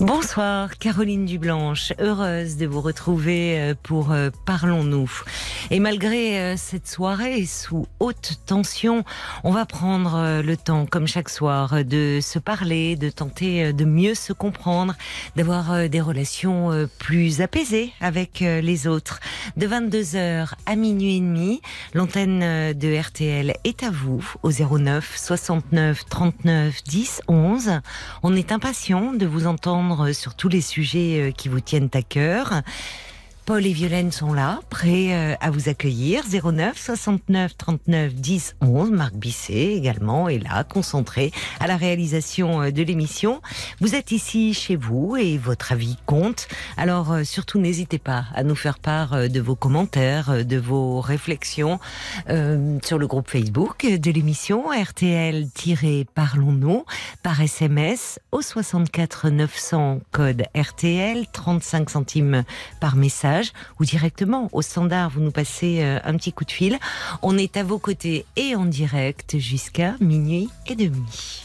Bonsoir, Caroline Dublanche. Heureuse de vous retrouver euh, pour euh, Parlons-nous. Et malgré euh, cette soirée sous haute tension, on va prendre le temps, comme chaque soir, de se parler, de tenter de mieux se comprendre, d'avoir des relations plus apaisées avec les autres. De 22h à minuit et demi, l'antenne de RTL est à vous au 09 69 39 10 11. On est impatient de vous entendre sur tous les sujets euh, qui vous tiennent à cœur. Paul et Violaine sont là, prêts euh, à vous accueillir. 09 69 39 10 11. Marc Bisset également est là, concentré à la réalisation euh, de l'émission. Vous êtes ici chez vous et votre avis compte. Alors euh, surtout n'hésitez pas à nous faire part de vos commentaires, de vos réflexions sur le groupe Facebook de l'émission RTL-Parlons-nous par SMS au 64 900 code RTL 35 centimes par message ou directement au standard, vous nous passez euh, un petit coup de fil. On est à vos côtés et en direct jusqu'à minuit et demi.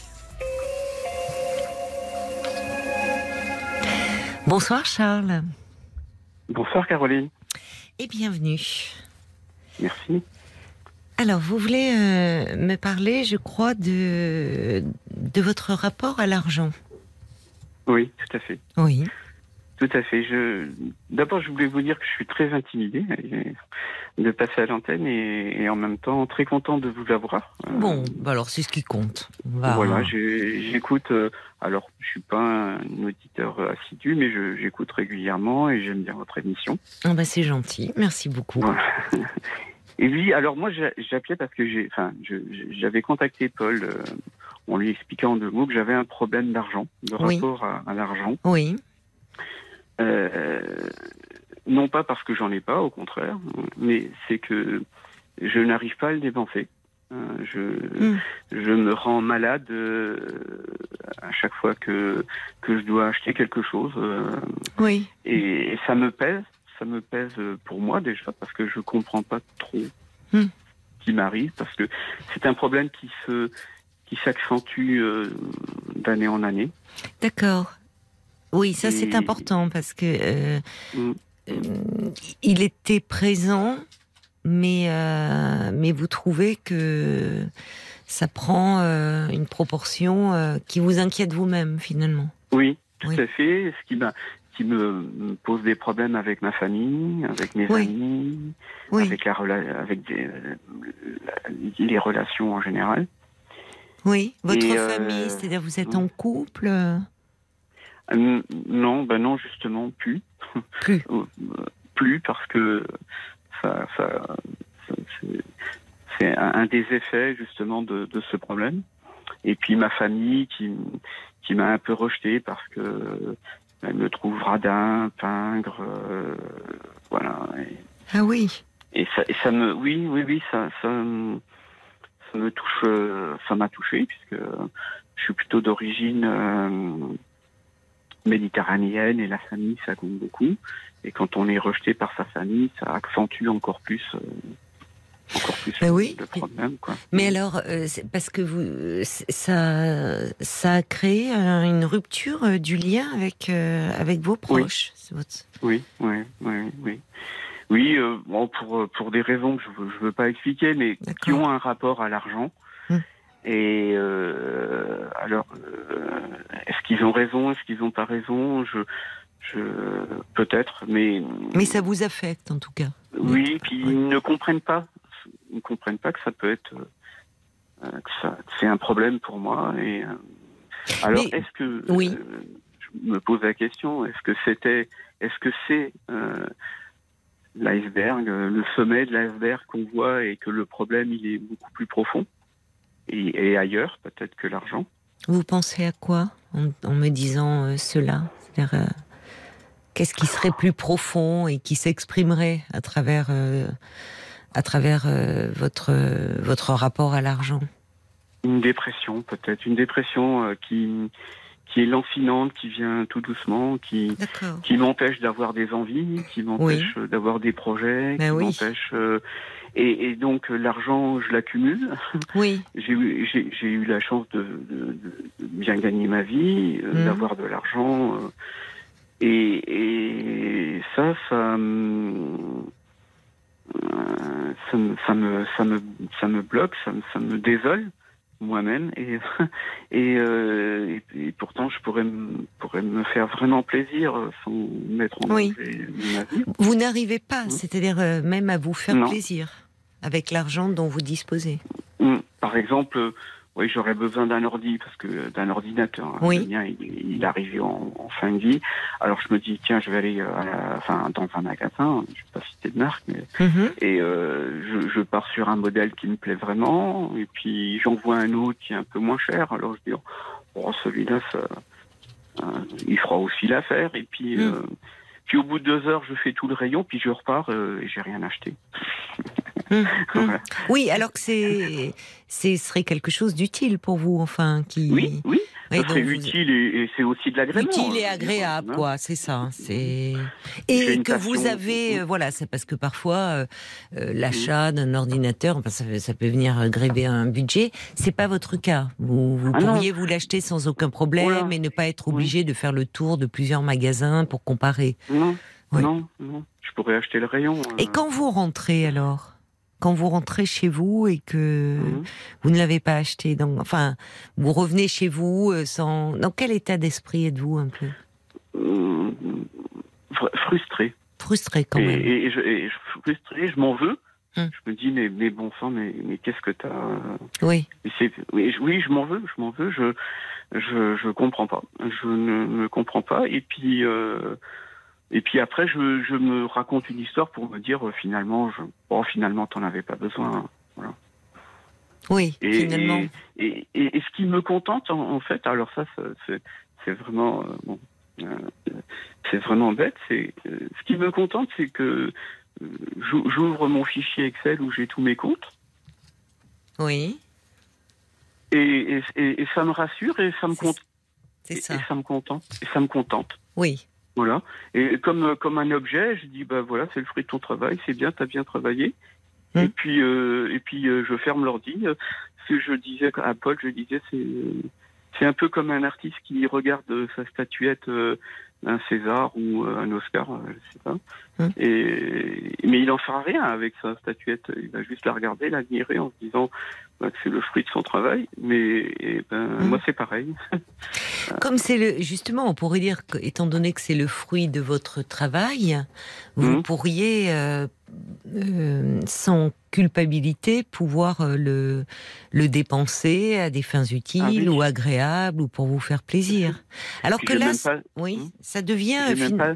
Bonsoir Charles. Bonsoir Caroline. Et bienvenue. Merci. Alors, vous voulez euh, me parler, je crois, de, de votre rapport à l'argent? Oui, tout à fait. Oui. Tout à fait. Je... D'abord, je voulais vous dire que je suis très intimidé de passer à l'antenne et, en même temps très content de vous avoir. Euh, bon, bah alors c'est ce qui compte. Voilà, j'écoute. Euh, alors, je suis pas un auditeur assidu, mais j'écoute régulièrement et j'aime bien votre émission. Ah bah c'est gentil, merci beaucoup. Et oui, alors moi j'appelais parce que j'ai, enfin, j'avais contacté Paul euh, en lui expliquant en deux mots que j'avais un problème d'argent, de rapport à l'argent. Oui. Euh, non pas parce que j'en ai pas, au contraire, mais c'est que je n'arrive pas à le dépenser. Euh, je, hmm. je me rends malade euh, à chaque fois que, que je dois acheter quelque chose. oui. Et, ça me pèse, ça me pèse pour moi déjà parce que je comprends pas trop hmm. ce qui m'arrive parce que c'est un problème qui se qui s'accentue d'année en année. D'accord. Oui, ça c'est important parce que euh, mm. euh, il était présent, mais euh, mais vous trouvez que ça prend une proportion qui vous inquiète vous-même finalement. Oui, tout à fait. Ce qui qui me pose des problèmes avec ma famille, avec mes amis, avec la avec les relations en général. Oui, votre famille, c'est-à-dire vous êtes en couple. Euh, non, ben non, justement, plus. Plus. Euh, plus parce que ça, c'est un des effets justement de, ce problème. Et puis ma famille qui, qui m'a un peu rejeté parce que elle me trouve radin, pingre, euh, voilà. ah oui. Et ça, et ça me, oui, oui, oui, ça, ça, ça me touche, ça m'a touché puisque je suis plutôt d'origine méditerranéenne et la famille, ça compte beaucoup. Et quand on est rejeté par sa famille, ça accentue encore plus. Euh, encore plus ben oui. le problème. Quoi. Mais alors, euh, parce que vous, ça, ça a créé une rupture euh, du lien avec avec vos proches. Oui, oui, oui, oui. Oui, bon, pour pour des raisons que je ne veux pas expliquer, mais qui ont un rapport à l'argent. Et euh, alors, euh, est-ce qu'ils ont raison Est-ce qu'ils n'ont pas raison? Je, je peut-être, mais mais ça vous affecte en tout cas. Oui, puis ils ne comprennent pas. Ils ne comprennent pas que ça peut être euh, que ça c'est un problème pour moi. Et alors, est-ce que oui. je me pose la question Est-ce que c'était Est-ce que c'est l'iceberg, le sommet de l'iceberg qu'on voit et que le problème il est beaucoup plus profond? Et, ailleurs, peut-être que l'argent. Vous pensez à quoi en, me disant euh, cela? Euh, Qu'est-ce qui serait plus profond et qui s'exprimerait à travers, euh, à travers votre, votre rapport à l'argent? Une dépression, peut-être. Une dépression qui, qui est lancinante, qui vient tout doucement, qui, qui m'empêche d'avoir des envies, qui m'empêche d'avoir des projets, Ben qui oui. m'empêche. Et, et donc, euh, l'argent, je l'accumule. Oui. J'ai eu, j'ai, j'ai eu la chance de, de- de bien gagner ma vie, euh, Mhm. d'avoir de l'argent. euh, et, et ça, ça, me- ça, me, ça, me, ça, me, ça me bloque, ça me, ça me désole moi-même. Et, et, euh, et, et pourtant, je pourrais, me- pourrais me faire vraiment plaisir sans mettre en Oui. danger ma vie. Vous n'arrivez pas, Mhm. c'est-à-dire même à vous faire Non. plaisir avec l'argent dont vous disposez. Mm. Par exemple, euh, oui, j'aurais besoin d'un ordi parce que euh, d'un ordinateur. hein. Oui. Le mien, il, il arrivé en, en fin de vie. Alors je me dis tiens, je vais aller euh, à la, enfin, dans un magasin. Je vais pas citer de marque, mais Mhm. et euh, je, je pars sur un modèle qui me plaît vraiment. Et puis j'en vois un autre qui est un peu moins cher. Alors je dis oh celui-là, ça, euh, il fera aussi l'affaire. Et puis Mm. euh, puis au bout de deux heures, je fais tout le rayon, puis je repars euh, et j'ai rien acheté. Mhm. Voilà. Oui, alors que c'est, ce serait quelque chose d'utile pour vous, enfin, qui. Oui, oui. Serait vous- utile et, et c'est aussi de l'agrément. Utile et hein, agréable, hein. quoi, c'est ça. C'est et que vous avez, euh, voilà, c'est parce que parfois euh, euh, l'achat d'un ordinateur, enfin, ça, ça peut venir gréver un budget. C'est pas votre cas. Vous, vous Ah non. pourriez vous l'acheter sans aucun problème Voilà. et ne pas être obligé de faire le tour de plusieurs magasins pour comparer. Non, Oui. non, non. Je pourrais acheter le rayon. euh, Et quand vous rentrez alors? Quand vous rentrez chez vous et que mhm. vous ne l'avez pas acheté, donc, enfin, vous revenez chez vous euh, sans. Dans quel état d'esprit êtes-vous un peu? Euh, fr- frustré. Frustré quand et, même. et- et je, et je- frustré, je m'en veux. Hum. Je me dis, mais, mais bon sang, mais, mais qu'est-ce que t'as? Oui. oui, je, oui, je m'en veux, je m'en veux, je, je, je comprends pas. Je ne me comprends pas. Et puis, euh, et puis après, je, je me raconte une histoire pour me dire, euh, finalement, je, oh, finalement, t'en avais pas besoin. Oui, Et, finalement. Et, et, et ce qui me contente, en, en fait, alors ça, c'est, vraiment, euh, bon, euh, c'est vraiment bête. C'est euh, ce qui me contente, c'est que j'ou- j'ouvre mon fichier Excel où j'ai tous mes comptes, Oui, et, ça me rassure et ça me ça. et ça me contente, et ça me contente. Oui. Voilà. Et comme euh, comme un objet, je dis bah voilà, c'est le fruit de ton travail, c'est bien, t'as bien travaillé. Hmm. Et puis euh, et puis euh, je ferme l'ordi. Euh, Ce que je disais à Paul, je disais c'est c'est un peu comme un artiste qui regarde euh, sa statuette euh, un César ou euh, un Oscar, euh, je sais pas. Hmm. Et mais il en fera rien avec sa statuette. Il va juste la regarder, l'admirer en se disant bah, que c'est le fruit de son travail. Mais eh ben, Hmm. moi c'est pareil. Comme c'est le justement, on pourrait dire que, étant donné que c'est le fruit de votre travail, vous Mhm. pourriez euh, euh, sans culpabilité pouvoir euh, le le dépenser à des fins utiles Ah oui. ou agréables ou pour vous faire plaisir. Alors que là, pas- oui. Ça devient fin- pas,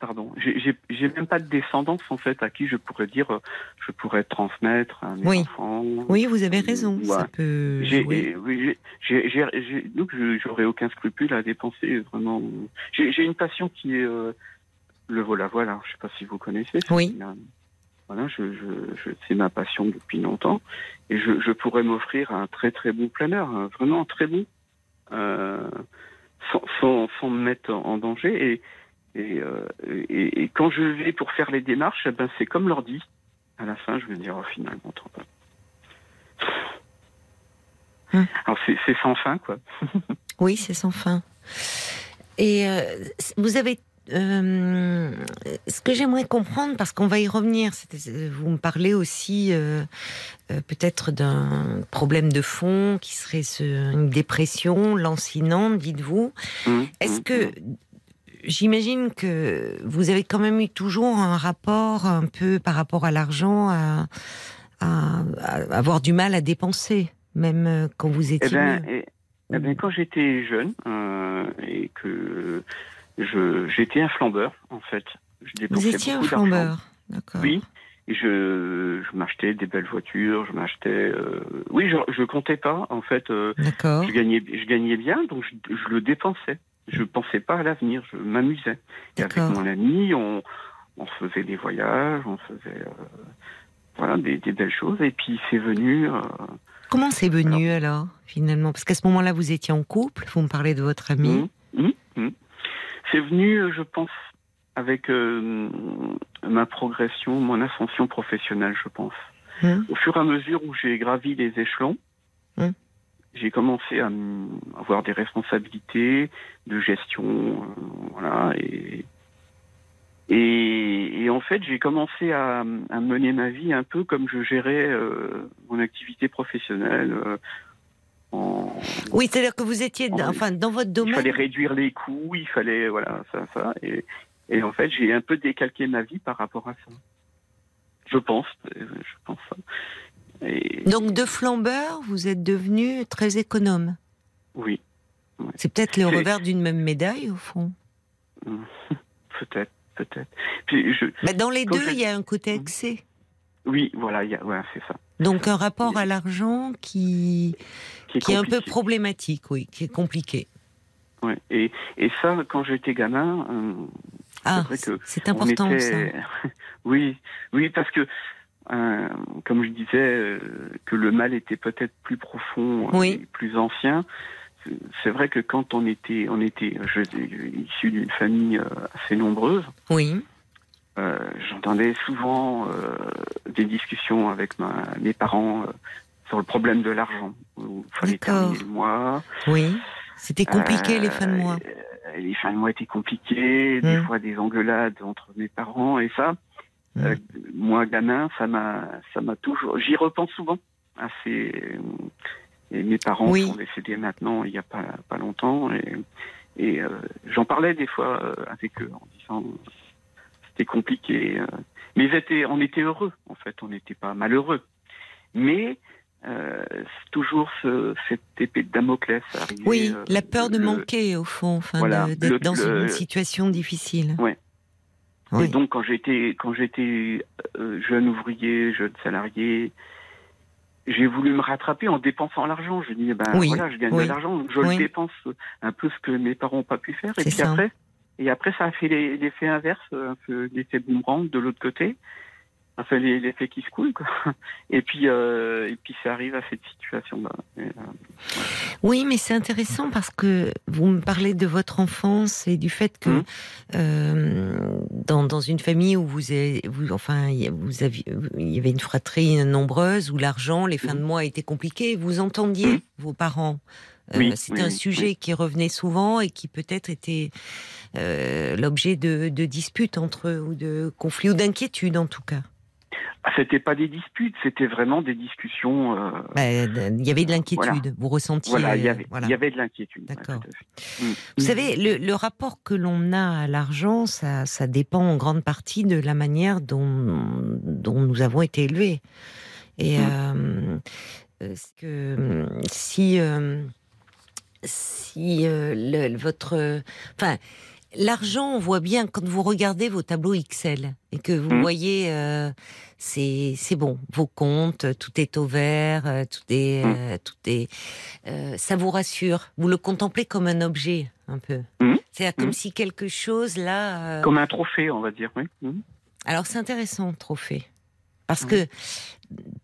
pardon, j'ai- même pas de descendance en fait à qui je pourrais dire, euh, je pourrais transmettre à mes Oui. enfants. Oui, vous avez raison. Ouais. Ça peut oui, donc j'aurais aucun scrupule à dépenser vraiment. J'ai, une passion qui est euh, le vol à voile. Je sais pas si vous connaissez. Oui. Euh, Voilà, je, je, je- c'est ma passion depuis longtemps et je, je pourrais m'offrir un très très bon planeur, un vraiment très bon, euh, sans, sans, sans me mettre en danger. Et, et, euh, et, et quand je vais pour faire les démarches, eh ben c'est comme l'ordi. À la fin, je vais me dire oh, finalement, trop pas. Hum. Alors c'est, c'est sans fin quoi. Oui, c'est sans fin. Et euh, vous avez. Euh, ce que j'aimerais comprendre, parce qu'on va y revenir, vous me parlez aussi euh, euh, peut-être d'un problème de fond qui serait ce- une dépression lancinante, dites-vous. Hum, Est-ce hum, que j'imagine que vous avez quand même eu toujours un rapport un peu par rapport à l'argent à, à- à avoir du mal à dépenser, même quand vous Eh étiez ben, eh- eh ben, quand j'étais jeune et que j'étais un flambeur en fait, je Vous étiez un flambeur, d'accord. Oui. Et je, je m'achetais des belles voitures, je m'achetais. euh, Oui, je, je comptais pas. En fait, euh, D'accord. je gagnais, je gagnais bien, donc je, je le dépensais. Je pensais pas à l'avenir, je m'amusais. Et avec mon ami, on, on faisait des voyages, on faisait euh, voilà des, des belles choses. Et puis c'est venu. euh, Comment c'est venu alors, finalement? Parce qu'à ce moment-là, vous étiez en couple, vous me parlez de votre ami. Mmh, mmh, mmh. C'est venu, euh, je pense, avec euh, ma progression, mon ascension professionnelle, je pense. Mmh. Au fur et à mesure où j'ai gravi les échelons, Mmh. j'ai commencé à avoir des responsabilités de gestion, euh, voilà, et, et, et en fait, j'ai commencé à, à mener ma vie un peu comme je gérais euh, mon activité professionnelle. Euh, en, Oui, c'est-à-dire que vous étiez, enfin, dans votre il domaine. fallait réduire les coûts, il fallait voilà ça ça et, et en fait j'ai un peu décalqué ma vie par rapport à ça. Je pense, je pense ça. Et Donc, de flambeur, vous êtes devenu très économe. oui, C'est peut-être le revers d'une même médaille, au fond. peut-être, peut-être. Je, Mais dans les Quand deux, je- il y a un côté Mhm. excès. oui, voilà, il y a, ouais, c'est ça. Donc, un rapport à l'argent qui, Qui est, qui est un peu problématique, oui, qui est compliqué. Ouais. Et, et ça, quand j'étais gamin, euh, Ah, c'est important, était- ça. oui, oui, parce que euh, comme je disais, euh, que le mal était peut-être plus profond, euh, Oui. et plus ancien. c'est- vrai que quand on était, on était, je, issu d'une famille assez nombreuse, Oui, euh, j'entendais souvent des discussions avec ma, mes parents sur le problème de l'argent. Il fallait terminer le mois. oui. C'était compliqué, les fins de mois. Euh, les fins de mois étaient compliquées, des Mm. fois des engueulades entre mes parents et ça. Mm. euh, moi, gamin, ça m'a, ça m'a toujours. J'y repense souvent. À ces, et mes parents Oui. sont décédés maintenant, il n'y a pas, pas longtemps, et, et euh, j'en parlais des fois euh, avec eux en disant c'était compliqué. euh. mais on était heureux, en fait, on n'était pas malheureux. Mais euh, toujours ce, cette épée de Damoclès arrivée. Oui, euh, la peur de le- manquer, au fond, enfin, Voilà, de- d'être dans le- une situation difficile. Ouais. Oui. Et donc quand j'étais quand j'étais euh, jeune ouvrier, jeune salarié, j'ai voulu me rattraper en dépensant l'argent. Je dis ben Oui, voilà, je gagne oui, de l'argent, donc je le dépense un peu ce que mes parents n'ont pas pu faire. Et puis ça. après, et après ça a fait l'effet inverse, l'effet boomerang de l'autre côté. Enfin les- l'effet qui se coule quoi. Et puis euh, et puis ça arrive à cette situation là. Oui, mais c'est intéressant parce que vous me parlez de votre enfance et du fait que Mhm. euh, dans, dans une famille où vous, avez, vous enfin il y a- vous aviez, il y avait une fratrie nombreuse où l'argent, les fins de mois étaient compliqués, vous entendiez Mhm. vos parents. Euh, Oui, C'était oui, un sujet oui. qui revenait souvent et qui peut-être était euh, l'objet de, de disputes entre eux ou de conflits ou d'inquiétudes en tout cas. Ah, c'était pas des disputes, c'était vraiment des discussions. euh, Bah, Il y avait de l'inquiétude, Voilà. vous ressentiez. voilà, il y avait voilà. il y avait de l'inquiétude. D'accord. Mm. Vous savez, le, le rapport que l'on a à l'argent, ça, ça dépend en grande partie de la manière dont, dont nous avons été élevés. Et Mm. euh, que si euh, si le- votre, enfin, l'argent, on voit bien quand vous regardez vos tableaux Excel et que vous Mm. voyez, euh, c'est c'est bon, vos comptes, tout est au vert, euh, tout est, Mm. euh, tout est, euh, ça vous rassure. Vous le contemplez comme un objet, un peu. Mm. C'est-à-dire comme Mm. si quelque chose là. Comme un trophée, on va dire. Oui. Alors c'est intéressant, trophée. Parce que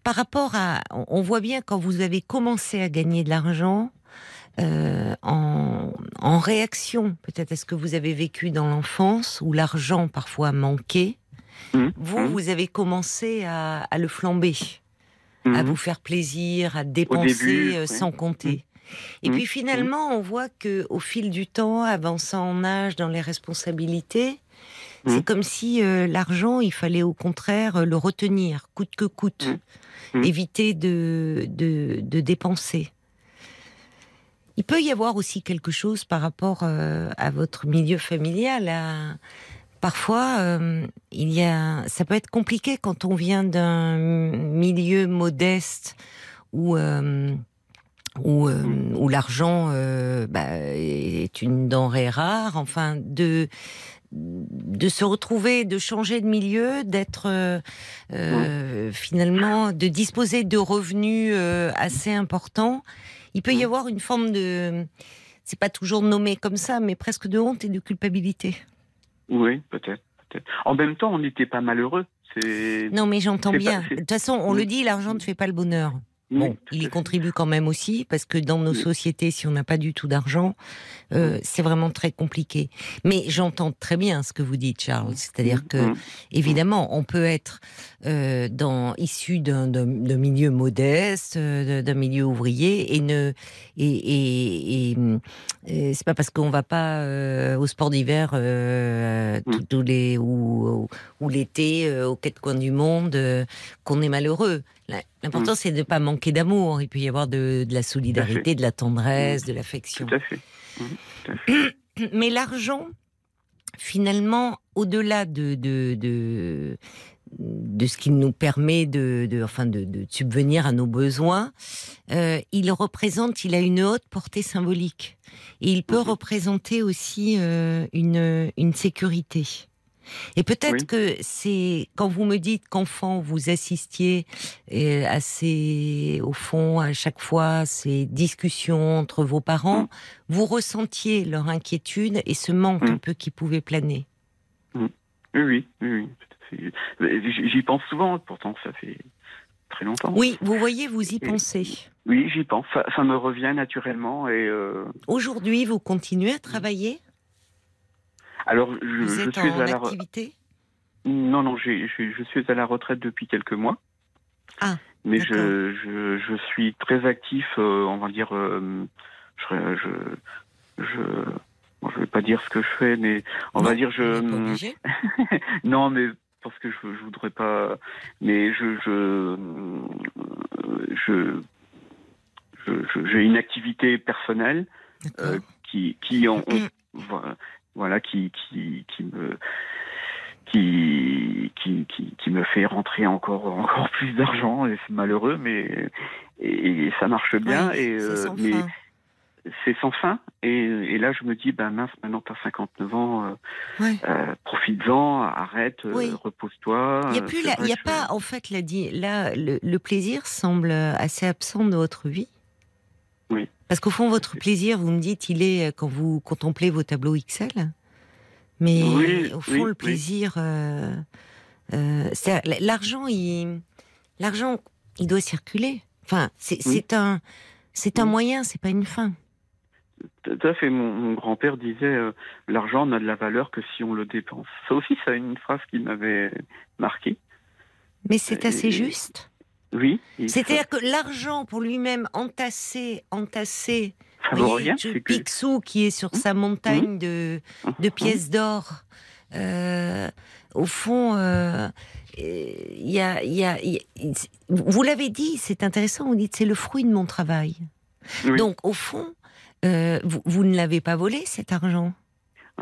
par rapport à... On voit bien quand vous avez commencé à gagner de l'argent, euh, en, en réaction peut-être à ce que vous avez vécu dans l'enfance, où l'argent parfois manquait, Mhm. vous, Mhm. vous avez commencé à, à le flamber, à Mhm. vous faire plaisir, à dépenser début, euh, sans compter. Et puis finalement, on voit que au fil du temps, avançant en âge, dans les responsabilités, c'est comme si euh, l'argent, il fallait au contraire euh, le retenir, coûte que coûte, éviter de, de, de dépenser. Il peut y avoir aussi quelque chose par rapport euh, à votre milieu familial. à- Parfois, euh, il y a, ça peut être compliqué quand on vient d'un milieu modeste où euh, où, euh, où l'argent euh, bah, est une denrée rare. Enfin, de de se retrouver, de changer de milieu, d'être euh, finalement, de disposer de revenus assez importants. Il peut y Mm. avoir une forme de, c'est pas toujours nommé comme ça, mais presque de honte et de culpabilité. Oui, peut-être. En même temps, on n'était pas malheureux. C'est Non, mais j'entends bien. pas- De toute façon, on Mm. le dit, l'argent ne fait pas le bonheur. Bon, il y contribue quand même aussi, parce que dans nos Oui. sociétés, si on n'a pas du tout d'argent, euh, c'est vraiment très compliqué. Mais j'entends très bien ce que vous dites, Charles. C'est-à-dire que, Mm. évidemment, on peut être euh, dans, issu d'un milieu modeste, euh, d'un milieu ouvrier, et ne et, et, et, et c'est pas parce qu'on va pas euh, au sport d'hiver euh, Mm. tous- les ou, ou, ou l'été euh, aux quatre coins du monde euh, qu'on est malheureux. L'important, c'est de ne pas manquer d'amour. Il peut y avoir de, de la solidarité, de la tendresse, de l'affection. Tout à fait. Tout à fait. Mais l'argent, finalement, au-delà de, de, de, de ce qui nous permet de, de, enfin de, subvenir à nos besoins, euh, il représente, il a une haute portée symbolique. Et il peut Mhm. représenter aussi euh, une, une sécurité. Et peut-être Oui. que c'est quand vous me dites qu'enfant vous assistiez euh, à ces, au fond, à chaque fois ces discussions entre vos parents, Mm. vous ressentiez leur inquiétude et ce manque Mm. un peu qui pouvait planer. Oui, oui, oui. oui, J'y pense souvent, pourtant ça fait très longtemps. Oui, vous voyez, vous y pensez. Oui, j'y pense. Ça, ça me revient naturellement. Et euh, Aujourd'hui, vous continuez à travailler? Alors, je, Vous je êtes suis en à la activité? Non, non, je, je suis à la retraite depuis quelques mois. Ah, Mais je, je, je suis très actif. euh, on va dire, euh, je, je, je, bon, je vais pas dire ce que je fais, mais on va Non, dire je. pas obligé. non, mais parce que je, je voudrais pas. Mais je, je, je, je- je- j'ai une activité personnelle euh, qui, qui en, Mm. voilà, voilà, qui, qui, qui me, qui, qui, qui, qui me fait rentrer encore, encore plus d'argent. Et c'est malheureux, mais et, et ça marche bien. Oui, et c'est euh, sans mais fin. c'est sans fin. Et, et là, je me dis, ben mince, maintenant t'as 59 ans. euh, euh, profites-en, arrête, Oui. repose-toi. Il y a plus, la- y a pas, en fait, la dit, là, le, le plaisir semble assez absent de votre vie. Oui. Parce qu'au fond, votre plaisir, vous me dites, il est quand vous contemplez vos tableaux Excel. Mais Oui, au fond, oui, le plaisir, euh, euh, l'argent, il, l'argent, il doit circuler. Enfin, c'est Oui. un, c'est un moyen, c'est pas une fin. Tout à fait. Mon, mon grand-père disait euh, l'argent n'a de la valeur que si on le dépense. Ça aussi, c'est une phrase qui m'avait marqué. Mais c'est assez Et- juste. Oui. ça- C'est-à-dire que l'argent pour lui-même entassé, entassé, ça Vous ce que- Picsou qui est sur sa montagne de, de pièces d'or. Euh, au fond, euh, y a, il y a- il y a- vous l'avez dit, c'est intéressant. Vous dites c'est le fruit de mon travail. Oui. Donc au fond, euh, vous, vous ne l'avez pas volé cet argent?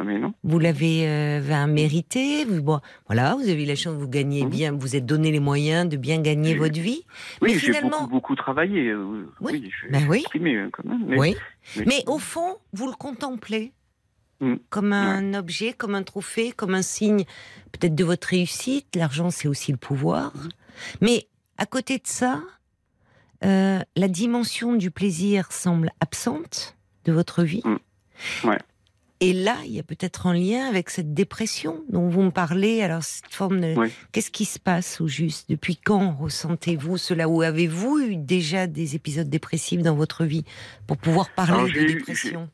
Ah, mais non. Vous l'avez euh, ben, mérité. Vous, bon, voilà, vous avez eu la chance, vous gagnez bien, vous êtes donné les moyens de bien gagner J'ai- votre vie. Oui, Mais j'ai finalement- beaucoup, beaucoup travaillé. euh, Oui. oui, je Ben oui. euh, quand même. Mais, oui. mais- Mais au fond, vous le contemplez Mm. comme un objet, comme un trophée, comme un signe peut-être de votre réussite. L'argent, c'est aussi le pouvoir. Mm. Mais à côté de ça, euh, la dimension du plaisir semble absente de votre vie. Mm. Ouais. Et là, il y a peut-être un lien avec cette dépression dont vous me parlez. Alors, cette forme de... Oui. Qu'est-ce qui se passe au juste? Depuis quand ressentez-vous cela? Ou avez-vous eu déjà des épisodes dépressifs dans votre vie pour pouvoir parler Alors, de dépression?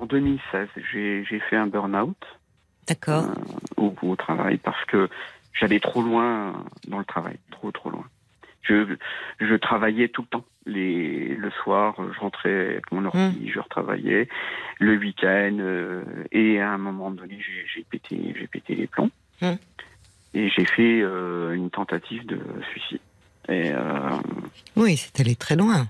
En 2016, j'ai j'ai fait un burn-out. D'accord. euh, au, au travail parce que j'allais trop loin dans le travail, trop trop loin. Je, je travaillais tout le temps. Les, le soir, je rentrais avec mon ordi, je retravaillais. Le week-end, euh, et à un moment donné, j'ai pété, j'ai pété les plombs. Hmm. Et j'ai fait euh, une tentative de suicide. Et euh, Oui, c'est allé très loin.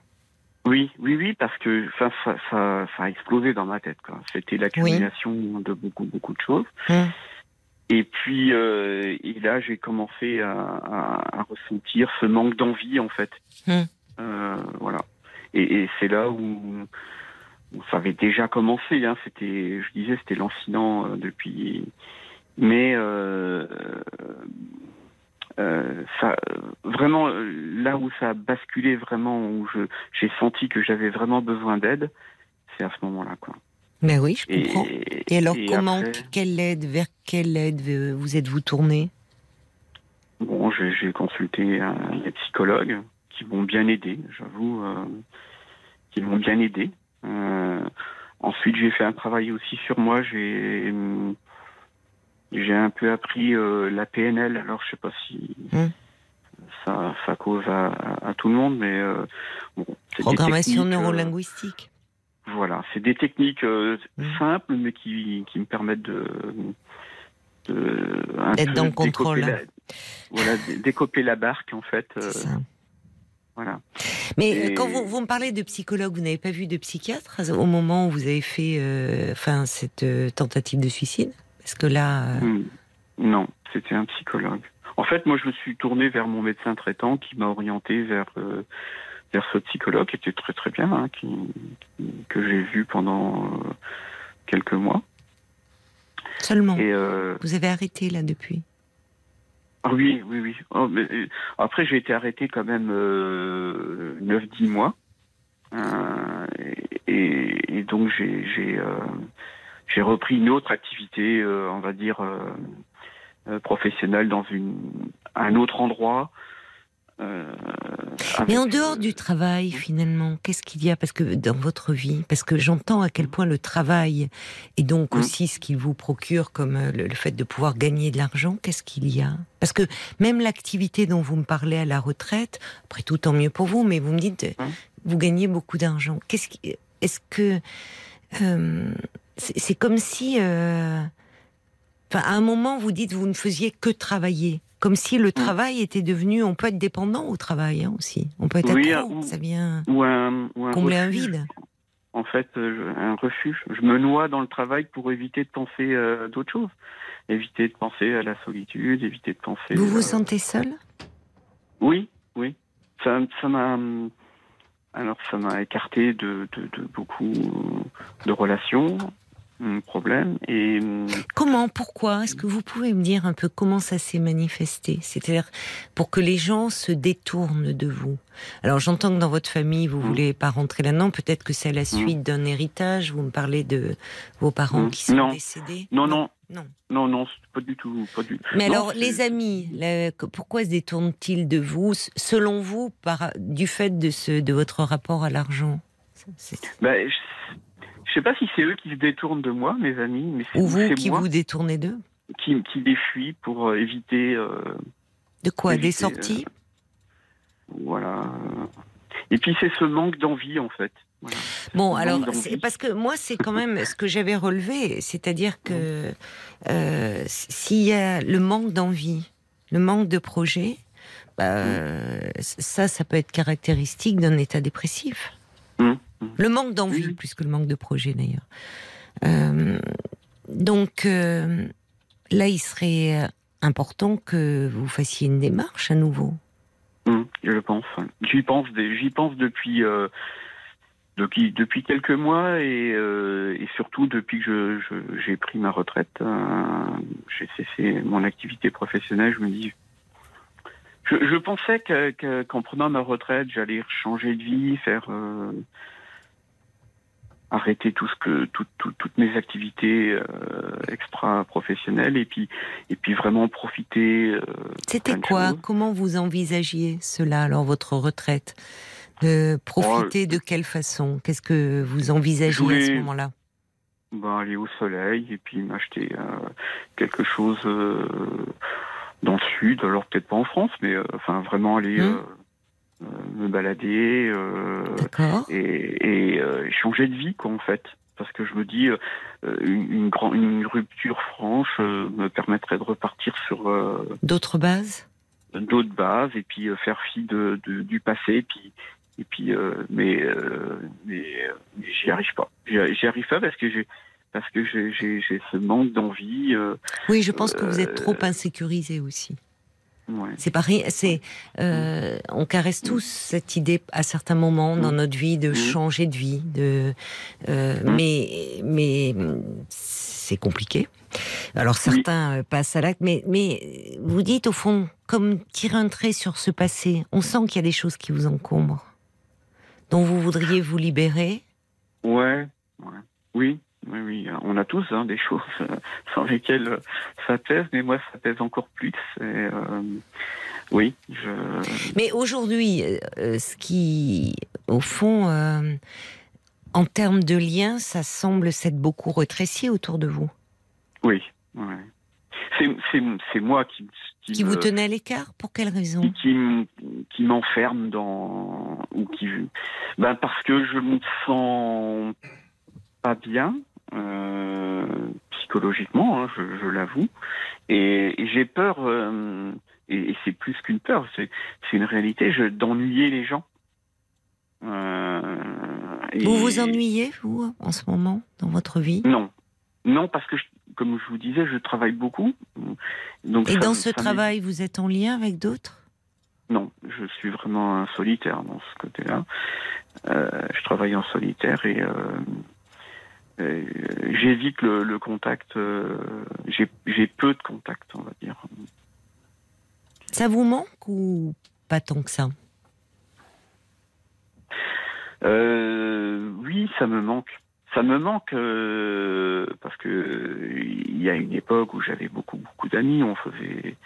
oui, oui, oui, parce que ça, ça, ça, ça a explosé dans ma tête. C'était l'accumulation de beaucoup, beaucoup de choses. Hum. Et puis, euh, et là, j'ai commencé à, à- à ressentir ce manque d'envie, en fait. Hmm. Euh, voilà. Et, et c'est là où, où ça avait déjà commencé. Hein. C'était, je disais, c'était lancinant euh, depuis. Mais ça, vraiment, là où ça a basculé vraiment, où j'ai senti que j'avais vraiment besoin d'aide, c'est à ce moment-là, quoi. Mais oui, je comprends. Et, alors, et comment, après- quelle aide, vers quelle aide euh, vous êtes-vous tourné? Bon, j'ai consulté un, des psychologues qui m'ont bien aidé, j'avoue, euh, qui m'ont bien aidé. Euh, ensuite, j'ai fait un travail aussi sur moi. J'ai j'ai un peu appris euh, la PNL. Alors, je sais pas si Hmm. ça, ça cause à, à tout le monde, mais euh, bon, Programmation euh, neurolinguistique. Voilà, c'est des techniques euh, simples, mais qui, qui me permettent de, D'être dans le contrôle. la- voilà, dé- décoper la barque en fait. euh, ça. voilà. Mais Et- quand vous, vous me parlez de psychologue, vous n'avez pas vu de psychiatre au moment où vous avez fait euh, enfin, cette tentative de suicide? Parce que là. euh, Mm. Non, c'était un psychologue. En fait, moi, je me suis tourné vers mon médecin traitant qui m'a orienté vers euh, vers ce psychologue qui était très très bien, hein, qui, qui- que j'ai vu pendant euh, quelques mois. Seulement. Et euh, Vous avez arrêté là depuis Ah oui, oui, oui. Oh, mais, euh, après, j'ai été arrêté quand même euh, 9-10 mois. Euh, et, et donc, j'ai repris une autre activité, on va dire, professionnelle dans une, un autre endroit. Euh, Mais en dehors euh, du travail, finalement, qu'est-ce qu'il y a Parce que dans votre vie, parce que j'entends à quel point le travail et donc Mm. aussi ce qu'il vous procure, comme euh, le, le fait de pouvoir gagner de l'argent, qu'est-ce qu'il y a? Parce que même l'activité dont vous me parlez à la retraite, après tout, tant mieux pour vous, mais vous me dites, Mm. vous gagnez beaucoup d'argent. Qu'est-ce qui, est-ce que euh, c'est c'est comme si, euh, à un moment, vous dites, vous ne faisiez que travailler. Comme si le travail était devenu, on peut être dépendant au travail hein, aussi. On peut être Oui, accro, ou- ça vient Ou un, ou un combler un vide. En fait, euh, un refuge. Je me noie dans le travail pour éviter de penser euh, d'autres choses. Éviter de penser à la solitude, éviter de penser. Vous vous euh, sentez seul? Oui, oui. Ça, ça m'a. Alors, ça m'a écarté de, de, de beaucoup de relations, problèmes. Et hum, Comment Pourquoi? Est-ce que vous pouvez me dire un peu comment ça s'est manifesté? C'est-à-dire pour que les gens se détournent de vous. Alors j'entends que dans votre famille, vous Mm. voulez pas rentrer là-dedans. Peut-être que c'est à la suite d'un héritage. Vous me parlez de vos parents Mm. qui sont Non. décédés. non, non, Non. non, non, pas du tout, pas du. Mais Non, alors, les amis, là, pourquoi se détournent-ils de vous, selon vous, par, du fait de, ce, de votre rapport à l'argent? Ben, je, je sais pas si c'est eux qui se détournent de moi, mes amis, mais c'est Ou vous qui moi vous détournez d'eux qui, qui les pour euh, éviter. euh, De quoi? Des sorties? Voilà. Et puis c'est ce manque d'envie en fait. Voilà. Bon, alors, c'est- parce que moi, c'est quand même ce que j'avais relevé, c'est-à-dire que euh, s'il y a le manque d'envie, le manque de projet, bah, euh, ça, ça peut être caractéristique d'un état dépressif. Hum. Le manque d'envie, plus que le manque de projet d'ailleurs. Euh, donc, euh, là, il serait important que vous fassiez une démarche à nouveau. Hum, je pense. J'y pense, j'y pense depuis, euh, depuis depuis quelques mois et, euh, et surtout depuis que j'ai pris ma retraite, euh, j'ai cessé mon activité professionnelle. Je me dis, je, je pensais que- que- qu'en prenant ma retraite, j'allais changer de vie, faire euh, arrêter tout ce que tout- tout- toutes mes activités euh, extra professionnelles et puis et puis vraiment profiter. euh, C'était quoi? Comment vous envisagiez cela, alors votre retraite? De Profiter de quelle façon? Qu'est-ce que vous envisagiez à ce moment-là? Ben, aller au soleil et puis m'acheter euh, quelque chose euh, dans le sud, alors peut-être pas en France, mais enfin vraiment aller Hmm. Euh, me balader euh, et, et euh, changer de vie quoi en fait. Parce que je me dis, euh, une, une, grand- une rupture franche euh, me permettrait de repartir sur euh, D'autres bases? d'autres bases et puis euh, faire fi de, de- du passé et puis et puis euh, mais euh, mais, mais j'y arrive pas j'y arrive pas parce que j'ai parce que j'ai ce manque d'envie euh, Oui, je pense que vous êtes trop insécurisé aussi. Ouais. C'est rien. C'est, euh, on caresse tous cette idée à certains moments dans Mm. notre vie de Mm. changer de vie, de, euh, Mm. mais mais c'est compliqué. Alors certains euh, passent à l'acte, mais mais vous dites au fond comme tirer un trait sur ce passé. On sent qu'il y a des choses qui vous encombrent, dont vous voudriez vous libérer. ouais ouais oui oui oui on a tous hein, des choses euh, sans lesquelles euh, ça pèse mais moi ça pèse encore plus et, euh, Oui, je. Mais aujourd'hui, euh, ce qui, au fond, euh, en termes de liens, ça semble s'être beaucoup rétréci autour de vous. Oui, ouais. C'est- moi qui. Qui vous me- tenait à l'écart Pour quelle raison? Qui, qui m'enferme dans ou qui ben parce que je me sens pas bien psychologiquement hein, je, je l'avoue. Et, et j'ai peur euh, et, et c'est plus qu'une peur c'est une réalité d'ennuyer les gens. Euh, et- Vous vous ennuyez, vous, en ce moment, dans votre vie? Non. Non parce que je- comme je vous disais je travaille beaucoup. Donc Et ça- dans ce travail, vous êtes en lien avec d'autres? Non, je suis vraiment un solitaire dans ce côté-là. Euh, je travaille en solitaire et, euh, et j'évite le, le contact. euh, J'ai peu de contact, on va dire. Ça vous manque ou pas tant que ça? Euh, oui, ça me manque. Ça me manque euh, parce que il y a une époque où j'avais beaucoup beaucoup d'amis, on faisait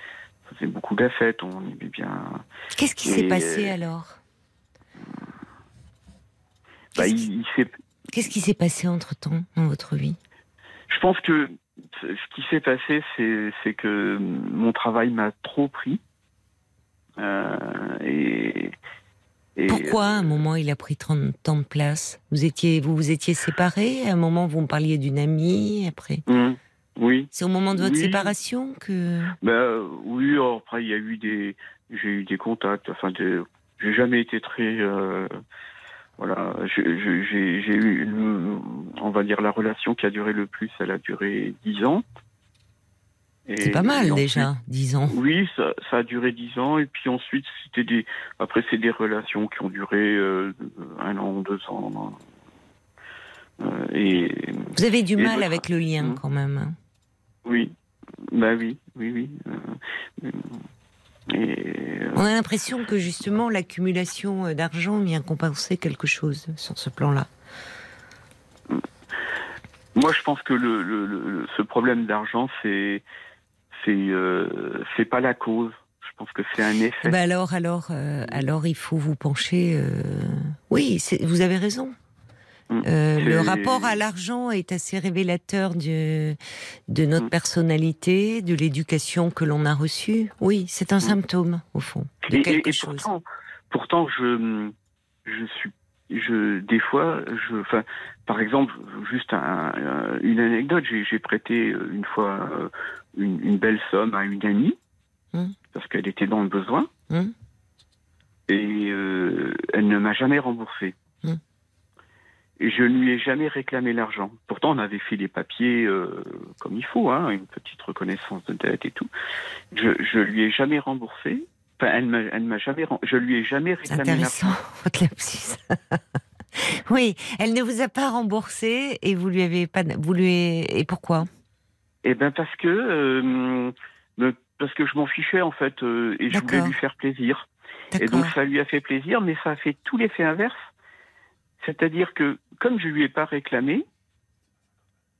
faisait beaucoup la fête, on aimait bien. Qu'est-ce qui s'est passé alors? Bah, il, il s'est Qu'est-ce qui s'est passé entre-temps dans votre vie? Je pense que ce qui s'est passé, c'est que mon travail m'a trop pris. Euh, et, et- Pourquoi à un moment il a pris tant, tant de place? Vous étiez, vous vous étiez séparés? À un moment vous me parliez d'une amie Après, Hum, oui, c'est au moment de votre Oui. séparation que ben oui. alors Après, il y a eu des, j'ai eu des contacts. Enfin, des- j'ai jamais été très, euh, voilà. J'ai eu, une- on va dire, la relation qui a duré le plus. Elle a duré dix ans. Et- c'est pas mal ensuite- déjà, dix ans. Oui, ça, ça a duré dix ans et puis ensuite c'était des après c'est des relations qui ont duré euh, un an, deux ans. Euh, et Vous avez du mal avec le lien Hum. quand même. hein. oui, bah oui, oui, oui. euh, et euh, On a l'impression que justement l'accumulation euh, d'argent vient compenser quelque chose sur ce plan-là. moi je pense que le, le, le- ce problème d'argent c'est c'est euh, c'est pas la cause. Je pense que c'est un effet. Bah alors, alors, euh, alors, il faut vous pencher. euh, Oui, vous avez raison. Mm. Euh, le rapport à l'argent est assez révélateur de, de notre Mm. personnalité, de l'éducation que l'on a reçue. Oui, c'est un Mm. symptôme, au fond, de Et, et- quelque et chose. pourtant, pourtant, je, je suis, je, des fois, je, enfin, par exemple, juste un- un- une anecdote, j'ai prêté euh, une fois euh, une, une belle somme à une amie parce qu'elle était dans le besoin et euh, elle ne m'a jamais remboursé. Et je ne lui ai jamais réclamé l'argent. Pourtant, on avait fait les papiers euh, comme il faut, hein, une petite reconnaissance de dette et tout. Je, je lui ai jamais remboursé. Enfin, elle m'a, elle m'a jamais, je lui ai jamais réclamé intéressant, l'argent. votre lapsus. oui, elle ne vous a pas remboursé et vous lui avez pas. Vous lui et pourquoi? Eh ben parce que, euh, parce que je m'en fichais en fait euh, et je voulais lui faire plaisir. Et donc ça lui a fait plaisir, mais ça a fait tout l'effet inverse. C'est-à-dire que comme je lui ai pas réclamé,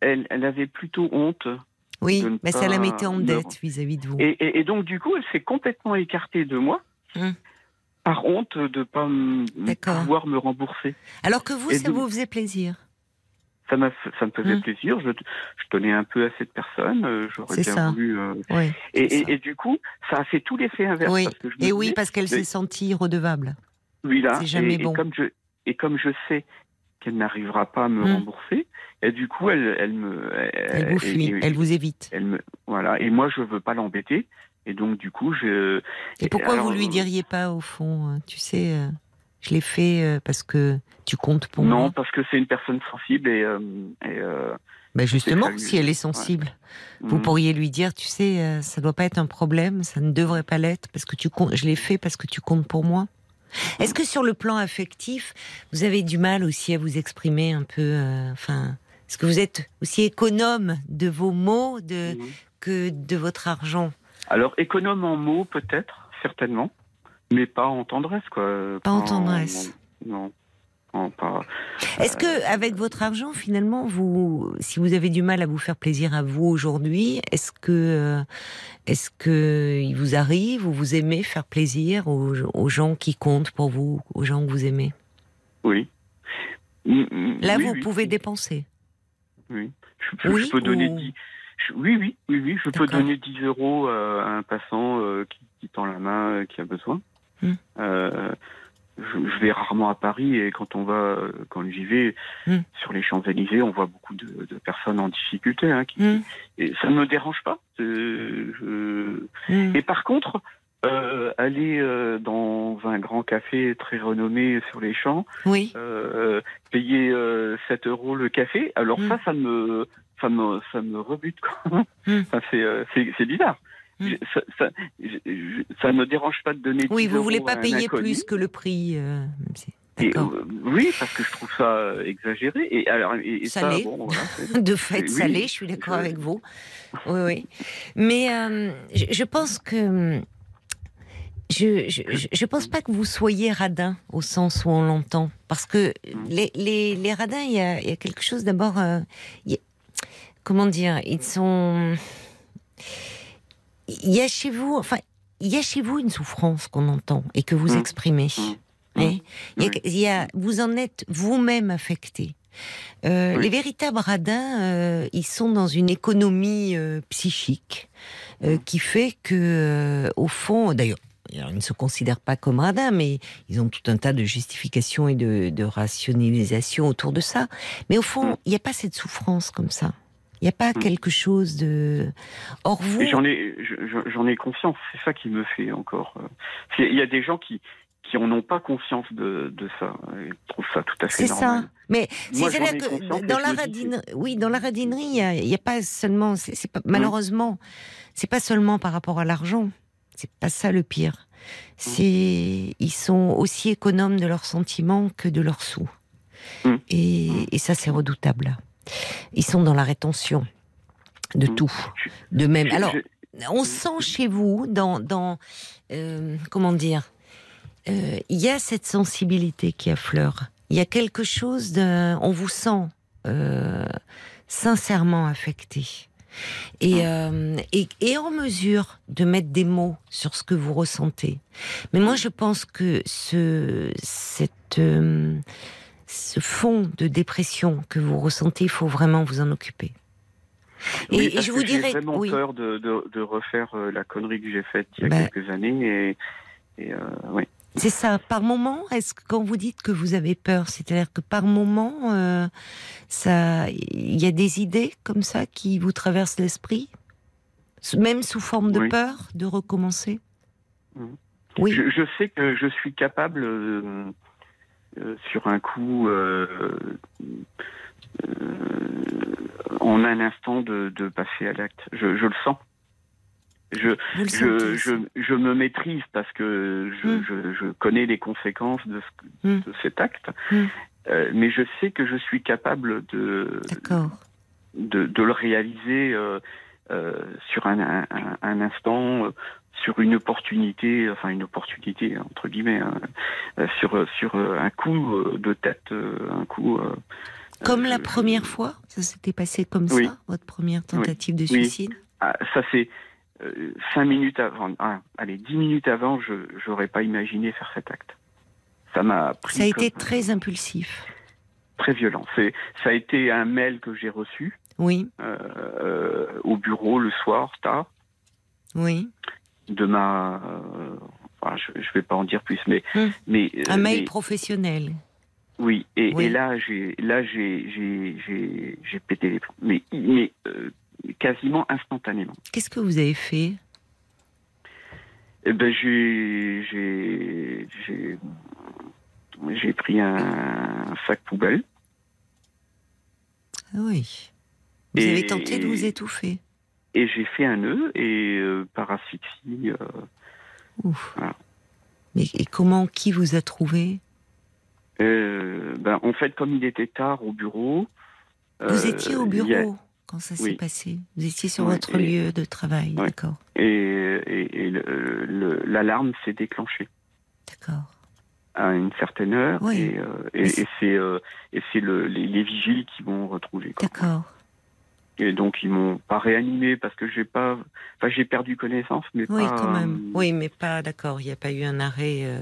elle, elle avait plutôt honte. Oui, ne mais ça la pas mettait en dette vis-à-vis de vous. Et, et- et donc du coup, elle s'est complètement écartée de moi. Hum. Par honte de pas m- D'accord. pouvoir me rembourser. Alors que vous, Et ça donc- vous faisait plaisir. Ça, ça me faisait Hum. plaisir. Je, je tenais un peu à cette personne. euh, J'aurais C'est bien ça. voulu. euh, Oui. et, du coup, ça a fait tout l'effet inverse. Oui. Parce que je Et oui, parce qu'elle s'est sentie redevable. Oui, là, C'est jamais et, bon. Et comme je, et comme je sais qu'elle n'arrivera pas à me Hmm. rembourser, et du coup, elle, elle me, Elle vous fuit, et- elle vous évite. elle me, voilà. Et moi, je veux pas l'embêter, et donc du coup, je. Et pourquoi alors, vous lui euh, diriez pas au fond, euh, tu sais, euh, je l'ai fait parce que tu comptes pour Non, moi. parce que c'est une personne sensible et. et Ben justement, si elle est sensible, vous hmm. pourriez lui dire, tu sais, ça doit pas être un problème, ça ne devrait pas l'être parce que tu comptes. Je l'ai fait parce que tu comptes pour moi. Est-ce que sur le plan affectif, vous avez du mal aussi à vous exprimer un peu, euh, enfin, est-ce que vous êtes aussi économe de vos mots de, que de votre argent? Alors, économe en mots, peut-être, certainement, mais pas en tendresse, quoi. Pas en tendresse. Non. Pas, Est-ce que, avec votre argent, finalement, vous, si vous avez du mal à vous faire plaisir à vous aujourd'hui, est-ce que, euh, est-ce que il vous arrive ou vous aimez faire plaisir aux, aux gens qui comptent pour vous, aux gens que vous aimez? Oui. Mm, mm, Là, oui, vous oui, pouvez dépenser. Oui. Je, peux donner ou- 10. je- oui, oui, oui, oui. Je peux donner 10 euros euh, à un passant euh, qui, qui tend la main, euh, qui a besoin. Hmm. Euh, je, vais rarement à Paris et quand on va, euh, quand j'y vais Hmm. sur les Champs-Élysées, on voit beaucoup de, de personnes en difficulté. Hein, qui, Hmm. et ça ne me dérange pas. Euh, je- Hmm. Et par contre, euh, aller euh, dans un grand café très renommé sur les champs, Oui. euh, payer euh, 7 euros le café. Alors ça, ça me, ça me, ça me rebute. Enfin, c'est, euh, c'est, c'est bizarre. Mm. Je- Ça, ça, ça me dérange pas de donner. Oui, 10 vous voulez pas payer inconnu. plus que le prix. euh, Et, euh, oui, parce que je trouve ça euh, exagéré. Et alors, et, et ça, Salé. bon, voilà, c'est- De fait, Oui, salé, je suis d'accord je- avec vous. Oui, oui. Mais euh, je, je pense que. Je, je, pense pas que vous soyez radin au sens où on l'entend. Parce que les, les, les radins, il y a, il y a quelque chose d'abord. euh, comment dire Ils sont. Il y a chez vous. Enfin, il y a chez vous une souffrance qu'on entend et que vous Mm. exprimez. Mm. Il y a- Oui. il y a- vous en êtes vous-même affecté. Euh, Oui. Les véritables radins, euh, ils sont dans une économie euh, psychique euh, qui fait que, au fond, d'ailleurs, ils ne se considèrent pas comme radins, mais ils ont tout un tas de justifications et de, de rationalisation autour de ça. Mais au fond, Mm. il n'y a pas cette souffrance comme ça. Il n'y a pas Mm. quelque chose de. Or, vous? J'en ai, j'en ai conscience. C'est ça qui me fait encore. euh, c'est- Il y a des gens qui qui en ont pas conscience de, de ça. Ils trouvent ça tout à fait C'est normal. ça. Mais Moi, ai que dans la radinerie, oui, dans la radinerie, il a- n'y a, pas seulement, c'est c'est pas, malheureusement, c'est pas seulement par rapport à l'argent. C'est pas ça le pire. C'est, ils sont aussi économes de leurs sentiments que de leurs sous. Mm. Et, et ça, c'est redoutable. Ils sont dans la rétention de Mm. tout, de même. Alors, on sent chez vous, dans, dans euh, comment dire, euh, il y a cette sensibilité qui affleure. Il y a quelque chose de, on vous sent euh, sincèrement affecté et, euh, et, et en mesure de mettre des mots sur ce que vous ressentez. Mais moi, je pense que ce, cette, euh, ce fond de dépression que vous ressentez, il faut vraiment vous en occuper. Et, Oui, je vous j'ai dirais, vraiment oui. peur de, de, de refaire euh, la connerie que j'ai faite il y a Ben. quelques années. Et, et euh, ouais. C'est ça. Par moment, est-ce que quand vous dites que vous avez peur, c'est-à-dire que par moment, euh, ça, il y a des idées comme ça qui vous traversent l'esprit, même sous forme de Oui. peur, de recommencer? Mhm. Oui. Je, je sais que je suis capable, sur un coup, euh, euh, en un instant, de, de passer à l'acte. Je, je le sens. Je, le je, je, me maîtrise parce que je, Mm. je, je connais les conséquences de, ce- Mm. de cet acte. Mm. Euh, mais je sais que je suis capable de, de, de le réaliser euh, euh, sur un, un, un- un instant, euh, sur une opportunité, enfin une opportunité entre guillemets, hein, euh, sur sur euh, un coup euh, de tête, un coup. Comme euh, la première fois, ça s'était passé comme Oui. ça, votre première tentative de Oui. suicide? Ah, ça c'est euh, cinq minutes avant, ah, allez dix minutes avant, je j'aurais pas imaginé faire cet acte. Ça m'a pris. Ça a été très impulsif. très violent. C'est ça a été un mail que j'ai reçu Oui, au bureau le soir tard. oui. De ma. euh, enfin, je, je vais pas en dire plus, mais. Hmm. mais euh, Un mail mais- professionnel. oui, et, Oui. et là, j'ai là j'ai j'ai j'ai j'ai pété les plombs. Mais mais euh, quasiment instantanément. Qu'est-ce que vous avez fait? Eh ben j'ai j'ai j'ai j'ai pris un sac poubelle. Ah Oui. Vous Et- avez tenté de vous étouffer? Et j'ai fait un nœud et euh, par asphyxie. euh, Ouf. Voilà. Mais et comment, qui vous a trouvé? Euh, ben, en fait, comme il était tard au bureau. Vous étiez au a- bureau quand ça s'est passé. Vous étiez sur votre et- lieu de travail, d'accord, et, l'alarme s'est déclenchée. d'accord. à une certaine heure Oui. et, euh, et, et c'est euh, le, les, les vigiles qui m'ont retrouvé. quoi. D'accord. Et donc ils m'ont pas réanimé parce que j'ai pas, enfin j'ai perdu connaissance, mais Oui, pas, quand même. euh, Oui, mais pas d'accord. Il n'y a pas eu un arrêt. euh,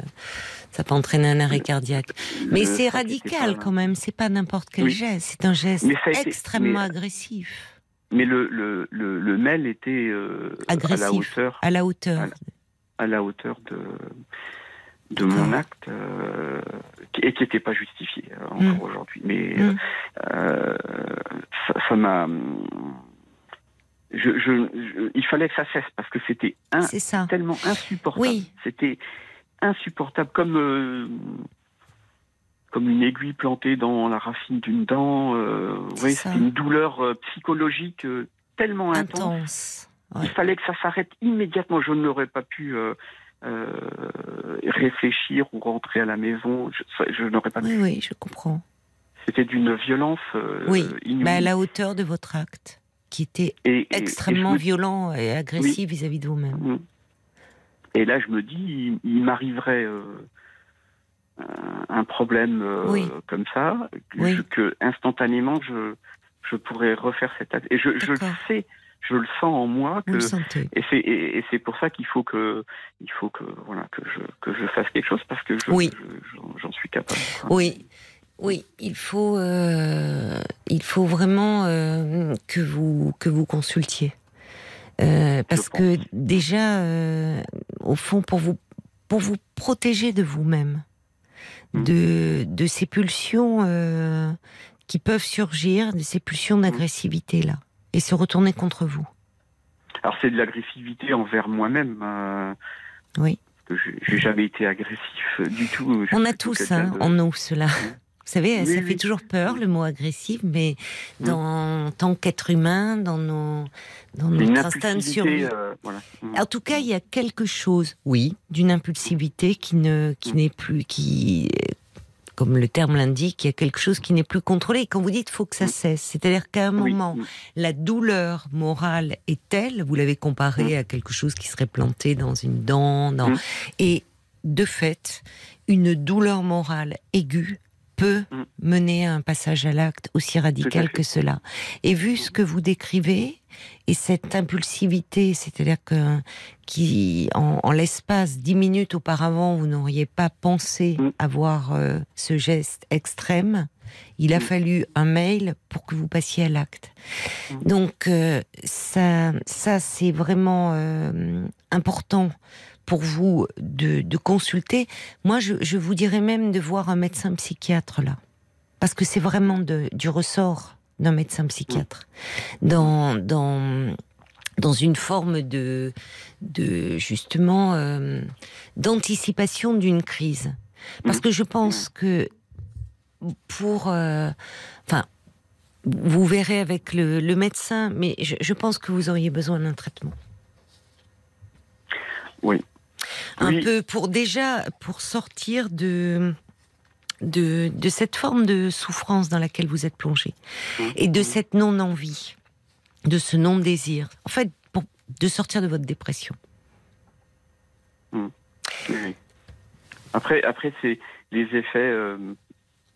ça n'a pas entraîné un arrêt cardiaque. Mais c'est radical pas- quand même. C'est pas n'importe quel Oui. geste. C'est un geste été- extrêmement mais- agressif. Mais le le le, le mail était euh, à la hauteur À la hauteur. À la hauteur de de mon acte euh, et qui n'était pas justifié euh, encore aujourd'hui. Mais Mm. euh, ça ça m'a je, je, je- il fallait que ça cesse parce que c'était un, tellement insupportable. Oui. C'était insupportable, comme euh, comme une aiguille plantée dans la racine d'une dent. Euh, c'était une douleur euh, psychologique euh, tellement intense. Intense. Ouais. Il fallait que ça s'arrête immédiatement. Je n'aurais pas pu réfléchir ou rentrer à la maison. Je n'aurais pas Oui, pu. oui, je comprends. C'était d'une violence euh, Oui, inouïe. Bah, à la hauteur de votre acte, qui était Et- et extrêmement me- violent et agressif vis-à-vis de vous-même. Mm. Et là, je me dis, il, il m'arriverait euh, un- problème euh, comme ça, que, instantanément, je, je pourrais refaire cet acte. Et je, je le sais, je le sens en moi Vous que. le sentez. Et c'est et, et c'est pour ça qu'il faut que il faut que voilà que je que je fasse quelque chose parce que je, Oui. je- j'en- j'en suis capable. Oui, oui, il faut, euh, il faut vraiment euh, que vous que vous consultiez, Euh, parce que déjà, au fond, pour vous pour vous protéger de vous-même, Mm. de de ces pulsions qui peuvent surgir, de ces pulsions d'agressivité là, et se retourner contre vous. Alors c'est de l'agressivité envers moi-même. Oui. j'ai- jamais été agressif du tout. On a tous quelqu'un hein, de- en nous cela. Vous savez, Oui, ça oui. fait toujours peur le mot agressif, mais Mm. dans, en tant qu'être humain, dans, nos, dans notre instinct de survie. euh, voilà. En tout cas, il y a quelque chose, oui, d'une impulsivité qui ne, qui Mm. n'est plus, qui, comme le terme l'indique, il y a quelque chose qui n'est plus contrôlé. Et quand vous dites faut que ça Mm. cesse, c'est-à-dire qu'à un moment, la douleur morale est telle, vous l'avez comparé à quelque chose qui serait planté dans une dent, dans- et de fait, une douleur morale aiguë peut Mm. mener à un passage à l'acte aussi radical que cela. Et vu ce que vous décrivez, et cette impulsivité, c'est-à-dire que qui, en, en l'espace dix minutes auparavant, vous n'auriez pas pensé Mm. avoir euh, ce geste extrême, il a Mm. fallu un mail pour que vous passiez à l'acte. Donc euh, ça, ça c'est vraiment euh, important pour vous de, de consulter. Moi, je, je vous dirais même de voir un médecin psychiatre là, parce que c'est vraiment de- du ressort d'un médecin psychiatre dans dans dans une forme de de justement euh, d'anticipation d'une crise. Parce que je pense que pour euh, enfin vous verrez avec le, le médecin, mais je, je pense que vous auriez besoin d'un traitement. Oui. Un Oui. peu pour déjà pour sortir de de, de cette forme de souffrance dans laquelle vous êtes plongé et de cette non-envie, de ce non-désir. En fait, pour, de sortir de votre dépression. Oui. Après, après c'est les effets. euh,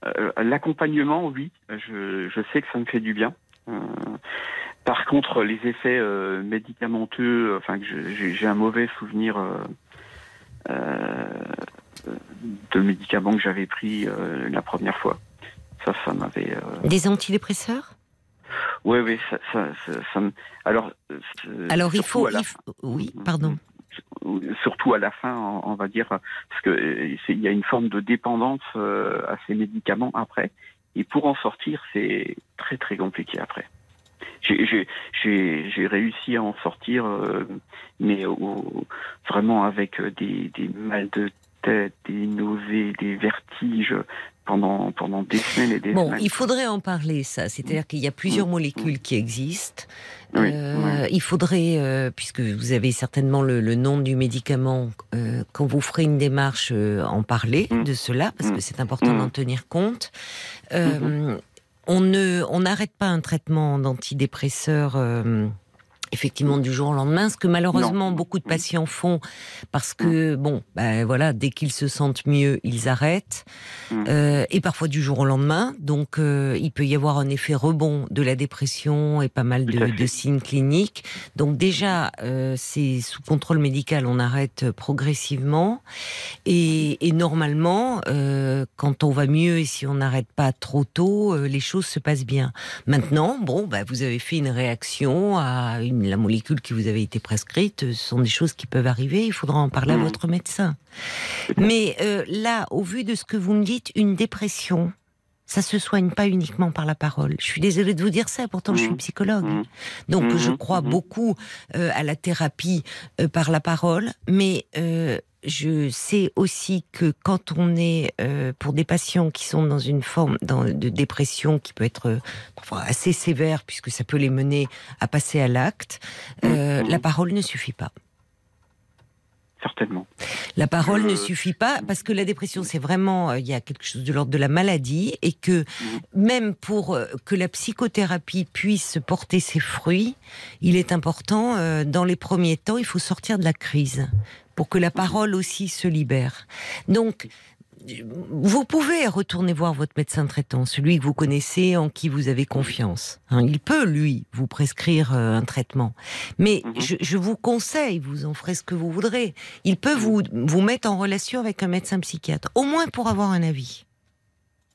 euh, L'accompagnement, oui, je, je sais que ça me fait du bien. Euh, par contre, les effets médicamenteux, enfin, j'ai un mauvais souvenir de médicaments que j'avais pris euh, la première fois. Ça, ça m'avait. euh, Des antidépresseurs? Ouais, oui, ça, ça, ça, ça me. Alors. euh, Alors il faut, à la il faut- oui, pardon. surtout à la fin, on, va dire, parce que euh, c'est- il y a une forme de dépendance euh, à ces médicaments après, et pour en sortir, c'est très très compliqué après. J'ai- réussi à en sortir, euh, mais au- vraiment avec des, des mal de tête, des nausées, des vertiges pendant pendant des semaines et des Bon, semaines. il faudrait en parler, ça. C'est-à-dire qu'il y a plusieurs molécules qui existent. Oui, Euh, oui. Il faudrait, euh, puisque vous avez certainement le, le nom du médicament, euh, quand vous ferez une démarche, euh, en parler Mm. de cela, parce que Mm. c'est important Mm. d'en tenir compte. On ne, on n'arrête pas un traitement d'antidépresseur. euh, effectivement du jour au lendemain, ce que malheureusement Non. beaucoup de patients font parce que bon, ben voilà, dès qu'ils se sentent mieux, ils arrêtent Mm. Euh, et parfois du jour au lendemain. Donc euh, il peut y avoir un effet rebond de la dépression et pas mal de, signes cliniques. Donc déjà, euh, c'est sous contrôle médical, on arrête progressivement et, et normalement, quand on va mieux et si on n'arrête pas trop tôt, les choses se passent bien. Maintenant, bon, bah, vous avez fait une réaction à une, la molécule qui vous avait été prescrite. Ce sont des choses qui peuvent arriver. Il faudra en parler à Mhm. votre médecin. Mais euh, là, au vu de ce que vous me dites, une dépression, ça se soigne pas uniquement par la parole. Je suis désolée de vous dire ça, pourtant je suis Mhm. psychologue. Mhm. Donc je crois mhm. beaucoup euh, à la thérapie euh, par la parole, mais euh, je sais aussi que quand on est euh, pour des patients qui sont dans une forme dans- de dépression qui peut être euh, parfois assez sévère puisque ça peut les mener à passer à l'acte, euh, la parole ne suffit pas. Certainement. La parole ne suffit pas parce que la dépression, c'est vraiment, euh, il y a quelque chose de l'ordre de la maladie et que même pour euh, que la psychothérapie puisse porter ses fruits, il est important, euh, dans les premiers temps, il faut sortir de la crise pour que la parole aussi se libère. Donc, vous pouvez retourner voir votre médecin traitant, celui que vous connaissez, en qui vous avez confiance. Hein, il peut, lui, vous prescrire euh, un traitement. Mais Mhm. je, je vous conseille, vous en ferez ce que vous voudrez, il peut vous, vous mettre en relation avec un médecin psychiatre, au moins pour avoir un avis.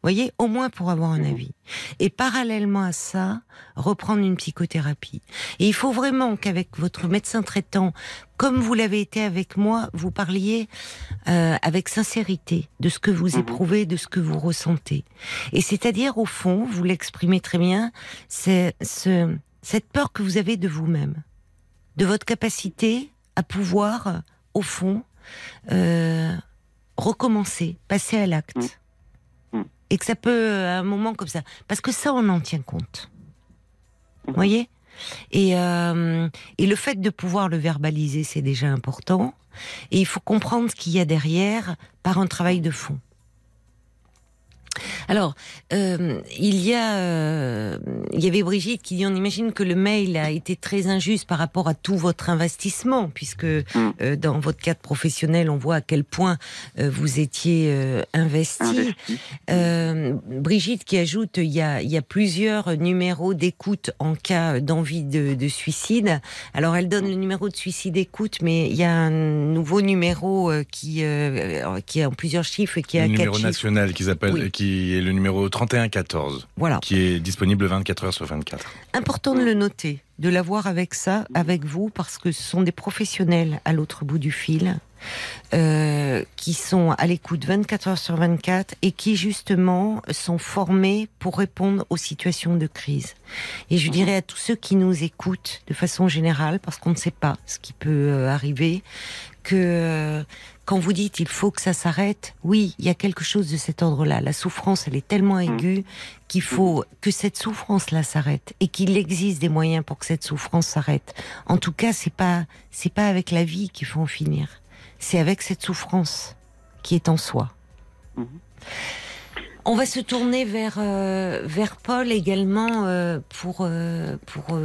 Voyez, au moins pour avoir un Mhm. avis. Et parallèlement à ça, reprendre une psychothérapie. Et il faut vraiment qu'avec votre médecin traitant, comme vous l'avez été avec moi, vous parliez euh, avec sincérité de ce que vous Mhm. éprouvez, de ce que vous ressentez. Et c'est-à-dire, au fond, vous l'exprimez très bien, c'est ce, cette peur que vous avez de vous-même, de votre capacité à pouvoir, au fond, euh, recommencer, passer à l'acte. Et que ça peut, euh, à un moment comme ça, parce que ça, on en tient compte. Vous Mhm. voyez? Et, euh, et le fait de pouvoir le verbaliser, c'est déjà important. Et il faut comprendre ce qu'il y a derrière par un travail de fond. Alors, euh, il y a, euh, il y avait Brigitte qui dit, on imagine que le mail a été très injuste par rapport à tout votre investissement, puisque euh, dans votre cadre professionnel, on voit à quel point euh, vous étiez euh, investi. Euh, Brigitte qui ajoute, il y a, il y a plusieurs numéros d'écoute en cas d'envie de, de suicide. Alors elle donne le numéro de suicide écoute, mais il y a un nouveau numéro euh, qui, euh, qui a en plusieurs chiffres et qui a le quatre numéro chiffres. national qui s'appelle, Oui. qui est le numéro 3114, Voilà. qui est disponible 24 heures sur 24. Important de le noter, de l'avoir avec ça, avec vous, parce que ce sont des professionnels à l'autre bout du fil, euh, qui sont à l'écoute 24 heures sur 24 et qui justement sont formés pour répondre aux situations de crise. Et je dirais à tous ceux qui nous écoutent de façon générale, parce qu'on ne sait pas ce qui peut euh, arriver, que quand vous dites il faut que ça s'arrête, oui, il y a quelque chose de cet ordre-là. La souffrance, elle est tellement aiguë qu'il faut que cette souffrance-là s'arrête et qu'il existe des moyens pour que cette souffrance s'arrête. En tout cas, c'est pas c'est pas avec la vie qu'il faut en finir. C'est avec cette souffrance qui est en soi. Mhm. On va se tourner vers euh, vers Paul également euh, pour euh, pour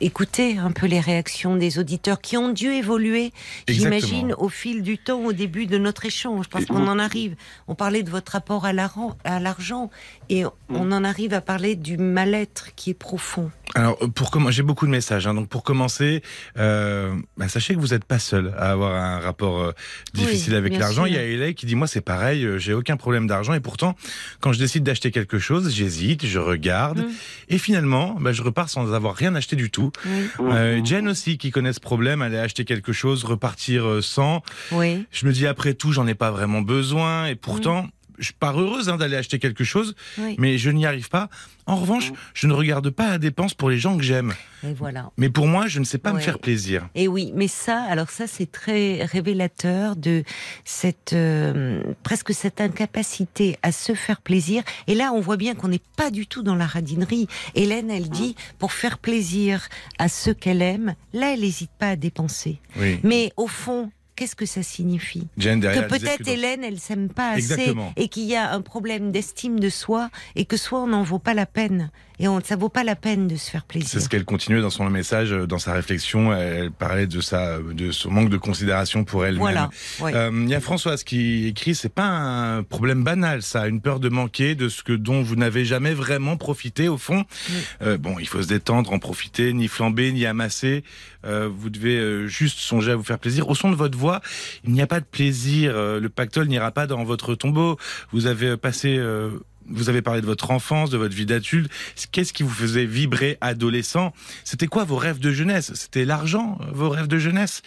écouter un peu les réactions des auditeurs qui ont dû évoluer, j'imagine, au fil du temps, au début de notre échange, parce qu'on en arrive. On parlait de votre rapport à l'argent, et on en arrive à parler du mal-être qui est profond. Alors, pour j'ai beaucoup de messages. hein. donc, pour commencer, bah, sachez que vous n'êtes pas seul à avoir un rapport difficile Oui, avec l'argent. Il y a Elay qui dit moi c'est pareil, j'ai aucun problème d'argent et pourtant, quand je décide d'acheter quelque chose, j'hésite, je regarde Mm. et finalement, bah, je repars sans avoir rien acheté du tout. Euh, Jen aussi qui connaît ce problème, aller acheter quelque chose, repartir euh, sans. Oui. Je me dis après tout, j'en ai pas vraiment besoin et pourtant. Je pars heureuse hein, d'aller acheter quelque chose, oui. mais je n'y arrive pas. En revanche, je ne regarde pas la dépense pour les gens que j'aime. Et voilà. Mais pour moi, je ne sais pas me faire plaisir. Et oui, mais ça, alors ça, c'est très révélateur de cette euh, presque cette incapacité à se faire plaisir. Et là, on voit bien qu'on n'est pas du tout dans la radinerie. Hélène, elle dit, pour faire plaisir à ceux qu'elle aime, là, elle n'hésite pas à dépenser. Oui. Mais au fond, qu'est-ce que ça signifie Que peut-être Hélène, elle s'aime pas assez Exactement. et qu'il y a un problème d'estime de soi et que soit on n'en vaut pas la peine et on, ça vaut pas la peine de se faire plaisir. C'est ce qu'elle continuait dans son message, euh, dans sa réflexion. Elle parlait de sa, de son manque de considération pour elle-même. Voilà. ouais. Euh, Il y a Françoise qui écrit, c'est pas un problème banal, ça, une peur de manquer de ce que dont vous n'avez jamais vraiment profité au fond. Euh, bon, il faut se détendre, en profiter, ni flamber, ni amasser. Euh, vous devez juste songer à vous faire plaisir. Au son de votre voix, il n'y a pas de plaisir. Le pactole n'ira pas dans votre tombeau. Vous avez passé. Vous avez parlé de votre enfance, de votre vie d'adulte. Qu'est-ce qui vous faisait vibrer adolescent? C'était quoi vos rêves de jeunesse? C'était l'argent, euh, vos rêves de jeunesse?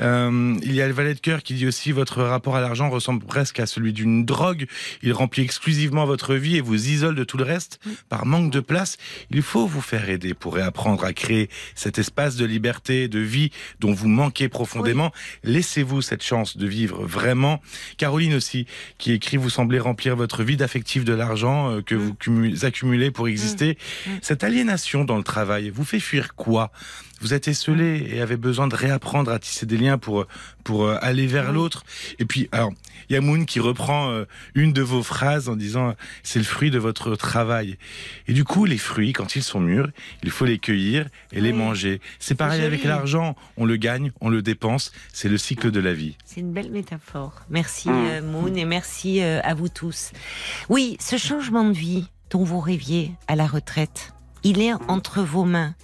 Euh, Il y a le valet de cœur qui dit aussi votre rapport à l'argent ressemble presque à celui d'une drogue. Il remplit exclusivement votre vie et vous isole de tout le reste par manque de place. Il faut vous faire aider pour réapprendre à créer cet espace de liberté, de vie dont vous manquez profondément. Laissez-vous cette chance de vivre vraiment. Caroline aussi, qui écrit Vous semblez remplir votre vie d'affectif de l'argent euh, que vous cumu- accumulez pour exister. Cette aliénation dans le travail vous fait fuir quoi? Vous êtes esselé et avez besoin de réapprendre à tisser des liens pour pour euh, aller vers l'autre. Et puis, alors, il y a Moon qui reprend euh, une de vos phrases en disant c'est le fruit de votre travail. Et du coup, les fruits, quand ils sont mûrs, il faut les cueillir et les manger. C'est pareil joli. avec l'argent. On le gagne, on le dépense. C'est le cycle de la vie. C'est une belle métaphore. Merci Mm. euh, Moon et merci euh, à vous tous. Oui, ce changement de vie dont vous rêviez à la retraite, il est entre vos mains.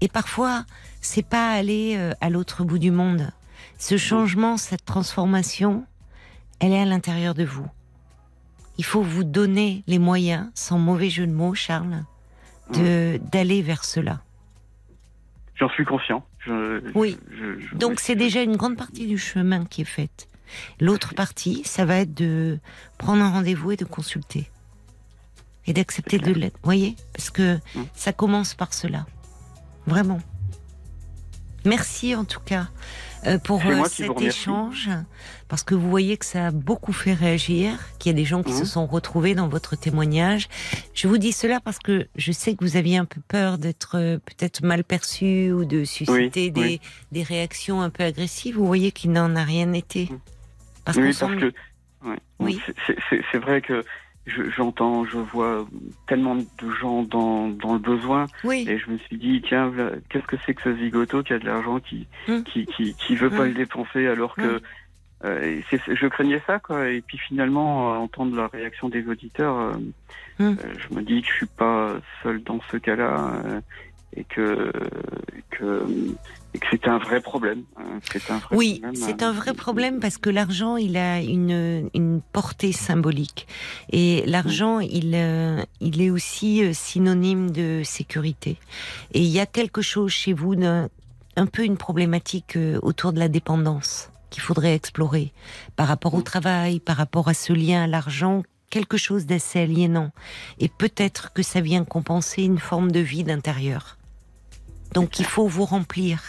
Et parfois, c'est pas aller euh, à l'autre bout du monde. Ce changement, cette transformation, elle est à l'intérieur de vous. Il faut vous donner les moyens, sans mauvais jeu de mots, Charles, de d'aller vers cela. J'en suis conscient. Je, Oui. je- je- Donc c'est déjà une grande partie du chemin qui est faite. L'autre partie, ça va être de prendre un rendez-vous et de consulter. Et d'accepter de l'aide. voyez Parce que Mm. ça commence par cela. Vraiment. Merci en tout cas euh, pour euh, vous cet échange. Parce que vous voyez que ça a beaucoup fait réagir, qu'il y a des gens qui se sont retrouvés dans votre témoignage. Je vous dis cela parce que je sais que vous aviez un peu peur d'être euh, peut-être mal perçu ou de susciter Oui, des, oui. des réactions un peu agressives. Vous voyez qu'il n'en a rien été. Parce qu'on oui, parce que ouais, Oui. c'est- vrai que j'entends, je vois tellement de gens dans, dans le besoin. Oui, et je me suis dit tiens qu'est-ce que c'est que ce zigoto qui a de l'argent qui, Mm. qui qui qui veut pas Mm. le dépenser alors que euh, et c'est- je craignais ça quoi. Et puis finalement euh, entendre la réaction des auditeurs euh, euh, je me dis que je suis pas seul dans ce cas-là euh, et que que c'est un vrai problème hein, c'est un vrai oui, c'est euh, un vrai problème parce que l'argent, il a une, une portée symbolique. Et l'argent, il, euh, il est aussi euh, synonyme de sécurité. Et il y a quelque chose chez vous, d'un- un peu une problématique euh, autour de la dépendance qu'il faudrait explorer par rapport au travail, par rapport à ce lien à l'argent, quelque chose d'assez aliénant. Et peut-être que ça vient compenser une forme de vide intérieur. Donc il faut vous remplir.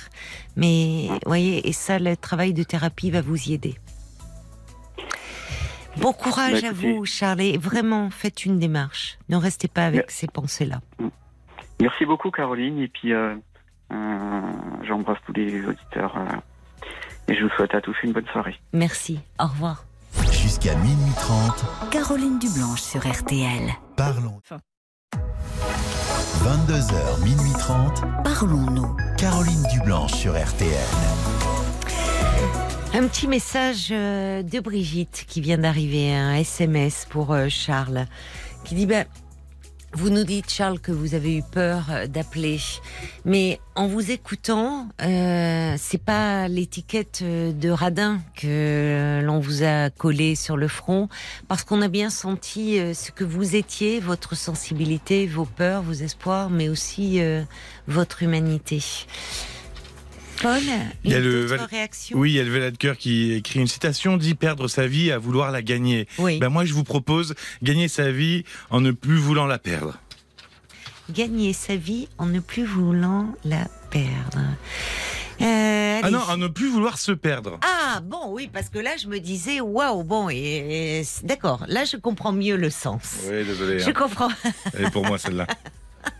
Mais voyez, et ça, le travail de thérapie va vous y aider. Bon courage Bah, à écoutez- vous, Charles. Et vraiment, faites une démarche. Ne restez pas avec ces pensées-là. Merci beaucoup Caroline et puis euh, euh, j'embrasse tous les auditeurs euh, et je vous souhaite à tous une bonne soirée. Merci. Au revoir. Jusqu'à minuit 30, Caroline Dublanche sur RTL. parlons. 22h, minuit 30, Parlons-nous. Caroline Dublanche sur RTL. Un petit message euh, de Brigitte qui vient d'arriver, un SMS pour euh, Charles, qui dit ben, vous nous dites Charles que vous avez eu peur euh, d'appeler, mais en vous écoutant, euh, c'est pas l'étiquette euh, de radin que l'on vous a collé sur le front, parce qu'on a bien senti euh, ce que vous étiez, votre sensibilité, vos peurs, vos espoirs, mais aussi euh, votre humanité. Paul, Il y a le val- réaction Oui, il y a le valet de cœur qui écrit une citation dit perdre sa vie à vouloir la gagner. Oui. Ben moi, je vous propose gagner sa vie en ne plus voulant la perdre. Gagner sa vie en ne plus voulant la perdre. Euh, Ah non, en ne plus vouloir se perdre. Ah bon, oui, parce que là, je me disais, waouh, bon, et, et- d'accord, là, je comprends mieux le sens. Oui, désolé. Je hein. comprends. Est pour moi celle-là.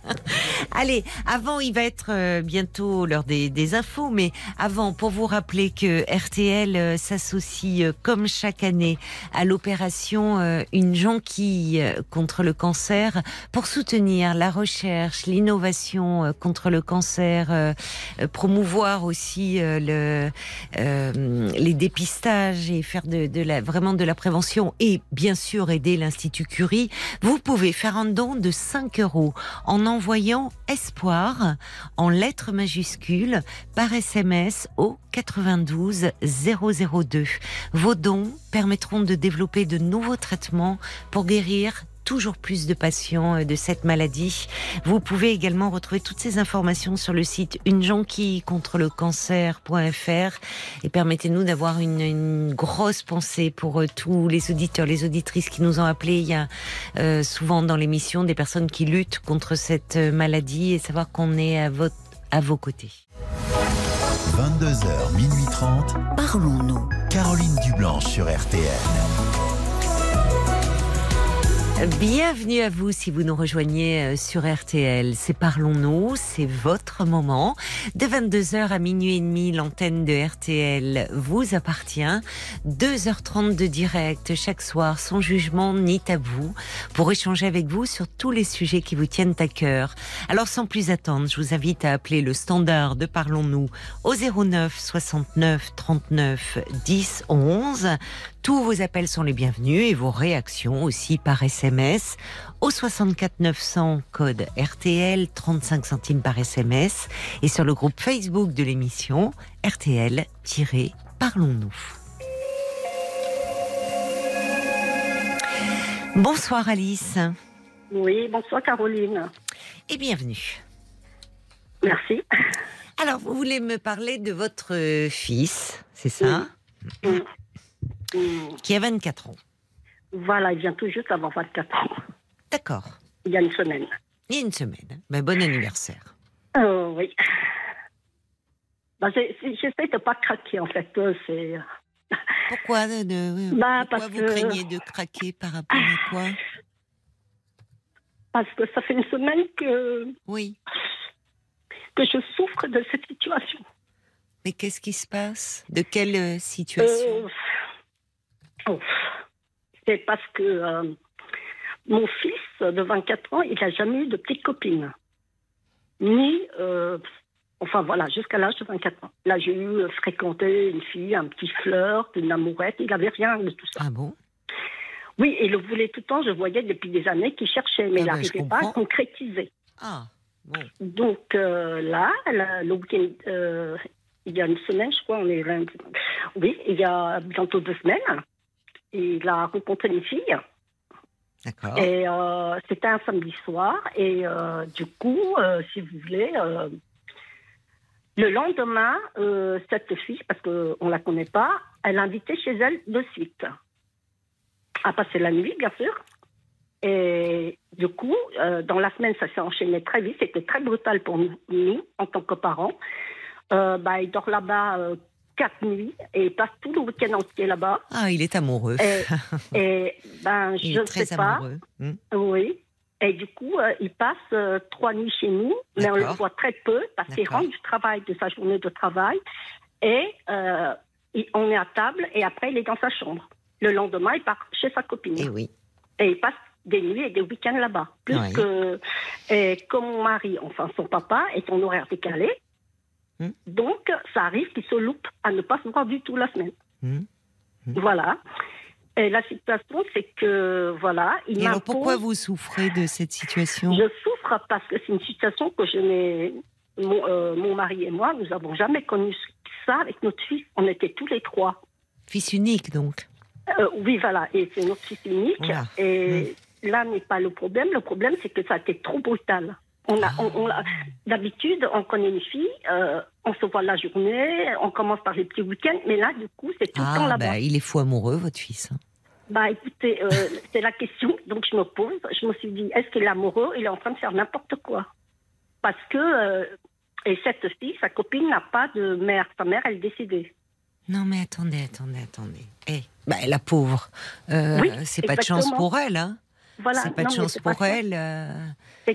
Allez, avant, il va être euh, bientôt l'heure des, des infos, mais avant, pour vous rappeler que RTL euh, s'associe euh, comme chaque année à l'opération Une jonquille contre le cancer pour soutenir la recherche, l'innovation contre le cancer, promouvoir aussi le, euh, les dépistages et faire de, de la, vraiment de la prévention et bien sûr aider l'Institut Curie. Vous pouvez faire un don de 5 euros en envoyant espoir en lettres majuscules par SMS au 92 002. Vos dons permettront de développer de nouveaux traitements pour guérir toujours plus de patients euh, de cette maladie. Vous pouvez également retrouver toutes ces informations sur le site une jonquille contre le cancer.fr et permettez-nous d'avoir une, une grosse pensée pour euh, tous les auditeurs, les auditrices qui nous ont appelés. Il y a euh, souvent dans l'émission des personnes qui luttent contre cette maladie et savoir qu'on est à, votre, à vos côtés. 22h, minuit 30. Parlons-nous. Caroline Dublanche sur RTL. Bienvenue à vous si vous nous rejoignez euh, sur RTL. C'est Parlons-nous, c'est votre moment. De 22h à minuit et demi, l'antenne de RTL vous appartient. 2h30 de direct chaque soir, sans jugement ni tabou, pour échanger avec vous sur tous les sujets qui vous tiennent à cœur. Alors sans plus attendre, je vous invite à appeler le standard de Parlons-nous au 09 69 39 10 11. Tous vos appels sont les bienvenus et vos réactions aussi par SMS au 64 900 code RTL 35 centimes par SMS et sur le groupe Facebook de l'émission RTL-Parlons-nous. Bonsoir Alice Oui, bonsoir Caroline. et bienvenue. Merci. Alors, vous voulez me parler de votre fils, c'est ça? Qui a 24 ans. Voilà, il vient tout juste avoir 24 ans. D'accord. Il y a une semaine. Il y a une semaine. Ben, bon anniversaire. Euh, oui. Bah, c'est- J'essaie de pas craquer en fait. euh, C'est Pourquoi, de, de- Bah, pourquoi parce vous que- craignez de craquer par rapport à quoi? Parce que ça fait une semaine que Oui. que je souffre de cette situation. Mais qu'est-ce qui se passe? De quelle euh, situation? Euh, C'est parce que euh, mon fils de 24 ans, il n'a jamais eu de petite copine. Ni, euh, enfin voilà, jusqu'à l'âge de 24 ans. Là, j'ai eu euh, fréquenté une fille, un petit flirt, une amourette, il n'avait rien de tout ça. Ah bon? Oui, il le voulait tout le temps, je voyais depuis des années qu'il cherchait, mais Ah il ben, n'arrivait pas à concrétiser. Ah, bon. Donc euh, là, le week-end, euh, il y a une semaine, je crois, on est lundi. Oui, il y a bientôt deux semaines, il a rencontré une fille. D'accord. Et euh, c'était un samedi soir. Et euh, du coup, euh, si vous voulez, le lendemain, cette fille, parce qu'on ne la connaît pas, elle l'a invitée chez elle de suite. À passer la nuit, bien sûr. Et du coup, dans la semaine, ça s'est enchaîné très vite. C'était très brutal pour nous, nous, en tant que parents. Bah, il dort là-bas quatre nuits et il passe tout le week-end entier là-bas. Ah, il est amoureux. Et, et ben, il je ne sais pas. amoureux. Hmm. Oui. Et du coup, euh, il passe euh, trois nuits chez nous, mais on le voit très peu parce qu'il rentre du travail, de sa journée de travail, et euh, il- on est à table, et après il est dans sa chambre. Le lendemain, il part chez sa copine. Eh oui. Et il passe des nuits et des week-ends là-bas. Plus que. Et comme mon mari, enfin son papa, est en horaire décalé, Hmm. donc ça arrive qu'il se loupe à ne pas se voir du tout la semaine. Hmm. Voilà. Et la situation, c'est que, voilà, il Et alors pourquoi vous souffrez de cette situation? Je souffre parce que c'est une situation que je n'ai. Mon, euh, mon mari et moi, nous n'avons jamais connu ça avec notre fils. On était tous les trois. Fils unique donc. Euh, oui, voilà. Et c'est notre fils unique. Voilà. Et là n'est pas le problème. Le problème, c'est que ça a été trop brutal. On a, on, on a- d'habitude, on connaît une fille, euh, on se voit la journée, on commence par les petits week-ends, mais là, du coup, c'est tout le temps Ah, là-bas. bah, il est fou amoureux, votre fils. hein. Bah écoutez, euh, c'est la question, donc je me pose. Je me suis dit, est-ce qu'il est amoureux Il est en train de faire n'importe quoi? Parce que, euh, et cette fille, sa copine n'a pas de mère. Sa mère, elle est décédée. Non, mais attendez, attendez, attendez. Eh, bah, la pauvre. Oui, c'est pas de chance pour elle, hein. Voilà. c'est pas Non, de chance pour ça. elle euh,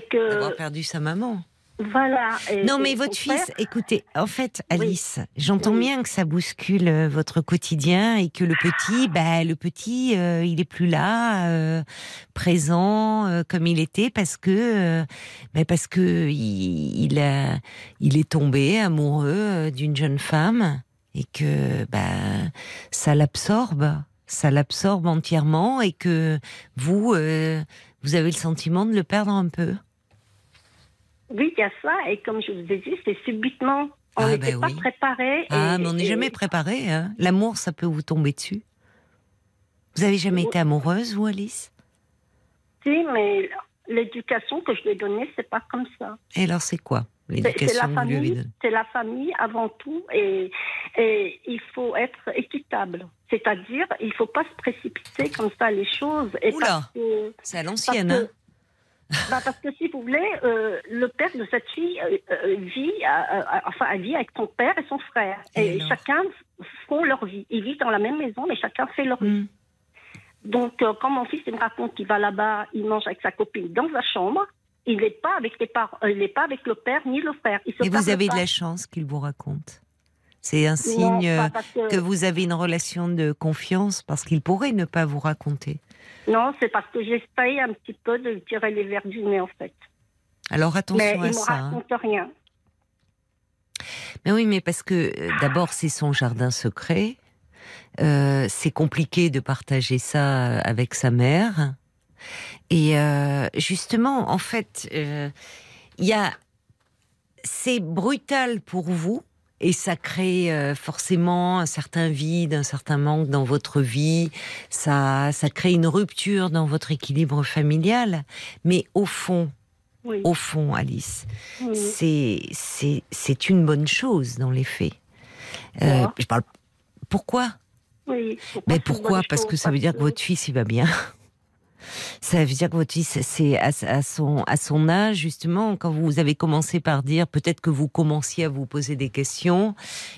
que, d'avoir perdu sa maman. Voilà. et- Non, mais votre fils, père- écoutez, en fait, Alice, j'entends Oui. bien que ça bouscule euh, votre quotidien et que le petit, bah, le petit, euh, il est plus là, euh, présent euh, comme il était parce que, bah, parce que il, il a, il est tombé amoureux d'une jeune femme et que, bah, ça l'absorbe, ça l'absorbe entièrement et que vous, euh, vous avez le sentiment de le perdre un peu. Oui, il y a ça. Et comme je vous ai dit, c'est subitement. On Ah, n'était ben pas oui. préparés. Ah, et- mais on n'est et- jamais préparé. Hein. L'amour, ça peut vous tomber dessus. Vous avez jamais été amoureuse, vous, Alice? Si, mais l'éducation que je lui ai donnée, c'est pas comme ça. Et alors, c'est quoi? L'éducation c'est la famille avant tout, et, et il faut être équitable. C'est-à-dire, il faut pas se précipiter comme ça les choses. Et Oula. C'est à l'ancienne, hein bah, parce que si vous voulez, euh, le père de cette fille euh, euh, vit, euh, enfin, elle vit avec son père et son frère, Et chacun font leur vie. Ils vivent dans la même maison, mais chacun fait leur vie. Hmm. Donc, quand mon fils il me raconte qu'il va là-bas, il mange avec sa copine dans sa chambre, il n'est pas avec les parents, euh, il n'est pas avec le père ni le frère. Il Et vous avez de la chance qu'il vous raconte. C'est un signe euh, que- que vous avez une relation de confiance parce qu'il pourrait ne pas vous raconter. Non, c'est parce que j'essaye un petit peu de tirer les verres du nez, en fait. Alors Mais attention il à ne me ça. hein. raconte rien. Mais oui, mais parce que euh, d'abord, c'est son jardin secret. Euh, c'est compliqué de partager ça avec sa mère. Et euh, justement, en fait, euh, il y a, c'est brutal pour vous. Et ça crée euh, forcément un certain vide, un certain manque dans votre vie. Ça, ça crée une rupture dans votre équilibre familial. Mais au fond, Oui. au fond, Alice, oui. c'est c'est c'est une bonne chose dans les faits. Euh, je parle pourquoi? Oui. Pourquoi Mais une pourquoi? Parce chose que ça veut dire que votre fils il va bien. Ça veut dire que votre fils, c'est à, son à son âge justement quand vous avez commencé par dire peut-être que vous commenciez à vous poser des questions.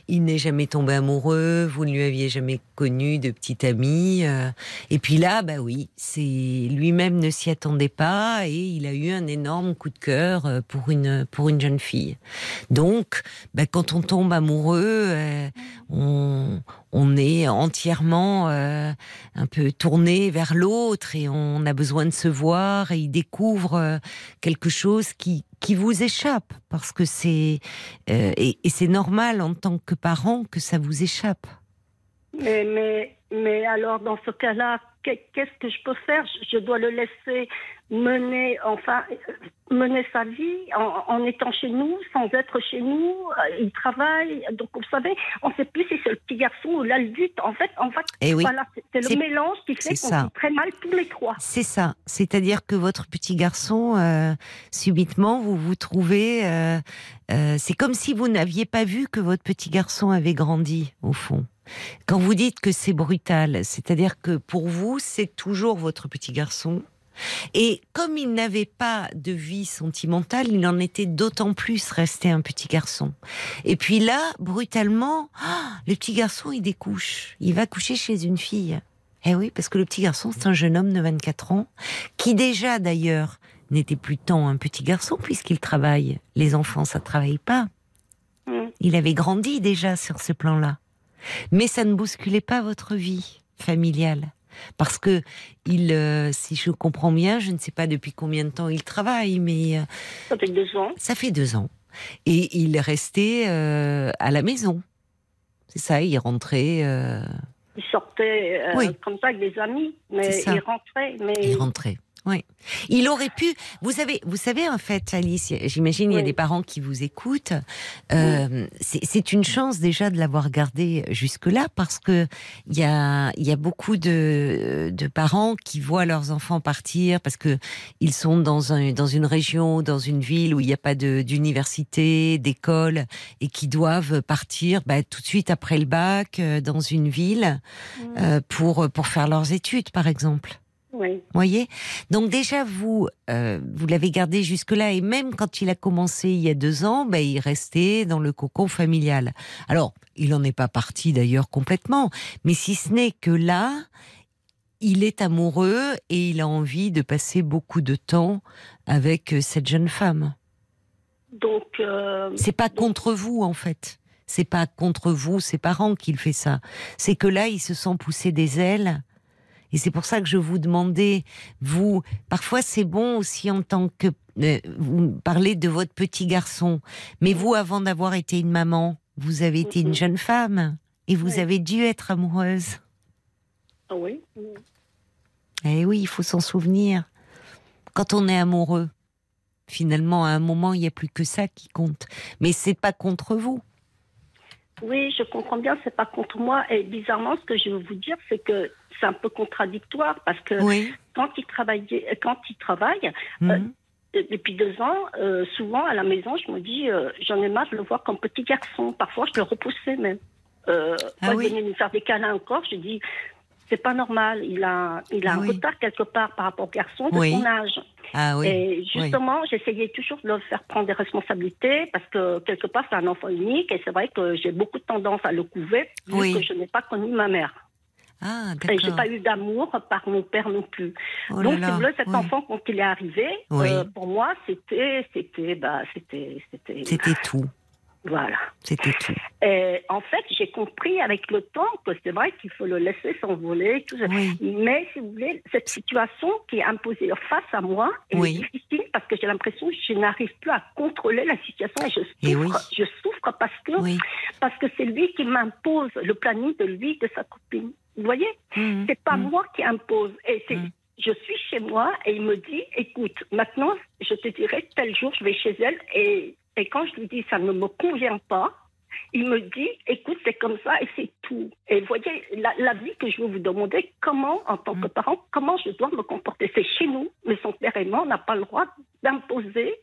Il n'est jamais tombé amoureux, vous ne lui aviez jamais connu de petit ami. euh, et puis là, bah oui, c'est lui-même ne s'y attendait pas et il a eu un énorme coup de cœur euh, pour une pour une jeune fille. Donc, bah, quand on tombe amoureux, euh, on on est entièrement euh, un peu tourné vers l'autre et on a besoin de se voir et il découvre euh, quelque chose qui qui vous échappe parce que c'est euh, et, et c'est normal en tant que parent que ça vous échappe. Mais, mais, mais alors, dans ce cas-là, qu'est-ce que je peux faire? Je, dois le laisser mener, enfin, euh, mener sa vie en, en étant chez nous, sans être chez nous. Euh, Il travaille. Donc, vous savez, on ne sait plus si c'est le petit garçon ou l'adulte. En fait, en fait Eh oui. voilà, c'est- le mélange qui fait qu'on vit très mal tous les trois. C'est ça, c'est-à-dire que votre petit garçon, euh, subitement, vous vous trouvez, euh, euh, c'est comme si vous n'aviez pas vu que votre petit garçon avait grandi, au fond. Quand vous dites que c'est brutal, c'est-à-dire que pour vous, c'est toujours votre petit garçon. Et comme il n'avait pas de vie sentimentale, il en était d'autant plus resté un petit garçon. Et puis là, brutalement, ah, le petit garçon, il découche. Il va coucher chez une fille. Eh oui, parce que le petit garçon, c'est un jeune homme de 24 ans, qui déjà d'ailleurs n'était plus tant un petit garçon puisqu'il travaille. Les enfants, ça travaille pas. Mm. Il avait grandi déjà sur ce plan-là. Mais ça ne bousculait pas votre vie familiale. Parce que il, euh, si je comprends bien, je ne sais pas depuis combien de temps il travaille, mais euh, Ça fait deux ans. ça fait deux ans. Et il restait euh, à la maison. C'est ça, il rentrait, Il sortait Oui. comme ça avec des amis, mais il rentrait. Mais il rentrait. Oui. Il aurait pu. Vous savez, vous savez en fait, Alice. J'imagine il y a des parents qui vous écoutent. Euh, c'est- C'est une chance déjà de l'avoir gardé jusque là parce que il y a il y a beaucoup de de parents qui voient leurs enfants partir parce que ils sont dans un dans une région, dans une ville où il n'y a pas d'université, d'école et qui doivent partir bah, tout de suite après le bac euh, dans une ville Mm. euh, pour pour faire leurs études par exemple oui. voyez? Donc déjà, vous, euh, vous l'avez gardé jusque-là, et même quand il a commencé il y a deux ans, ben, il restait dans le cocon familial. Alors, il n'en est pas parti d'ailleurs complètement, mais si ce n'est que là, il est amoureux et il a envie de passer beaucoup de temps avec euh, cette jeune femme. Donc. euh, C'est pas contre vous, en fait. C'est pas contre vous, ses parents, qu'il fait ça. C'est que là, il se sent pousser des ailes. Et c'est pour ça que je vous demandais, vous, parfois c'est bon aussi en tant que, euh, vous parlez de votre petit garçon, mais vous, avant d'avoir été une maman, vous avez été une Mhm. jeune femme et vous Oui. avez dû être amoureuse. ah oui. Eh oui, il faut s'en souvenir. Quand on est amoureux, finalement, à un moment, il n'y a plus que ça qui compte. Mais c'est pas contre vous. Oui, je comprends bien, c'est pas contre moi. Et bizarrement, ce que je veux vous dire, c'est que c'est un peu contradictoire parce que Oui. quand il travaillait, quand il travaille, Mhm. euh, depuis deux ans, euh, souvent à la maison, je me dis, euh, j'en ai marre de le voir comme petit garçon. Parfois, je le repoussais même. Euh, Ah oui. il venait me faire des câlins encore, je dis, c'est pas normal. Il a, il a un retard quelque part par rapport au garçon de Oui. son âge. Ah oui. Et justement, j'essayais toujours de le faire prendre des responsabilités parce que quelque part, c'est un enfant unique et c'est vrai que j'ai beaucoup de tendance à le couver vu que je n'ai pas connu ma mère. Ah, Et j'ai pas eu d'amour par mon père non plus. Oh là Donc, là, voulez, cet oui. enfant, quand il est arrivé, Oui. euh, pour moi, c'était, c'était, bah, c'était, c'était, C'était tout. Voilà. C'était tout. Et en fait, j'ai compris avec le temps que c'est vrai qu'il faut le laisser s'envoler. Oui. Mais si vous voulez, cette situation qui est imposée face à moi est Oui. difficile parce que j'ai l'impression que je n'arrive plus à contrôler la situation et je souffre. Et oui. Je souffre parce que parce que c'est lui qui m'impose le planning de lui de sa copine. Vous voyez, Mhm. c'est pas Mhm. moi qui impose. Et c'est Mhm. je suis chez moi et il me dit, écoute, maintenant je te dirai tel jour je vais chez elle et et quand je lui dis ça ne me convient pas. Il me dit, écoute, c'est comme ça et c'est tout. Et vous voyez, la, la vie que je veux vous demander, comment, en tant que parent, comment je dois me comporter? C'est chez nous, mais son père et moi, on n'a pas le droit d'imposer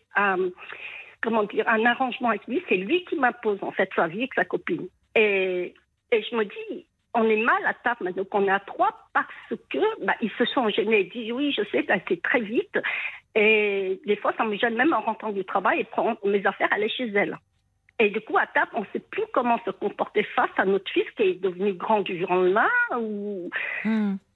comment dire, un arrangement avec lui. C'est lui qui m'impose, en fait, sa vie avec sa copine. Et, et je me dis, on est mal à table maintenant qu'on est à trois parce que bah, ils se sont gênés. Ils disent, oui, je sais, ça a été très vite. Et des fois, ça me gêne même en rentrant du travail et prendre mes affaires, aller chez elle. Et du coup, à table, on ne sait plus comment se comporter face à notre fils qui est devenu grand du jour au lendemain. Ou...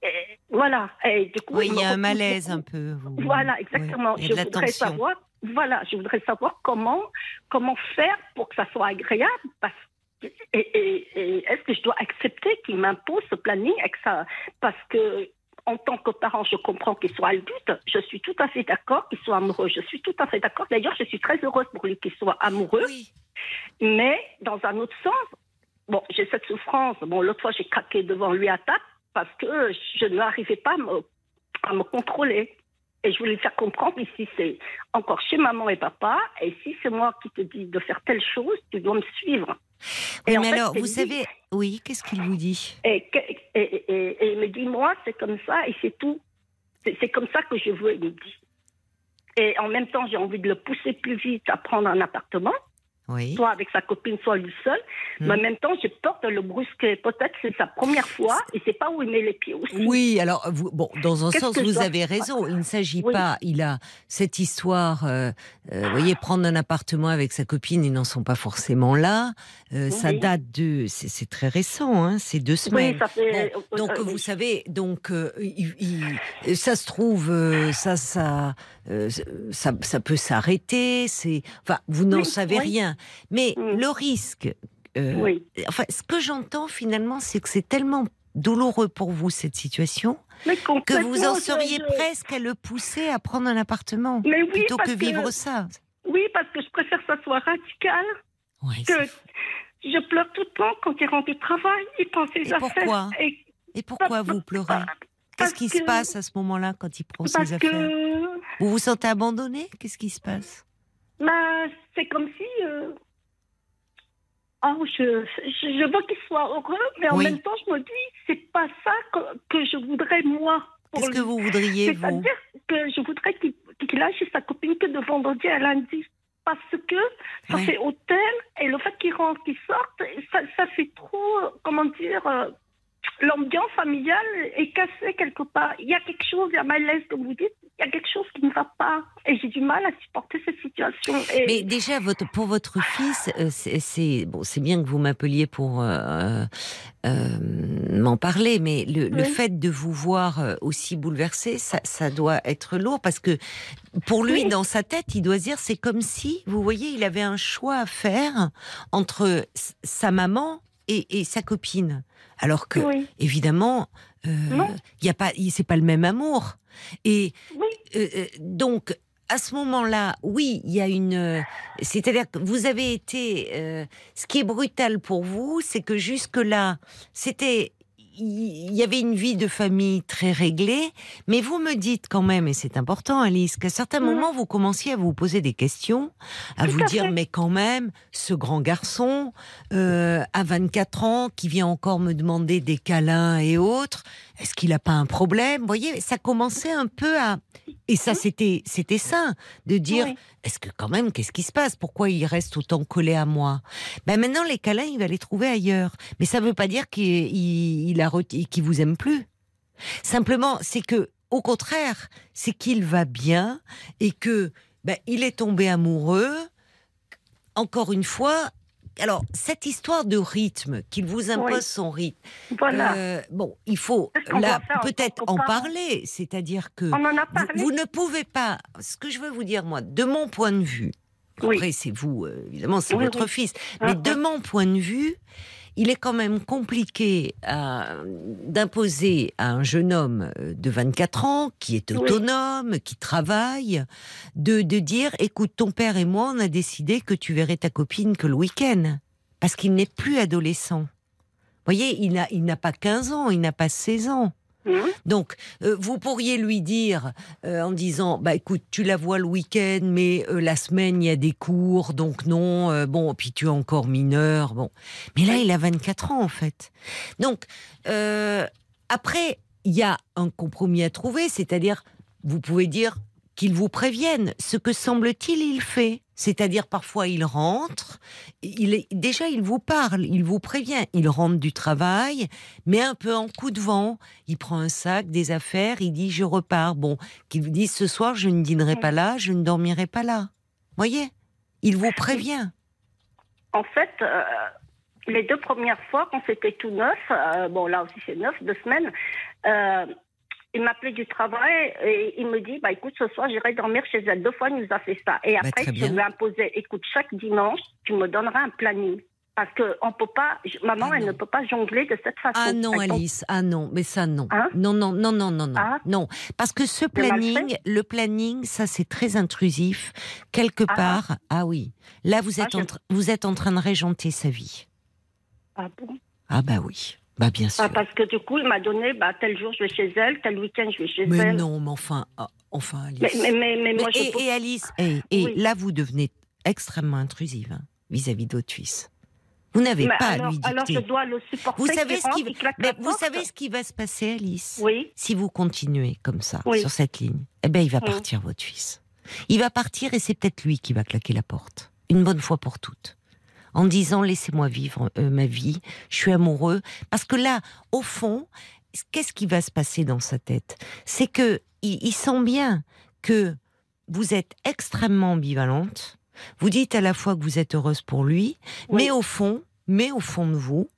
Et voilà. Et du coup, Oui, il y a un malaise un peu. Voilà, exactement. Oui, Je voudrais savoir, voilà, je voudrais savoir comment, comment faire pour que ça soit agréable. Parce que, et, et- et est-ce que je dois accepter qu'il m'impose ce planning avec ça? Parce que en tant que parent, je comprends qu'il soit adulte. Je suis tout à fait d'accord qu'il soit amoureux. Je suis tout à fait d'accord. D'ailleurs, je suis très heureuse pour lui qu'il soit amoureux. Oui. Mais dans un autre sens, bon, j'ai cette souffrance. Bon, l'autre fois, j'ai craqué devant lui à table parce que je n'arrivais pas à me, à me contrôler. Et je voulais lui faire comprendre ici, c'est encore chez maman et papa. Et si c'est moi qui te dis de faire telle chose, tu dois me suivre. Et mais fait, alors, vous savez, oui, qu'est-ce qu'il vous dit Et, et, et- et- et il me dit, moi, c'est comme ça et c'est tout. C'est c'est comme ça que je veux, il me dit. Et en même temps, j'ai envie de le pousser plus vite à prendre un appartement, Oui. soit avec sa copine, soit lui seul. Hmm. Mais en même temps, j'ai peur de le brusquer. Peut-être c'est sa première fois et c'est pas où il met les pieds aussi. Oui, alors, vous, bon, dans un sens, je vous avez raison. Il ne s'agit Oui. pas, il a cette histoire, euh, euh, vous voyez, prendre un appartement avec sa copine, ils n'en sont pas forcément là. Euh, Ça date de, c'est très récent, hein, c'est deux semaines. Oui, ça fait. Bon, donc vous savez, donc il- il- ça se trouve, ça, ça, ça, ça peut s'arrêter. C'est, enfin, vous n'en savez oui. Mais Mm. le risque, euh, Oui. enfin, ce que j'entends finalement, c'est que c'est tellement douloureux pour vous cette situation que vous en seriez je- presque à le pousser à prendre un appartement Mais oui, plutôt que vivre ça. Oui, parce que je préfère que ça soit radical. Que je pleure tout le temps quand il rentre du travail, il pense ses Et affaires. pourquoi Et Et pourquoi vous pleurez? Qu'est-ce qui se passe à ce moment-là quand il prend parce ses affaires? Que Vous vous sentez abandonné? Qu'est-ce qui se passe? Bah, c'est comme si. euh, Oh, je, veux qu'il soit heureux, mais en Oui. même temps, je me dis, c'est pas ça que, que je voudrais moi. pour Qu'est-ce que vous voudriez, vous C'est-à-dire que je voudrais qu'il aille chez sa copine que de vendredi à lundi. Parce que ça Ouais. fait hôtel et le fait qu'il rentre, qu'il sorte, ça, ça fait trop, euh, comment dire, euh, l'ambiance familiale est cassée quelque part. Il y a quelque chose, il y a malaise, comme vous dites, il y a quelque chose qui ne va pas. Et j'ai du mal à supporter cette situation. Et Mais déjà, votre, pour votre fils, euh, c'est bon, c'est bien que vous m'appeliez pour euh, euh, m'en parler, mais le, le fait de vous voir euh, aussi bouleversé, ça, ça doit être lourd parce que pour lui, Oui. dans sa tête, il doit se dire, c'est comme si, vous voyez, il avait un choix à faire entre sa maman et, et sa copine, alors que oui, évidemment, euh, il y a pas, c'est pas le même amour. Et oui, euh, euh, donc, à ce moment-là, oui, il y a une. euh, C'est-à-dire que vous avez été. euh, ce qui est brutal pour vous, c'est que jusque-là, c'était. Il y avait une vie de famille très réglée, mais vous me dites quand même, et c'est important, Alice, qu'à certains Mhm. moments, vous commenciez à vous poser des questions, à Tout vous à dire, fait. mais quand même, ce grand garçon, euh, à 24 ans, qui vient encore me demander des câlins et autres, est-ce qu'il n'a pas un problème? Vous voyez, ça commençait un peu à... Et ça, c'était, c'était ça, de dire, oui. est-ce que quand même, qu'est-ce qui se passe? Pourquoi il reste autant collé à moi? Ben maintenant, les câlins, il va les trouver ailleurs. Mais ça ne veut pas dire qu'il il, il a reti- qu'il vous aime plus. Simplement, c'est que, au contraire, c'est qu'il va bien et que ben, il est tombé amoureux. Encore une fois, alors cette histoire de rythme, qu'il vous impose Oui. son rythme. Voilà. euh, bon, il faut là peut-être en parler, c'est-à-dire que vous, ne pouvez pas. Ce que je veux vous dire, moi, de mon point de vue, Oui. après c'est vous, euh, évidemment, c'est Oui, votre fils, Ah, mais de mon point de vue, il est quand même compliqué euh, d'imposer à un jeune homme euh, de 24 ans, qui est Oui. autonome, qui travaille, de, de dire, écoute, ton père et moi, on a décidé que tu verrais ta copine que le week-end, parce qu'il n'est plus adolescent. Vous voyez, il n'a il n'a pas 15 ans, il n'a pas 16 ans. Hum, Donc, euh, vous pourriez lui dire, euh, en disant, bah écoute, tu la vois le week-end, mais euh, la semaine il y a des cours, donc non. bon, puis tu es encore mineur, bon. Mais là, il a 24 ans en fait. Donc, après, il y a un compromis à trouver, c'est-à-dire, vous pouvez dire qu'il vous prévienne. Ce que semble-t-il, il fait. C'est-à-dire parfois il rentre, il est déjà il vous parle, il vous prévient, il rentre du travail, mais un peu en coup de vent. Il prend un sac, des affaires, il dit je repars. Bon, qu'il vous dise ce soir je ne dînerai pas là, je ne dormirai pas là. Voyez, il vous prévient. En fait, euh, les deux premières fois, quand c'était tout neuf, euh, bon là aussi c'est neuf, deux semaines, euh, il m'appelait du travail et il me dit, bah écoute, ce soir j'irai dormir chez elle. Deux fois il nous a fait ça. Et Bah, après, je lui ai imposé, écoute, chaque dimanche, tu me donneras un planning. Parce que on peut pas, maman, Ah elle ne peut pas jongler de cette façon. Ah non, Alice, ah non, mais ça non. Hein? Non, non, non, non, non, non, Ah? non. Parce que ce planning, le planning, ça c'est très intrusif. Quelque Ah? part, ah oui. Là, vous êtes, en, je- vous êtes en train de régenter sa vie. Ah bon? Ah bah oui. Bah bien sûr. Ah, Parce que du coup, il m'a donné, bah tel jour je vais chez elle, tel week-end je vais chez mais elle. non, mais enfin, ah, enfin, Alice. Mais, mais, mais, mais moi, Mais- je et, Alice, et, et Oui. là, vous devenez extrêmement intrusive hein, vis-à-vis de votre fils. Vous n'avez Mais pas alors, à lui alors je dicter. dois le supporter. Vous savez ce qui, mais la vous savez ce qui va se passer, Alice? Oui. Si vous continuez comme ça Oui. sur cette ligne, eh ben il va Mm. partir votre fils. Il va partir et c'est peut-être lui qui va claquer la porte une bonne fois pour toutes, en disant laissez-moi vivre euh, ma vie, je suis amoureux. Parce que là, au fond, qu'est-ce qui va se passer dans sa tête? C'est que il, il sent bien que vous êtes extrêmement ambivalente. Vous dites à la fois que vous êtes heureuse pour lui, Oui. mais au fond, mais au fond de vous,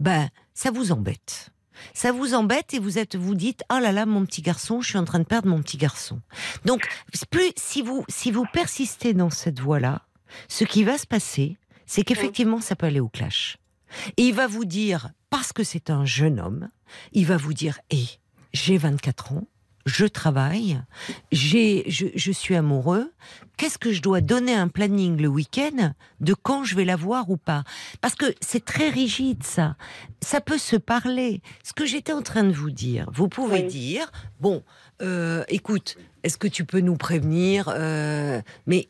ben ça vous embête. Ça vous embête et vous êtes, vous dites, oh là là, mon petit garçon, je suis en train de perdre mon petit garçon. Donc, plus si vous si vous persistez dans cette voie-là, ce qui va se passer, c'est qu'effectivement, ça peut aller au clash. Et il va vous dire, parce que c'est un jeune homme, il va vous dire, hé, j'ai 24 ans, je travaille, j'ai, je, je suis amoureux, qu'est-ce que je dois donner un planning le week-end de quand je vais la voir ou pas? Parce que c'est très rigide ça. Ça peut se parler. Ce que j'étais en train de vous dire, vous pouvez Oui. dire, bon, euh, écoute, est-ce que tu peux nous prévenir euh, Mais,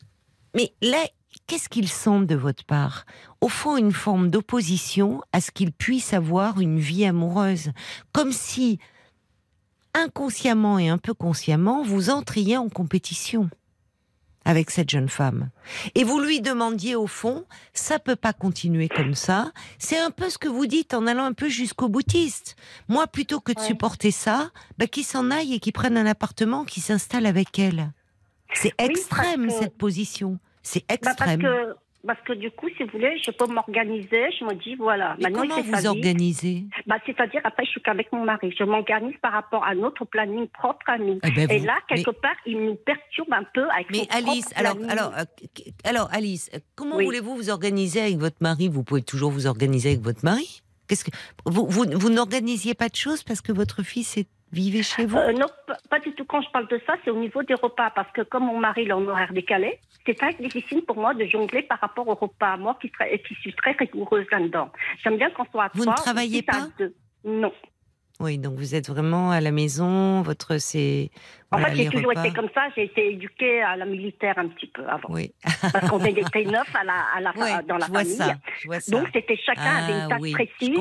mais là, qu'est-ce qu'il sent de votre part? Au fond, une forme d'opposition à ce qu'il puisse avoir une vie amoureuse, comme si inconsciemment et un peu consciemment, vous entriez en compétition avec cette jeune femme. Et vous lui demandiez au fond, ça peut pas continuer comme ça. C'est un peu ce que vous dites en allant un peu jusqu'au boutiste. Moi, plutôt que de Ouais. supporter ça, bah, qu'il s'en aille et qu'il prenne un appartement, qu'il s'installe avec elle. C'est extrême que- cette position. C'est Bah, parce extrême. que parce que du coup, si vous voulez, je peux m'organiser. Je me dis voilà, Mais maintenant comment vous organisez? Bah, c'est-à-dire après, je suis qu'avec mon mari. Je m'organise par rapport à notre planning propre à nous. Eh ben, Et vous- là, mais- quelque part, il nous perturbe un peu avec Mais Alice, alors, alors, euh, alors Alice, comment Oui. voulez-vous vous organiser avec votre mari? Vous pouvez toujours vous organiser avec votre mari? Qu'est-ce que vous, vous, vous n'organisiez pas de choses parce que votre fils est vivait chez vous Euh, non, pas- du tout. Quand je parle de ça, c'est au niveau des repas. Parce que comme mon mari il est en horaire décalé, c'est très difficile pour moi de jongler par rapport au repas. Moi qui, suis très rigoureuse là-dedans. J'aime bien qu'on soit à Vous ne trois ou travaillez pas. Non. Oui, donc vous êtes vraiment à la maison. Votre c'est. En fait, j'ai toujours repas. été comme ça. J'ai été éduquée à la militaire un petit peu avant. Oui, Parce qu'on était neuf à la, à la, dans la je vois famille. ça. Je vois ça. Donc, c'était chacun avait Ah une tâche oui, précise.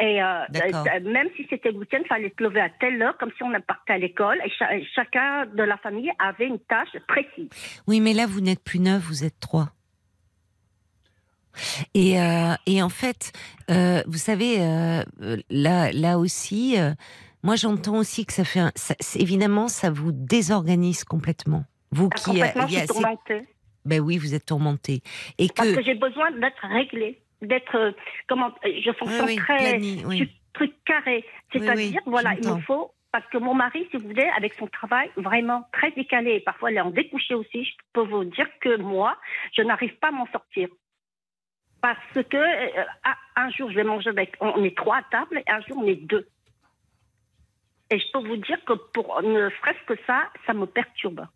Et euh, D'accord. euh, même si c'était le week-end, il fallait se lever à telle heure, comme si on partait à l'école. Et cha- chacun de la famille avait une tâche précise. Oui, mais là, vous n'êtes plus neuf, vous êtes trois. Et, euh, et en fait, euh, vous savez, euh, là, là aussi, moi j'entends aussi que ça fait un, ça- c'est- évidemment, ça vous désorganise complètement. Vous qui, Complètement, il y je suis ben oui, vous êtes tourmenté. Et Parce que, que j'ai besoin d'être réglée, d'être comment je oui, fonctionne oui, très plani- je oui. truc carré. C'est-à-dire oui, voilà, il me faut parce que mon mari, si vous voulez, avec son travail vraiment très décalé, et parfois il est en découché aussi, je peux vous dire que moi, je n'arrive pas à m'en sortir. Parce que euh, ah, un jour je vais manger avec, on est trois à table, et un jour on est deux. Et je peux vous dire que pour ne serait-ce que ça, ça me perturbe.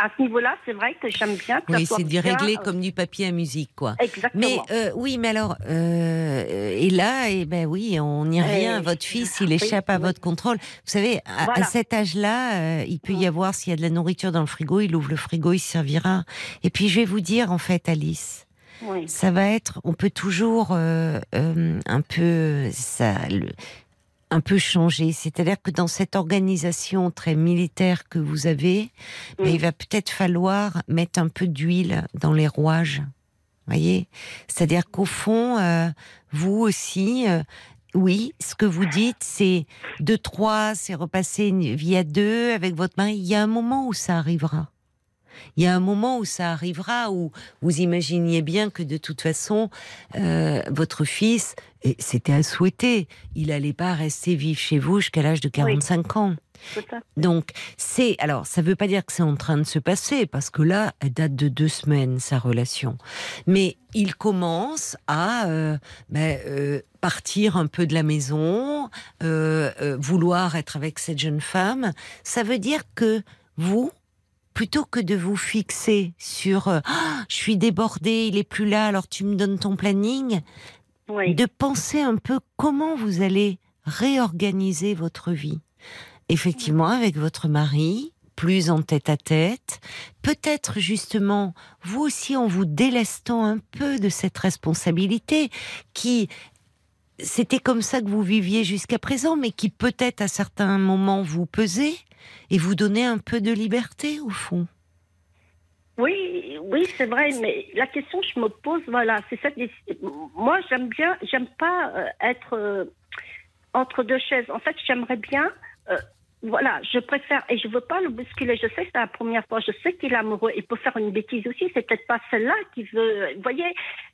À ce niveau-là, c'est vrai que j'aime bien que oui, c'est du bien, réglé euh, comme du papier à musique, quoi. Exactement. Mais euh, oui, mais alors, euh, et là, et ben oui, on y revient. Eh, votre fils, il oui, échappe à oui. votre contrôle. Vous savez, à, à cet âge-là, il peut y avoir s'il y a de la nourriture dans le frigo, il ouvre le frigo, il se servira. Et puis, je vais vous dire, en fait, Alice, Oui. ça va être, on peut toujours euh, euh, un peu ça, le- un peu changer. C'est-à-dire que dans cette organisation très militaire que vous avez, Mm. mais il va peut-être falloir mettre un peu d'huile dans les rouages. Voyez, c'est-à-dire qu'au fond, euh, vous aussi. oui, ce que vous dites, c'est de trois, c'est repasser une vie à deux avec votre mari. Il y a un moment où ça arrivera. Il y a un moment où ça arrivera où vous imaginiez bien que de toute façon, euh, votre fils, et c'était à souhaiter, il n'allait pas rester vivre chez vous jusqu'à l'âge de 45 ans. Tout à Donc, c'est. Alors, ça ne veut pas dire que c'est en train de se passer, parce que là, elle date de deux semaines, sa relation. Mais il commence à euh, ben, euh, partir un peu de la maison, euh, vouloir être avec cette jeune femme. Ça veut dire que vous, plutôt que de vous fixer sur euh, Ah, je suis débordée, il est plus là, alors tu me donnes ton planning, Oui. de penser un peu comment vous allez réorganiser votre vie. Effectivement, avec votre mari, plus en tête à tête, peut-être justement, vous aussi en vous délestant un peu de cette responsabilité qui, c'était comme ça que vous viviez jusqu'à présent, mais qui peut-être à certains moments vous pesait et vous donnait un peu de liberté au fond. Oui, oui, c'est vrai, mais la question que je me pose, voilà, c'est cette. Moi, j'aime bien, j'aime pas euh, être euh, entre deux chaises. En fait, j'aimerais bien. euh, voilà, je préfère, et je veux pas le bousculer. Je sais que c'est la première fois, je sais qu'il est amoureux. Il peut faire une bêtise aussi, c'est peut-être pas celle-là qui veut. Vous voyez,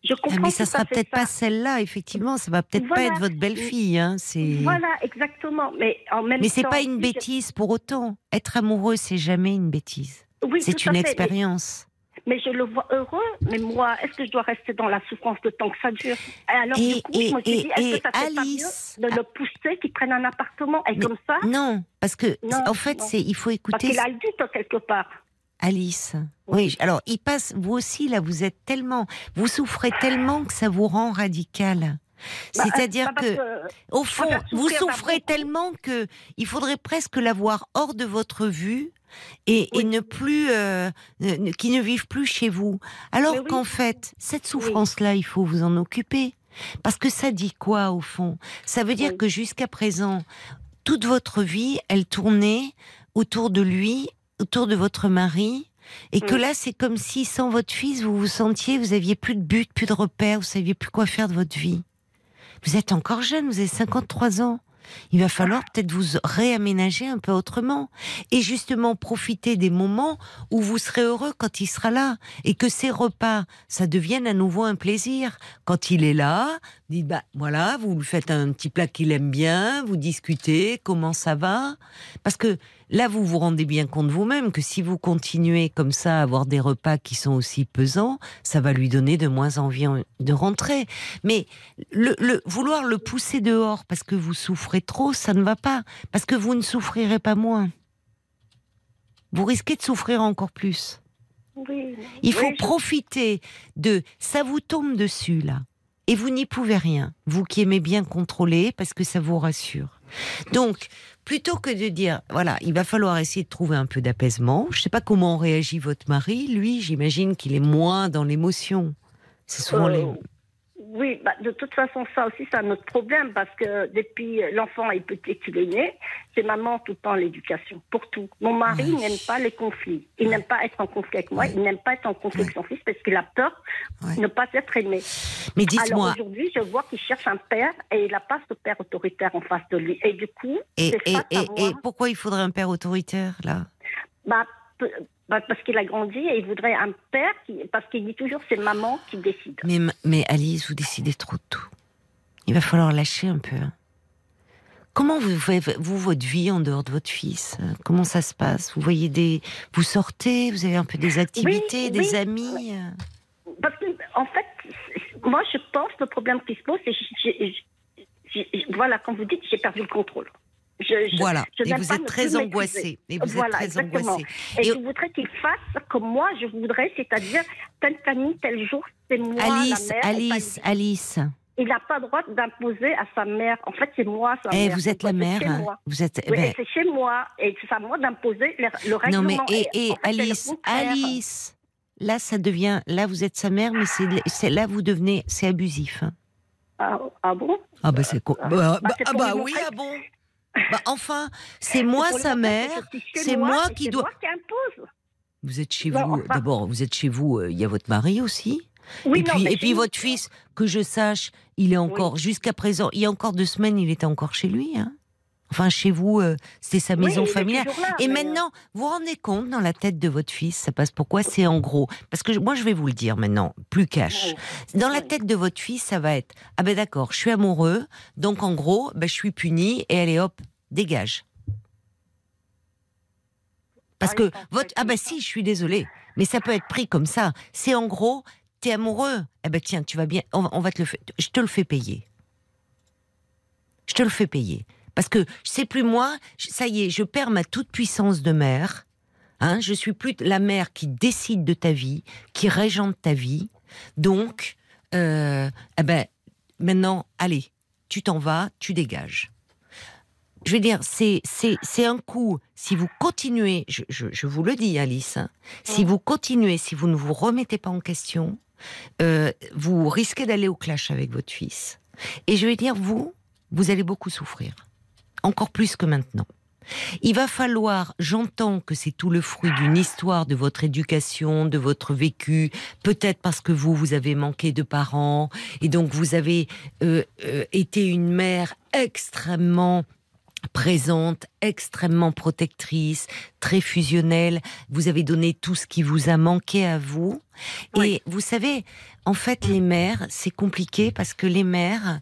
je Ah, comprends. mais ça sera peut-être pas celle-là, effectivement, ça va peut-être pas être votre belle-fille. Hein, c'est... Voilà, exactement. Mais en même Mais c'est pas une je- bêtise pour autant. Être amoureux, c'est jamais une bêtise. Oui, C'est une expérience. Mais, je le vois heureux. Mais moi, est-ce que je dois rester dans la souffrance de temps que ça dure Et Alors, Et- du coup, et- je me suis dit, est-ce que ça fait Alice- pas mieux de le pousser, qu'il prenne un appartement Et Mais- comme ça, Non, parce que Non, en fait, c'est il faut parce écouter qu'il a le but quelque part. Alice. Oui, alors il passe. Vous aussi là, vous êtes tellement, vous souffrez tellement que ça vous rend radical. Bah, C'est-à-dire pas parce que, au fond, vous souffrez tellement que il faudrait presque l'avoir hors de votre vue et, ne plus, euh, ne- qui ne vivent plus chez vous. Alors oui. qu'en fait, cette souffrance-là, il faut vous en occuper. Parce que ça dit quoi au fond? Ça veut dire que jusqu'à présent, toute votre vie, elle tournait autour de lui, autour de votre mari, Et que là, c'est comme si sans votre fils, vous vous sentiez, vous aviez plus de but, plus de repères, vous saviez plus quoi faire de votre vie. Vous êtes encore jeune, vous avez 53 ans. Il va falloir peut-être vous réaménager un peu autrement. Et justement, profiter des moments où vous serez heureux quand il sera là. Et que ces repas, ça devienne à nouveau un plaisir. Quand il est là, dites, bah voilà, vous lui faites un petit plat qu'il aime bien, vous discutez, comment ça va? Parce que là, vous vous rendez bien compte vous-même que si vous continuez comme ça à avoir des repas qui sont aussi pesants, ça va lui donner de moins envie en- de rentrer. Mais le, le- vouloir le pousser dehors parce que vous souffrez trop, ça ne va pas. Parce que vous ne souffrirez pas moins. Vous risquez de souffrir encore plus. Oui. Il faut Oui, je- profiter de ça vous tombe dessus là et vous n'y pouvez rien. Vous qui aimez bien contrôler parce que ça vous rassure. Donc plutôt que de dire voilà, il va falloir essayer de trouver un peu d'apaisement. Je sais pas comment réagit votre mari, lui, j'imagine qu'il est moins dans l'émotion. C'est souvent Euh, les Oui, bah, de toute façon, ça aussi, c'est un autre problème parce que depuis l'enfant est petit qu'il est né, c'est maman tout le temps l'éducation, pour tout. Mon mari n'aime pas les conflits. Il n'aime pas être en conflit avec moi, il n'aime pas être en conflit avec son fils parce qu'il a peur de ne pas être aimé. Mais Alors dites-moi aujourd'hui, je vois qu'il cherche un père et il n'a pas ce père autoritaire en face de lui. Et du coup, et, c'est et, et, pourquoi il faudrait un père autoritaire là? Bah, bah, parce qu'il a grandi et il voudrait un père qui, parce qu'il dit toujours c'est maman qui décide. mais, mais Alice, vous décidez trop de tout. Il va falloir lâcher un peu. hein. Comment vous vous votre vie en dehors de votre fils euh, Comment ça se passe? Vous voyez des, vous sortez, vous avez un peu des activités, oui, des amis. euh? Parce que, en fait, moi, je pense que le problème qui se pose, c'est. Voilà, quand vous dites, j'ai perdu le contrôle. Je- je- Voilà. je et vous êtes très plus angoissé. maîtriser. Et vous Voilà, êtes très exactement. angoissé. Et, Et- je voudrais qu'il fasse comme moi, je voudrais, c'est-à-dire, telle famille, tel jour, c'est moi, Alice, la mère. et Alice. Alice. Il n'a pas le droit d'imposer à sa mère. En fait, c'est moi, sa Eh, mère. vous êtes la C'est mère. chez moi. Vous êtes. Oui, ben, et c'est chez moi. Et c'est à moi d'imposer le, le non règlement. mais et, et en fait, Alice. Alice. Là, ça devient. Là, vous êtes sa mère, mais c'est là vous devenez. C'est abusif. hein. Ah, ah bon? Ah bah c'est quoi Ah, bah, bah, bah, ah bah oui, ah bon? Bah enfin, c'est moi sa mère, c'est moi qui c'est dois- moi qui impose. Vous êtes chez Non, vous. enfin- D'abord, vous êtes chez vous. euh, Il y a votre mari aussi. Oui, et non, puis, et puis votre fils, que je sache, il est encore jusqu'à présent. Il y a encore deux semaines, il était encore chez lui. Hein enfin, chez vous, euh, c'était sa maison familiale. là, Et euh, maintenant, vous vous rendez compte dans la tête de votre fils, ça passe pourquoi? C'est en gros. Parce que moi, je vais vous le dire maintenant, plus cash. oui. Dans la tête de votre fils, ça va être ah ben d'accord, je suis amoureux, donc en gros, ben, je suis puni et allez hop, dégage. Parce Ah, que votre ah ben si, je suis désolée, mais ça peut être pris comme ça. C'est en gros, t'es amoureux, eh ben tiens, tu vas bien, on, va- on va te le faire, je te le fais payer. Je te le fais payer. Parce que c'est plus moi, ça y est, je perds ma toute puissance de mère. Hein, je suis plus la mère qui décide de ta vie, qui régente ta vie. Donc, euh, eh ben, maintenant, allez, tu t'en vas, tu dégages. Je veux dire, c'est c'est c'est un coup. Si vous continuez, je, je, je vous le dis, Alice, hein, si vous continuez, si vous ne vous remettez pas en question, euh, vous risquez d'aller au clash avec votre fils. Et je vais dire, vous, vous allez beaucoup souffrir, encore plus que maintenant. Il va falloir, j'entends que c'est tout le fruit d'une histoire de votre éducation, de votre vécu, peut-être parce que vous, vous avez manqué de parents, et donc vous avez euh, euh, été une mère extrêmement présente, extrêmement protectrice, très fusionnelle. Vous avez donné tout ce qui vous a manqué à vous. Oui. Et vous savez, en fait, les mères, c'est compliqué parce que les mères,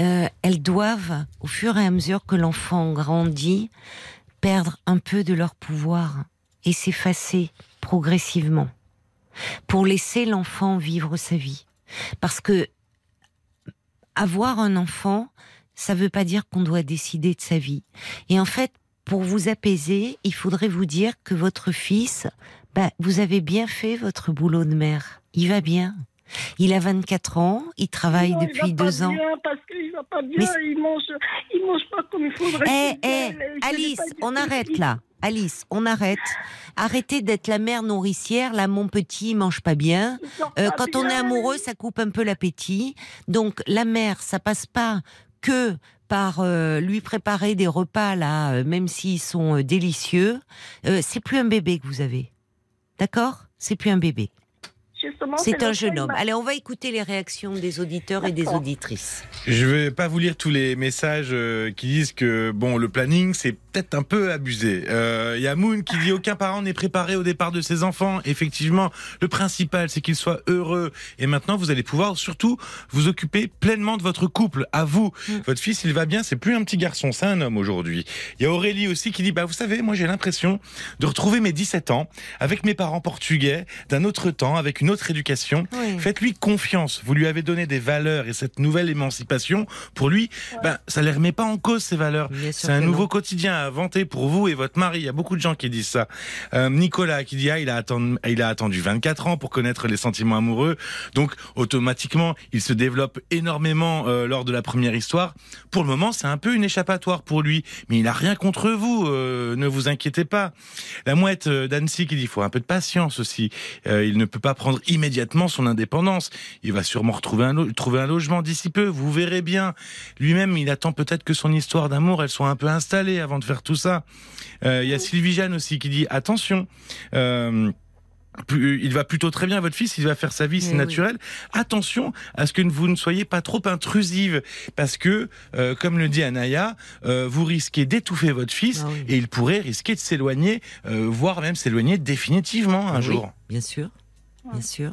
euh, elles doivent, au fur et à mesure que l'enfant grandit, perdre un peu de leur pouvoir et s'effacer progressivement pour laisser l'enfant vivre sa vie. Parce que avoir un enfant, ça veut pas dire qu'on doit décider de sa vie. Et en fait, pour vous apaiser, il faudrait vous dire que votre fils, bah, vous avez bien fait votre boulot de mère. Il va bien. Il a 24 ans, il travaille Non, il depuis va pas deux ans. Bien parce qu'il va pas bien, Mais- il mange, il mange pas comme il faudrait. Eh, eh, Alice, pas on arrête là. Alice, on arrête. Arrêtez d'être la mère nourricière. Là, mon petit, il mange pas bien. Euh, pas quand on est amoureux, ça coupe un peu l'appétit. Donc la mère, ça passe pas que par euh, lui préparer des repas là, euh, même s'ils sont délicieux. C'est plus un bébé que vous avez. D'accord? C'est plus un bébé. Justement, C'est un jeune homme. Allez, on va écouter les réactions des auditeurs et des auditrices. Je vais pas vous lire tous les messages euh, qui disent que bon le planning c'est peut-être un peu abusé. Euh, Il y a Moon qui dit aucun parent n'est préparé au départ de ses enfants. Effectivement, le principal c'est qu'ils soient heureux. Et maintenant vous allez pouvoir surtout vous occuper pleinement de votre couple. À vous, Mm. votre fils il va bien. C'est plus un petit garçon, c'est un homme aujourd'hui. Il y a Aurélie aussi qui dit bah vous savez moi j'ai l'impression de retrouver mes 17 ans avec mes parents portugais d'un autre temps avec une autre éducation. Oui. Faites-lui confiance. Vous lui avez donné des valeurs et cette nouvelle émancipation, pour lui, ben, ça ne les remet pas en cause, ces valeurs. C'est un nouveau non. quotidien à inventer pour vous et votre mari. Il y a beaucoup de gens qui disent ça. Euh, Nicolas qui dit, ah, il a, attendu, il a attendu 24 ans pour connaître les sentiments amoureux. Donc, automatiquement, il se développe énormément euh, lors de la première histoire. Pour le moment, c'est un peu une échappatoire pour lui. Mais il a rien contre vous. euh, ne vous inquiétez pas. La mouette d'Annecy qui dit, il faut un peu de patience aussi. Il ne peut pas prendre immédiatement son indépendance. Il va sûrement retrouver un, trouver un logement d'ici peu. Vous verrez bien. Lui-même, il attend peut-être que son histoire d'amour, elle soit un peu installée avant de faire tout ça. Euh, Il y a Sylvie Jeanne aussi qui dit attention. Euh, il va plutôt très bien, votre fils, il va faire sa vie, c'est oui. naturel. Attention à ce que vous ne soyez pas trop intrusive, parce que, euh, comme le dit Anaya, euh, vous risquez d'étouffer votre fils Ah oui. et il pourrait risquer de s'éloigner, euh, voire même s'éloigner définitivement un Oui, jour. Bien sûr. Bien sûr.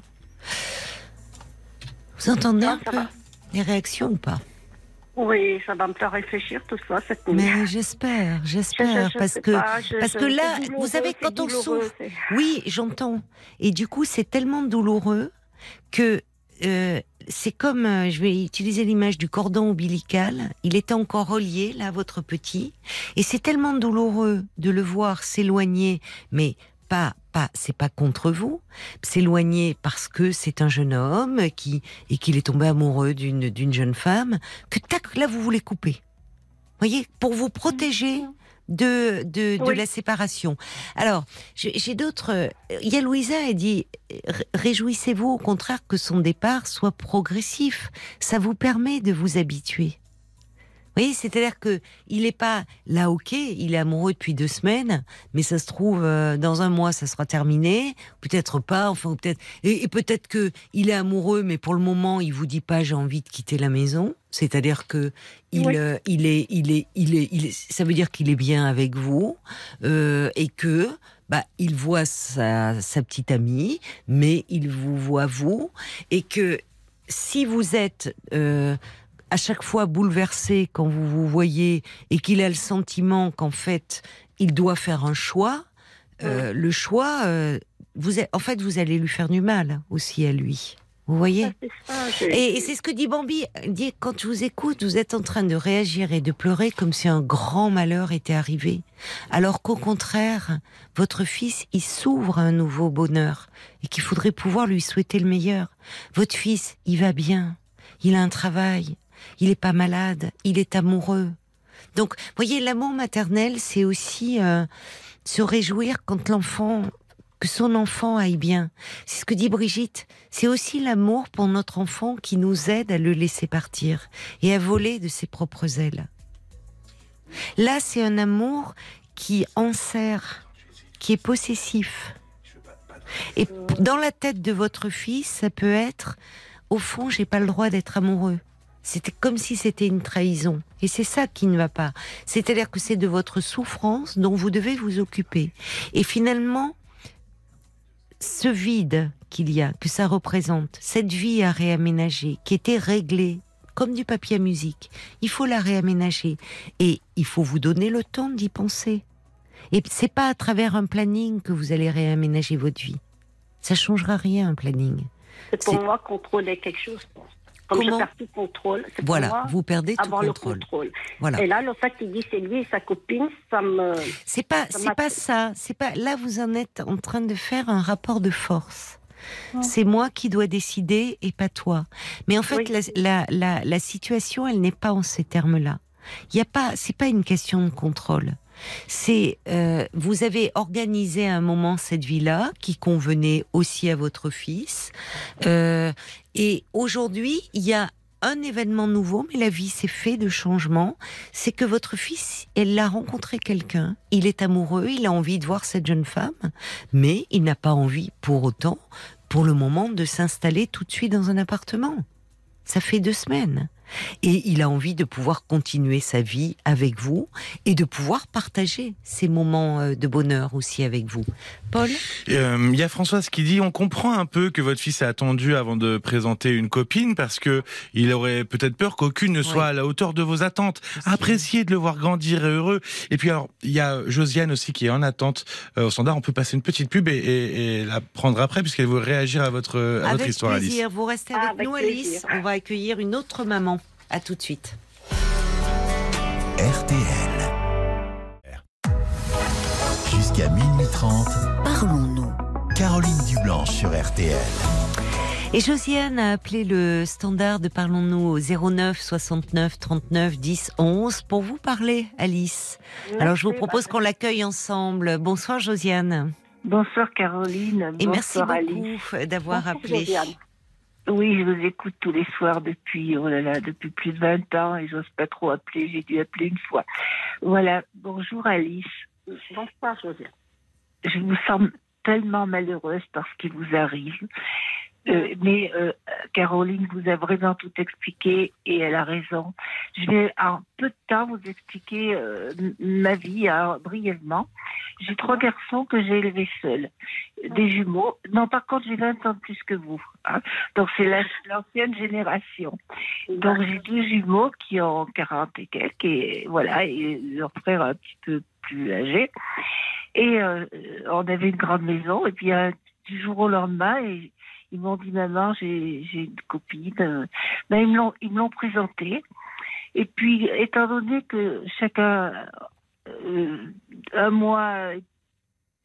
Vous entendez un peu va. les réactions ou pas? Oui, ça va me faire réfléchir tout ça cette nuit. Mais j'espère, Je- j'espère, je- je parce que pas, je- parce que là, vous savez, quand on souffre, oui, j'entends. Et du coup, c'est tellement douloureux que euh, c'est comme, euh, je vais utiliser l'image du cordon ombilical. Il était encore relié là, votre petit, et c'est tellement douloureux de le voir s'éloigner, mais pas, pas, c'est pas contre vous, s'éloigner parce que c'est un jeune homme qui et qu'il est tombé amoureux d'une d'une jeune femme que tac là vous voulez couper. Voyez, pour vous protéger de de, de la séparation. Alors, j'ai d'autres. Il y a Louisa, elle dit ré- réjouissez-vous au contraire que son départ soit progressif. Ça vous permet de vous habituer. Voyez, c'est-à-dire que il est pas là, ok, il est amoureux depuis deux semaines, mais ça se trouve euh, dans un mois ça sera terminé, peut-être pas, enfin peut-être et, et peut-être que il est amoureux, mais pour le moment il vous dit pas j'ai envie de quitter la maison, c'est-à-dire que il, Oui. euh, il est, il est, il est, il est, ça veut dire qu'il est bien avec vous euh, et que bah il voit sa, sa petite amie, mais il vous voit vous et que si vous êtes euh, à chaque fois bouleversé quand vous vous voyez et qu'il a le sentiment qu'en fait il doit faire un choix, euh, le choix, euh, vous en fait vous allez lui faire du mal aussi à lui. Vous voyez Ah, et, et c'est ce que dit Bambi. Dit quand je vous écoute, vous êtes en train de réagir et de pleurer comme si un grand malheur était arrivé, alors qu'au contraire, votre fils, il s'ouvre à un nouveau bonheur et qu'il faudrait pouvoir lui souhaiter le meilleur. Votre fils, il va bien, il a un travail, il est pas malade, il est amoureux. Donc, voyez, l'amour maternel, c'est aussi euh, se réjouir quand l'enfant, que son enfant aille bien. C'est ce que dit Brigitte. C'est aussi l'amour pour notre enfant qui nous aide à le laisser partir et à voler de ses propres ailes. Là, c'est un amour qui enserre, qui est possessif. Et dans la tête de votre fils, ça peut être, au fond, j'ai pas le droit d'être amoureux. C'était comme si c'était une trahison. Et c'est ça qui ne va pas. C'est-à-dire que c'est de votre souffrance dont vous devez vous occuper. Et finalement, ce vide qu'il y a, que ça représente, cette vie à réaménager, qui était réglée comme du papier à musique, il faut la réaménager. Et il faut vous donner le temps d'y penser. Et c'est pas à travers un planning que vous allez réaménager votre vie. Ça changera rien, un planning. C'est pour moi contrôler quelque chose. Comme Comment je perds tout contrôle, c'est pour Voilà, moi vous perdez tout avoir le contrôle. contrôle. Voilà. Et là, le fait qu'il dit c'est lui et sa copine, ça me. C'est pas, c'est pas ça. C'est pas. Là, vous en êtes en train de faire un rapport de force. C'est moi qui dois décider et pas toi. Mais en fait, Oui. la, la, la, la situation, elle n'est pas en ces termes-là. Il y a pas. C'est pas une question de contrôle. C'est euh, vous avez organisé à un moment cette vie-là qui convenait aussi à votre fils. Euh, et aujourd'hui, il y a un événement nouveau, mais la vie s'est fait de changements. C'est que votre fils, elle a rencontré quelqu'un. Il est amoureux, il a envie de voir cette jeune femme, mais il n'a pas envie pour autant, pour le moment, de s'installer tout de suite dans un appartement. Ça fait deux semaines. Et il a envie de pouvoir continuer sa vie avec vous et de pouvoir partager ces moments euh, de bonheur aussi avec vous. Paul Euh, Il y a Françoise qui dit on comprend un peu que votre fils a attendu avant de présenter une copine parce que il aurait peut-être peur qu'aucune ne soit à la hauteur de vos attentes. Appréciez de le voir grandir et heureux. Et puis alors il y a Josiane aussi qui est en attente euh, au standard. On peut passer une petite pub et, et- et la prendre après puisqu'elle veut réagir à votre à votre Avec histoire Alice. plaisir. Vous restez avec, Ah, avec nous, plaisir. Alice. On va accueillir une autre maman. À tout de suite. RTL. Jusqu'à minuit 30, Parlons-nous. Caroline Dublanche sur RTL. Et Josiane a appelé le standard de Parlons-nous au 09 69 39 10 11 pour vous parler, Alice. Alors je vous propose qu'on l'accueille ensemble. Bonsoir Josiane. Bonsoir Caroline. Et merci beaucoup d'avoir appelé. Josiane. Oui, je vous écoute tous les soirs depuis oh là là, depuis plus de 20 ans et j'ose pas trop appeler, j'ai dû appeler une fois. Voilà, bonjour Alice. Bonsoir, Josiane. Je vous sens tellement malheureuse par ce qui vous arrive. Euh, mais euh, Caroline vous a vraiment tout expliqué et elle a raison. Je vais en peu de temps vous expliquer euh, ma vie hein, brièvement. J'ai trois garçons que j'ai élevés seuls, des jumeaux. Non, par contre, j'ai 20 ans de plus que vous. hein. Donc, c'est la- l'ancienne génération. Donc, j'ai deux jumeaux qui ont 40 et quelques, et voilà, et leur frère un petit peu plus âgé. Et euh, on avait une grande maison, et puis un- du jour au lendemain, et ils m'ont dit maman, j'ai j'ai une copine. euh, Ben, ils me l'ont ils me l'ont présentée. Et puis, étant donné que chacun, euh, un mois,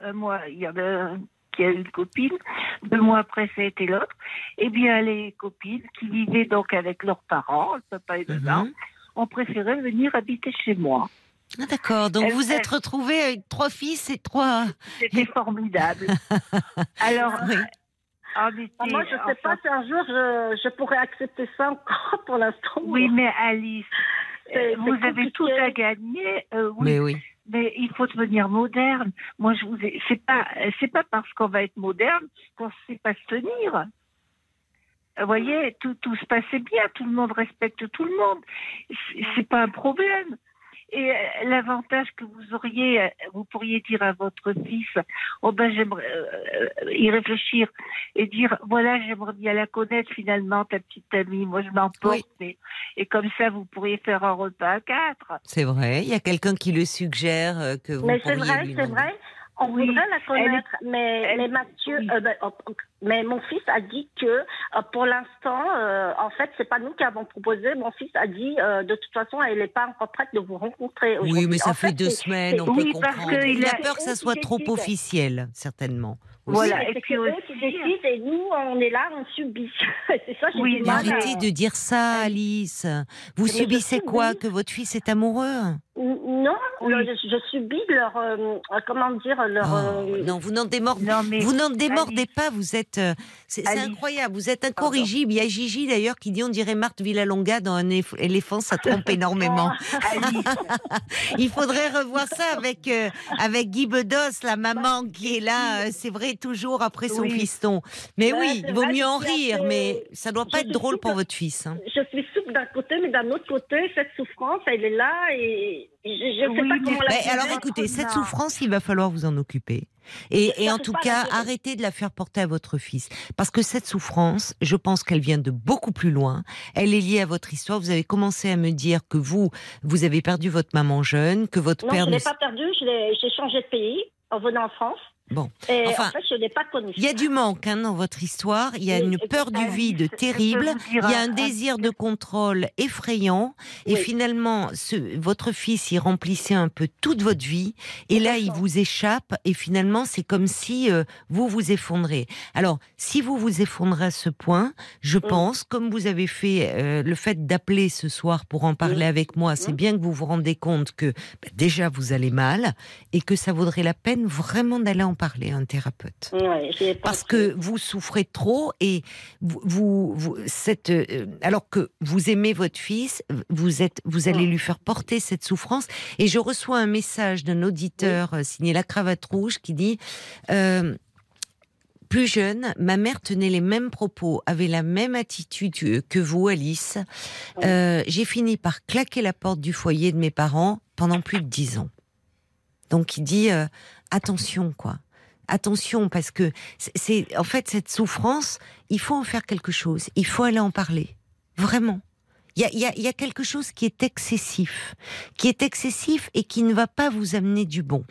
un mois, il y en a un qui a eu une copine, deux mois après, ça a été l'autre. Eh bien, les copines qui vivaient donc avec leurs parents, le papa et le maman, ont préféré venir habiter chez moi. Ah, D'accord. Donc Elle- vous êtes retrouvés avec trois fils et trois. C'était formidable. Alors, Oui. Ah, moi, je ne sais pas si un jour je, je pourrais accepter ça encore pour l'instant. Oui, mais Alice, euh, vous avez tout à gagner. euh, oui, Mais oui. Mais il faut devenir moderne. Moi, je vous ai... c'est pas c'est pas parce qu'on va être moderne qu'on ne sait pas se tenir. Vous voyez, tout, tout se passait bien, tout le monde respecte tout le monde. C'est- C'est pas un problème. Et euh, l'avantage que vous auriez, euh, vous pourriez dire à votre fils, oh ben j'aimerais euh, euh, y réfléchir et dire voilà j'aimerais bien la connaître finalement ta petite amie, moi je m'emporte et, et comme ça vous pourriez faire un repas à quatre. C'est vrai. Il y a quelqu'un qui le suggère que vous Mais c'est pourriez vrai, lui c'est vrai. On Oui, voudrait la connaître, mais, elle- mais Mathieu, oui. euh, ben, oh, oh, mais mon fils a dit que euh, pour l'instant, euh, en fait, c'est pas nous qui avons proposé. Mon fils a dit, euh, de toute façon, elle n'est pas encore prête de vous rencontrer. Oui, aujourd'hui. mais ça En fait deux semaines, on oui, peut parce comprendre. Il a a- peur que ça soit trop décide. officiel, certainement. Voilà, et c'est puis aussi- qui décident et nous, on est là, on subit. c'est ça, j'ai Oui, arrêtez de dire ça, Alice. Vous Mais subissez subis. quoi Que votre fils est amoureux? Non, Oui. le- je, je subis leur, euh, comment dire, leur. Oh, euh, Non, vous n'en démordez, mais vous n'en démordez pas. Vous êtes, euh, c'est incroyable. Vous êtes incorrigible. Il y a Gigi d'ailleurs qui dit on dirait Marthe Villalonga dans un éléphant, ça trompe énormément. Il faudrait revoir ça avec euh, avec Guy Bedos, la maman qui est là. euh, c'est vrai toujours après son Oui. fiston. Mais Ouais, oui, il vaut mieux en rire, assez- mais ça doit pas je être drôle pour votre fils. hein. Je suis souple d'un côté, mais d'un autre côté, cette souffrance, elle est là et je ne sais Oui, pas mais- comment la gérer. alors écoutez, cette souffrance, il va falloir vous en occuper. Et, et en tout cas, arrêtez de la faire porter à votre fils. Parce que cette souffrance, je pense qu'elle vient de beaucoup plus loin. Elle est liée à votre histoire. Vous avez commencé à me dire que vous, vous avez perdu votre maman jeune, que votre Non, père je ne... l'ai pas perdu, j'ai changé de pays en venant en France. Bon. Et Enfin, en fait, je ne l'ai pas connu. Il y a du manque hein, dans votre histoire. Il y a Oui, une peur du vide terrible. Il y a un un- désir de contrôle effrayant. Et finalement, ce, votre fils, il remplissait un peu toute votre vie. Et là, il vous échappe. Et finalement, c'est comme si euh, vous vous effondrez. Alors, si vous vous effondrez à ce point, je Mm. pense, comme vous avez fait euh, le fait d'appeler ce soir pour en parler avec moi, c'est Mm. bien que vous vous rendez compte que bah, déjà vous allez mal et que ça vaudrait la peine vraiment d'aller en parler à un thérapeute. Ouais, Parce que vous souffrez trop et vous, vous, vous- cette, euh, alors que vous aimez votre fils, vous êtes, vous allez lui faire porter cette souffrance. Et je reçois un message d'un auditeur euh, signé La Cravate Rouge qui dit. euh, plus jeune, ma mère tenait les mêmes propos, avait la même attitude que vous, Alice. Euh, J'ai fini par claquer la porte du foyer de mes parents pendant plus de dix ans. Donc il dit euh, attention quoi, attention parce que c'est- en fait cette souffrance, il faut en faire quelque chose, il faut aller en parler, vraiment. Il y a, y a quelque chose qui est excessif, qui est excessif et qui ne va pas vous amener du bon.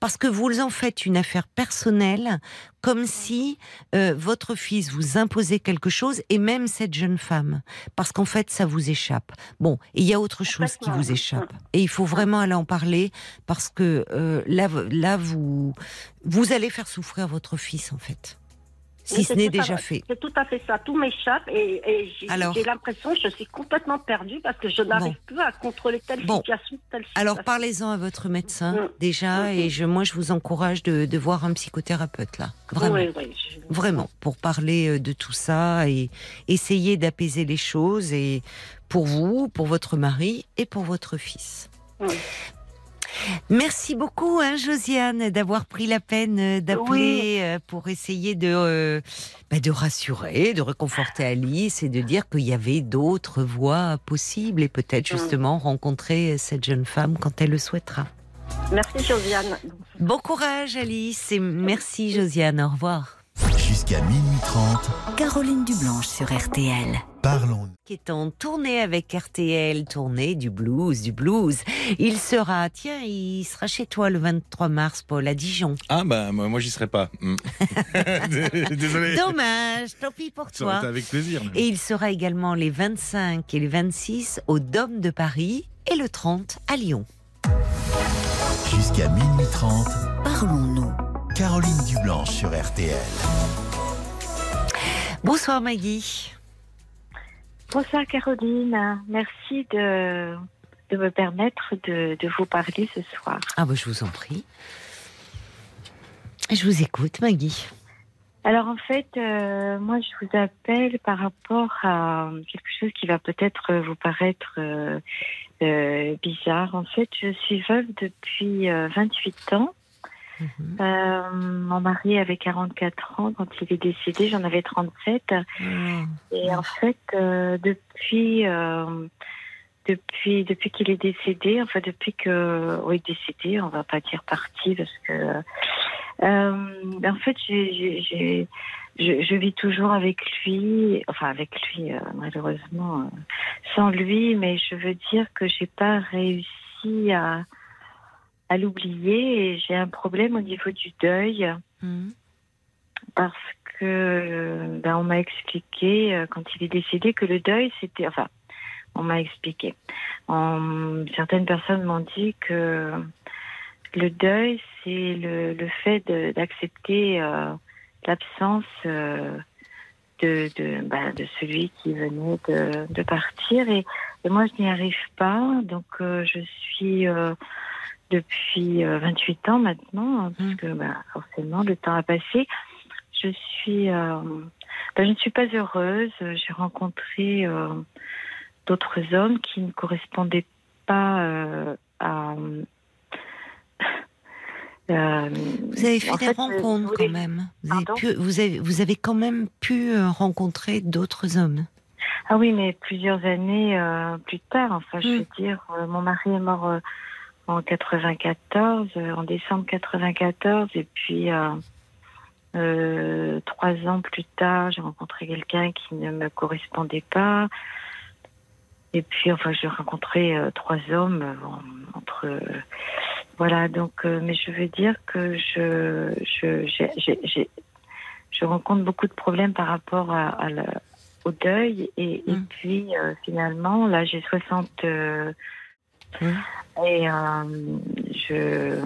Parce que vous en faites une affaire personnelle, comme si euh, votre fils vous imposait quelque chose, et même cette jeune femme, parce qu'en fait, ça vous échappe. Bon, et il y a autre chose qui vous échappe, et il faut vraiment aller en parler, parce que euh, là, là, vous, vous allez faire souffrir votre fils, en fait, si ce n'est à- déjà fait. C'est tout à fait ça. Tout m'échappe et, et j'ai l'impression que je suis complètement perdue parce que je n'arrive plus à contrôler telle Bon. situation, telle Alors parlez-en à votre médecin Mm. déjà, Mm. et je, moi, je vous encourage de, de voir un psychothérapeute là, vraiment. Oui, oui, je- Vraiment, pour parler euh, de tout ça et essayer d'apaiser les choses et pour vous, pour votre mari et pour votre fils. Merci beaucoup, hein, Josiane, d'avoir pris la peine euh, d'appeler euh, pour essayer de, euh, bah, de rassurer, de réconforter Alice et de dire qu'il y avait d'autres voies possibles et peut-être justement rencontrer cette jeune femme quand elle le souhaitera. Merci Josiane. Bon courage, Alice, et merci, Josiane. Au revoir. Jusqu'à minuit 30, Caroline Dublanche sur RTL. parlons. qui est en tournée avec RTL, tournée du blues, du blues. Il sera, tiens, il sera chez toi le 23 mars, Paul, à Dijon. Ah bah moi, moi, j'y serai pas. Hmm. Désolé. Dommage, tant pis pour Ça aurait été toi. avec plaisir. mais- Et il sera également les 25 et les 26 au Dôme de Paris et le 30 à Lyon. Jusqu'à minuit 30, Parlons-nous. Caroline Dublanche sur RTL. Bonsoir Maggie. Bonsoir Caroline, merci de, de me permettre de, de vous parler ce soir. Ah bah je vous en prie. Je vous écoute Maggie. Alors en fait, euh, moi je vous appelle par rapport à quelque chose qui va peut-être vous paraître euh, euh, bizarre. En fait, je suis veuve depuis euh, 28 ans. Mhm. Euh, mon mari avait 44 ans quand il est décédé, j'en avais 37. Ah, Et en fait, euh, depuis, euh, depuis, depuis qu'il est décédé, enfin depuis que, oui, décédé, on va pas dire parti parce que, euh, en fait, j'ai, je, je vis toujours avec lui, enfin avec lui, malheureusement, sans lui, mais je veux dire que j'ai pas réussi à, à l'oublier et j'ai un problème au niveau du deuil. Mhm. parce que ben, on m'a expliqué euh, quand il est décédé que le deuil c'était enfin on m'a expliqué. Certaines personnes m'ont dit que le deuil c'est le, le fait d'accepter euh, l'absence euh, de, de, ben, de celui qui venait de, de partir. Et, et moi je n'y arrive pas. Donc euh, je suis depuis euh, 28 ans maintenant hein, parce Mm. que ben, forcément le temps a passé je suis, euh, ben, je ne suis pas heureuse. J'ai rencontré euh, d'autres hommes qui ne correspondaient pas euh, à. euh, Vous avez fait des fait, rencontres quand même. Vous avez, pu- vous, avez, vous avez quand même pu euh, rencontrer d'autres hommes. Ah oui, mais plusieurs années euh, plus tard. Enfin, je Mm. veux dire, euh, mon mari est mort euh, en 94, euh, en décembre 94, et puis euh, euh, trois ans plus tard, j'ai rencontré quelqu'un qui ne me correspondait pas. Et puis, enfin, j'ai rencontré euh, trois hommes euh, en- entre. voilà, donc, euh, mais je veux dire que je, je, j'ai- j'ai- je rencontre beaucoup de problèmes par rapport à, à la- au deuil. Et, et Mm. puis, euh, finalement, là, j'ai 60. Et euh, je.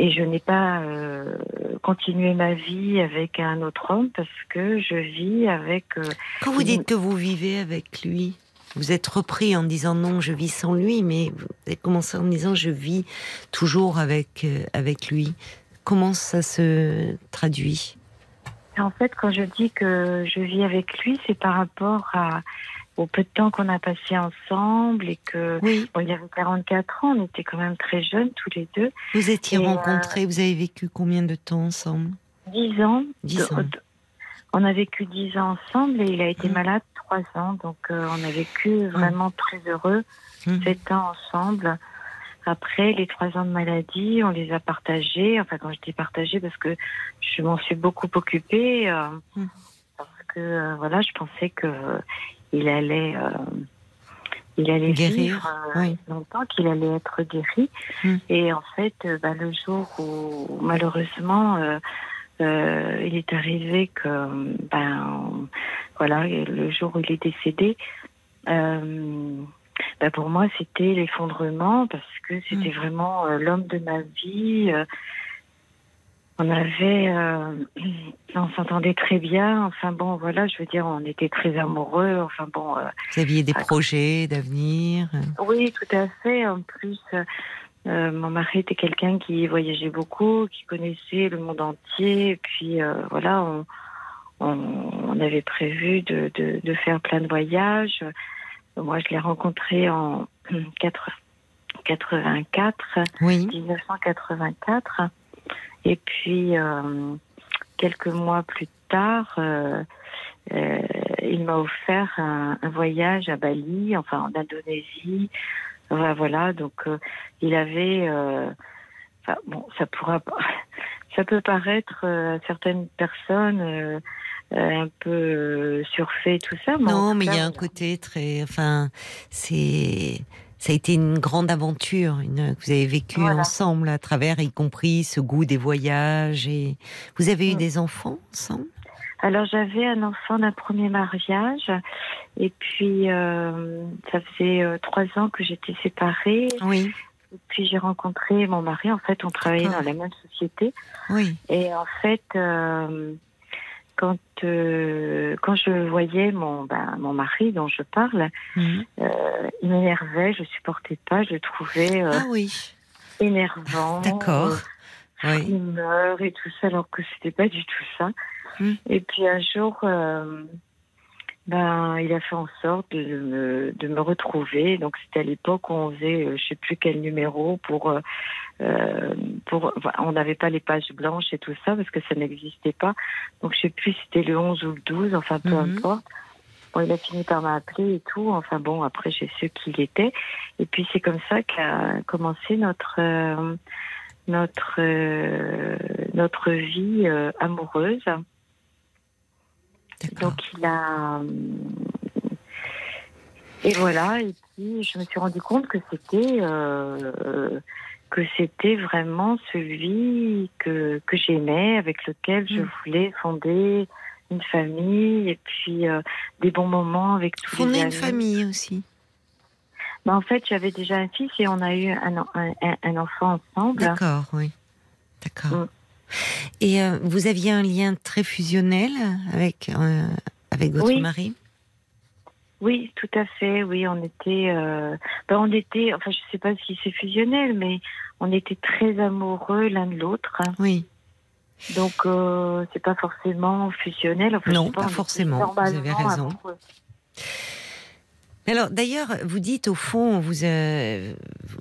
Et je n'ai pas euh, continué ma vie avec un autre homme parce que je vis avec. euh, Quand vous dites que vous vivez avec lui, vous êtes repris en disant non, je vis sans lui, mais vous avez commencé en disant je vis toujours avec, euh, avec lui. comment ça se traduit? En fait, quand je dis que je vis avec lui, c'est par rapport à, au peu de temps qu'on a passé ensemble et que Oui. bon, il avait 44 ans, on était quand même très jeunes tous les deux, Vous étiez Et, euh, rencontrés, vous avez vécu combien de temps ensemble? 10 ans. 10 ans. On a vécu 10 ans ensemble et il a été Mhm. malade 3 ans, donc euh, on a vécu vraiment très heureux Mhm. 7 ans ensemble. Après, les 3 ans de maladie, on les a partagés. Enfin, quand je dis partagés, parce que je m'en suis beaucoup occupée. euh. Parce que, euh, voilà, je pensais que euh, il allait, euh, il allait Guérir, vivre euh, oui. longtemps, qu'il allait être guéri. Mhm. Et en fait, euh, bah, le jour où, malheureusement, euh, il est arrivé que, ben, voilà, le jour où il est décédé, ben, pour moi, c'était l'effondrement parce que c'était vraiment euh, l'homme de ma vie. Euh, on avait, euh, on s'entendait très bien. Enfin bon, voilà, je veux dire, on était très amoureux. Enfin bon, euh, Vous aviez des Ah. projets d'avenir oui, tout à fait. En plus, euh, euh, mon mari était quelqu'un qui voyageait beaucoup, qui connaissait le monde entier. Et puis euh, voilà, on, on, on avait prévu de, de, de faire plein de voyages. Moi, je l'ai rencontré en 4 84, Oui. 1984. Et puis, euh, quelques mois plus tard, euh, euh, il m'a offert un, un voyage à Bali, enfin en Indonésie. Enfin, voilà, donc il avait. enfin, bon, ça pourra pas. Ça peut paraître à certaines personnes euh, un peu surfait tout ça. mais Non, mais il y a un côté très. Enfin, c'est. Ça a été une grande aventure une, que vous avez vécue Voilà. ensemble à travers, y compris ce goût des voyages. Et vous avez eu Mm. des enfants ensemble? Alors j'avais un enfant d'un premier mariage et puis euh, ça faisait euh, trois ans que j'étais séparée Oui, et puis j'ai rencontré mon mari. En fait, on travaillait dans la même société oui. et en fait, euh, quand euh, quand je voyais mon ben, mon mari dont je parle, Mhm. euh, il m'énervait, je supportais pas, je le trouvais euh, Ah oui, énervant. d'accord. Oui. humeur et tout ça, alors que c'était pas du tout ça. Mm. Et puis un jour, ben, il a fait en sorte de me, de me retrouver. Donc c'était à l'époque où on faisait, euh, je sais plus quel numéro pour, euh, euh, pour, on n'avait pas les pages blanches et tout ça parce que ça n'existait pas. Donc je sais plus si c'était le 11 ou le 12, enfin peu Mhm. importe. Bon, il a fini par m'appeler et tout. Enfin bon, après j'ai su qui il était. Et puis c'est comme ça qu'a commencé notre euh, notre notre vie amoureuse. Donc il a et voilà. Et puis je me suis rendu compte que c'était euh, que c'était vraiment celui que que j'aimais, avec lequel je Mm. voulais fonder une famille et puis euh, des bons moments avec tous Fonder les une amis. famille aussi. Bah, en fait, j'avais déjà un fils et on a eu un enfant ensemble. D'accord, oui. D'accord. Mm. Et euh, vous aviez un lien très fusionnel avec, euh, avec votre Oui. mari? Oui, tout à fait. Oui, on était, euh, ben, on était, enfin, je sais pas si c'est fusionnel, mais on était très amoureux l'un de l'autre. Oui. Donc, c'est pas forcément fusionnel. Enfin, Non, pas forcément, vous avez raison. amoureux. Alors, d'ailleurs, vous dites au fond, vous, euh,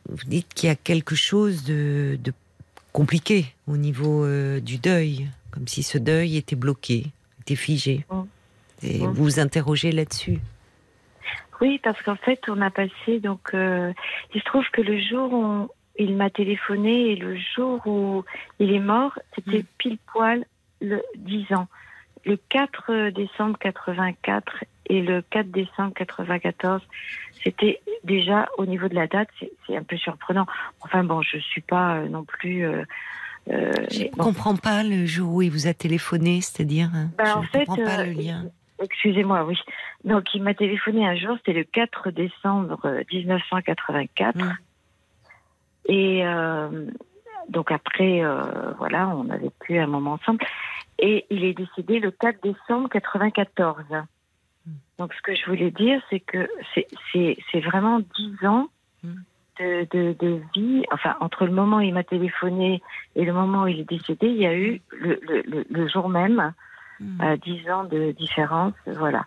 vous dites qu'il y a quelque chose de, de compliqué au niveau euh, du deuil, comme si ce deuil était bloqué, était figé. Mm. Et vous vous interrogez là-dessus. Oui, parce qu'en fait, on a passé donc. euh, il se trouve que le jour où il m'a téléphoné et le jour où il est mort, c'était Mm. pile poil le 10 ans. Le 4 décembre 84 et le 4 décembre 94, c'était déjà au niveau de la date, c'est un peu surprenant. Enfin bon, je suis pas euh, non plus. euh, euh, Je ne bon. comprends pas le jour où il vous a téléphoné, c'est-à-dire. hein, Ben, je en ne fait, comprends pas le lien. Excusez-moi, oui. Donc, il m'a téléphoné un jour, c'était le 4 décembre euh, 1984. Mm. Et euh, donc, après, euh, voilà, on n'avait plus un moment ensemble. Et il est décédé le 4 décembre 94. Donc, ce que je voulais dire, c'est que c'est- vraiment 10 ans Mm. de, de, de vie, enfin, entre le moment où il m'a téléphoné et le moment où il est décédé, il y a eu le, le, jour même, Hmm. euh, 10 ans de différence, voilà.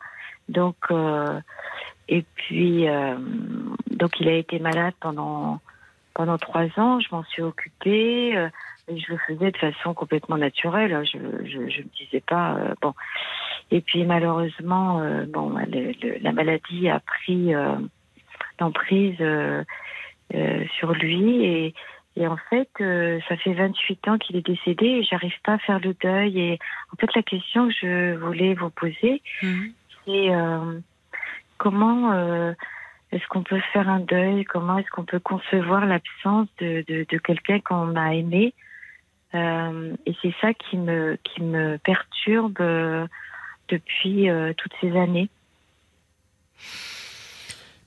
Donc, euh, et puis, euh, donc il a été malade pendant pendant trois ans. Je m'en suis occupée. Et je le faisais de façon complètement naturelle. hein. Je je, je me disais pas euh, bon. Et puis malheureusement, euh, bon, le- le- la maladie a pris euh, l'emprise sur lui et et en fait, ça fait 28 ans qu'il est décédé et j'arrive pas à faire le deuil. Et en fait, la question que je voulais vous poser, Mhm. c'est comment est-ce qu'on peut faire un deuil? Comment est-ce qu'on peut concevoir l'absence de, de, de quelqu'un qu'on a aimé? Euh, Et c'est ça qui me qui me perturbe euh, depuis euh, toutes ces années.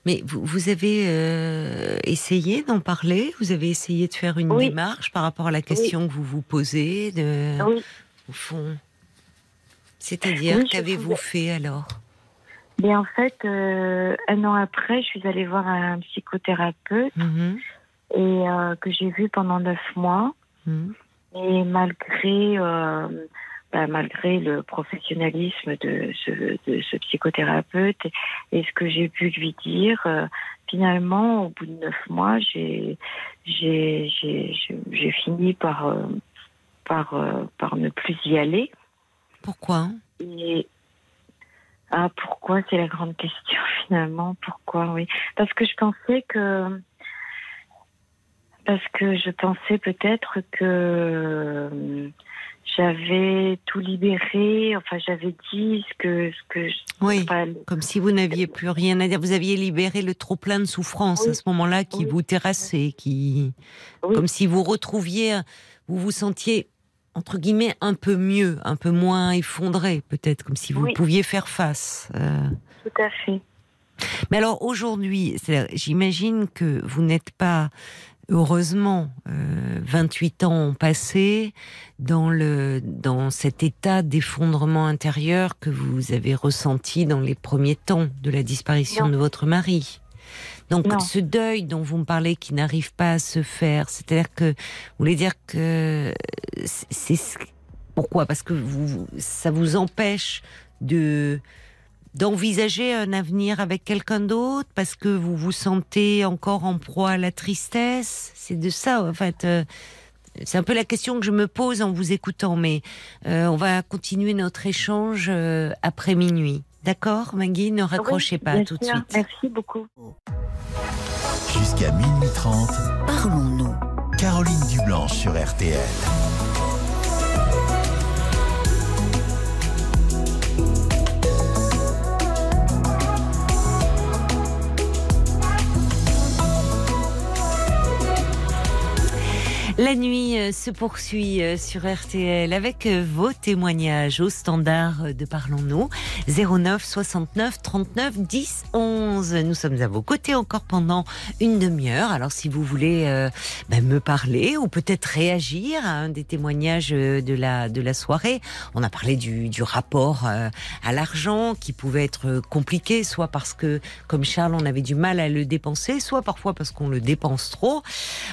Mais vous, vous avez essayé d'en parler? Vous avez essayé de faire une Oui. démarche par rapport à la question que vous vous posez de, Oui. Au fond? C'est-à-dire, qu'avez-vous fait alors? Mais en fait, un an après, je suis allée voir un psychothérapeute Mhm. et que j'ai vu pendant neuf mois. Mhm. Et malgré, euh, bah, malgré le professionnalisme de ce, de ce psychothérapeute et ce que j'ai pu lui dire, euh, finalement, au bout de neuf mois, j'ai fini par euh, par par ne plus y aller. Pourquoi? Et ah pourquoi? C'est la grande question finalement. Pourquoi? Oui. Parce que je pensais que parce que je pensais peut-être que euh, j'avais tout libéré enfin j'avais dit ce que ce que je- Oui, enfin, comme si vous n'aviez plus rien à dire. Vous aviez libéré le trop plein de souffrance Oui. à ce moment-là qui Oui. vous terrassait, qui, Oui. comme si vous retrouviez, vous vous sentiez entre guillemets un peu mieux, un peu moins effondré, peut-être, comme si vous pouviez faire face. euh. tout à fait Mais alors aujourd'hui, j'imagine que vous n'êtes pas, heureusement, euh, 28 ans ont passé dans le dans cet état d'effondrement intérieur que vous avez ressenti dans les premiers temps de la disparition Non. de votre mari. Donc Non. ce deuil dont vous me parlez qui n'arrive pas à se faire, c'est-à-dire que vous voulez dire que c'est c'est ce- pourquoi? Parce que vous- ça vous empêche de d'envisager un avenir avec quelqu'un d'autre parce que vous vous sentez encore en proie à la tristesse? C'est de ça, en fait. euh, c'est un peu la question que je me pose en vous écoutant, mais euh, on va continuer notre échange euh, après minuit. D'accord, Maggie? Ne raccrochez Oui, pas tout de suite. merci beaucoup Jusqu'à minuit 30, Parlons-nous. Caroline Dublanche sur RTL. La nuit euh, se poursuit euh, sur RTL avec euh, vos témoignages au standard de Parlons-nous 09 69 39 10 11. Nous sommes à vos côtés encore pendant une demi-heure. Alors si vous voulez ben, me parler ou peut-être réagir à un des témoignages de la de la soirée, on a parlé du, rapport à l'argent qui pouvait être compliqué, soit parce que comme Charles on avait du mal à le dépenser, soit parfois parce qu'on le dépense trop.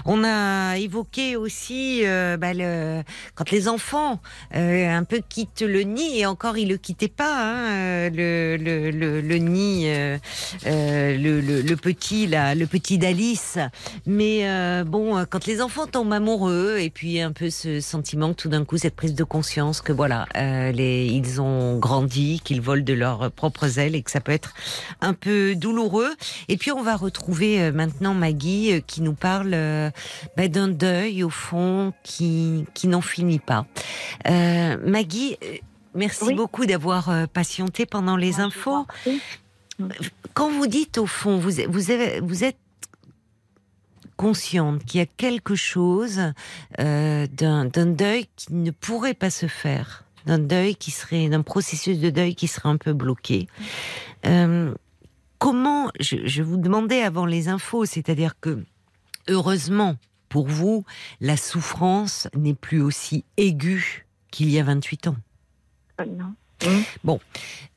On a évoqué aussi euh, bah, le, quand les enfants euh, un peu quittent le nid et encore ils le quittaient pas hein, euh, le, le, le, le nid euh, euh, le, petit là le petit d'Alice. Mais euh, bon quand les enfants tombent amoureux et puis un peu ce sentiment tout d'un coup cette prise de conscience que voilà les ils ont grandi qu'ils volent de leurs propres ailes et que ça peut être un peu douloureux. Et puis on va retrouver maintenant Maggie qui nous parle bah, d'un deuil au fond qui qui n'en finit pas. Euh, Maggie, euh, merci Oui. beaucoup d'avoir euh, patienté pendant les infos. Quand vous dites au fond, vous vous avez, vous êtes consciente qu'il y a quelque chose euh, d'un d'un deuil qui ne pourrait pas se faire, d'un deuil qui serait, d'un processus de deuil qui serait un peu bloqué. Euh, comment, je, je vous demandais avant les infos, c'est-à-dire que heureusement pour vous, la souffrance n'est plus aussi aiguë qu'il y a 28 ans. Euh, non Hum. Bon,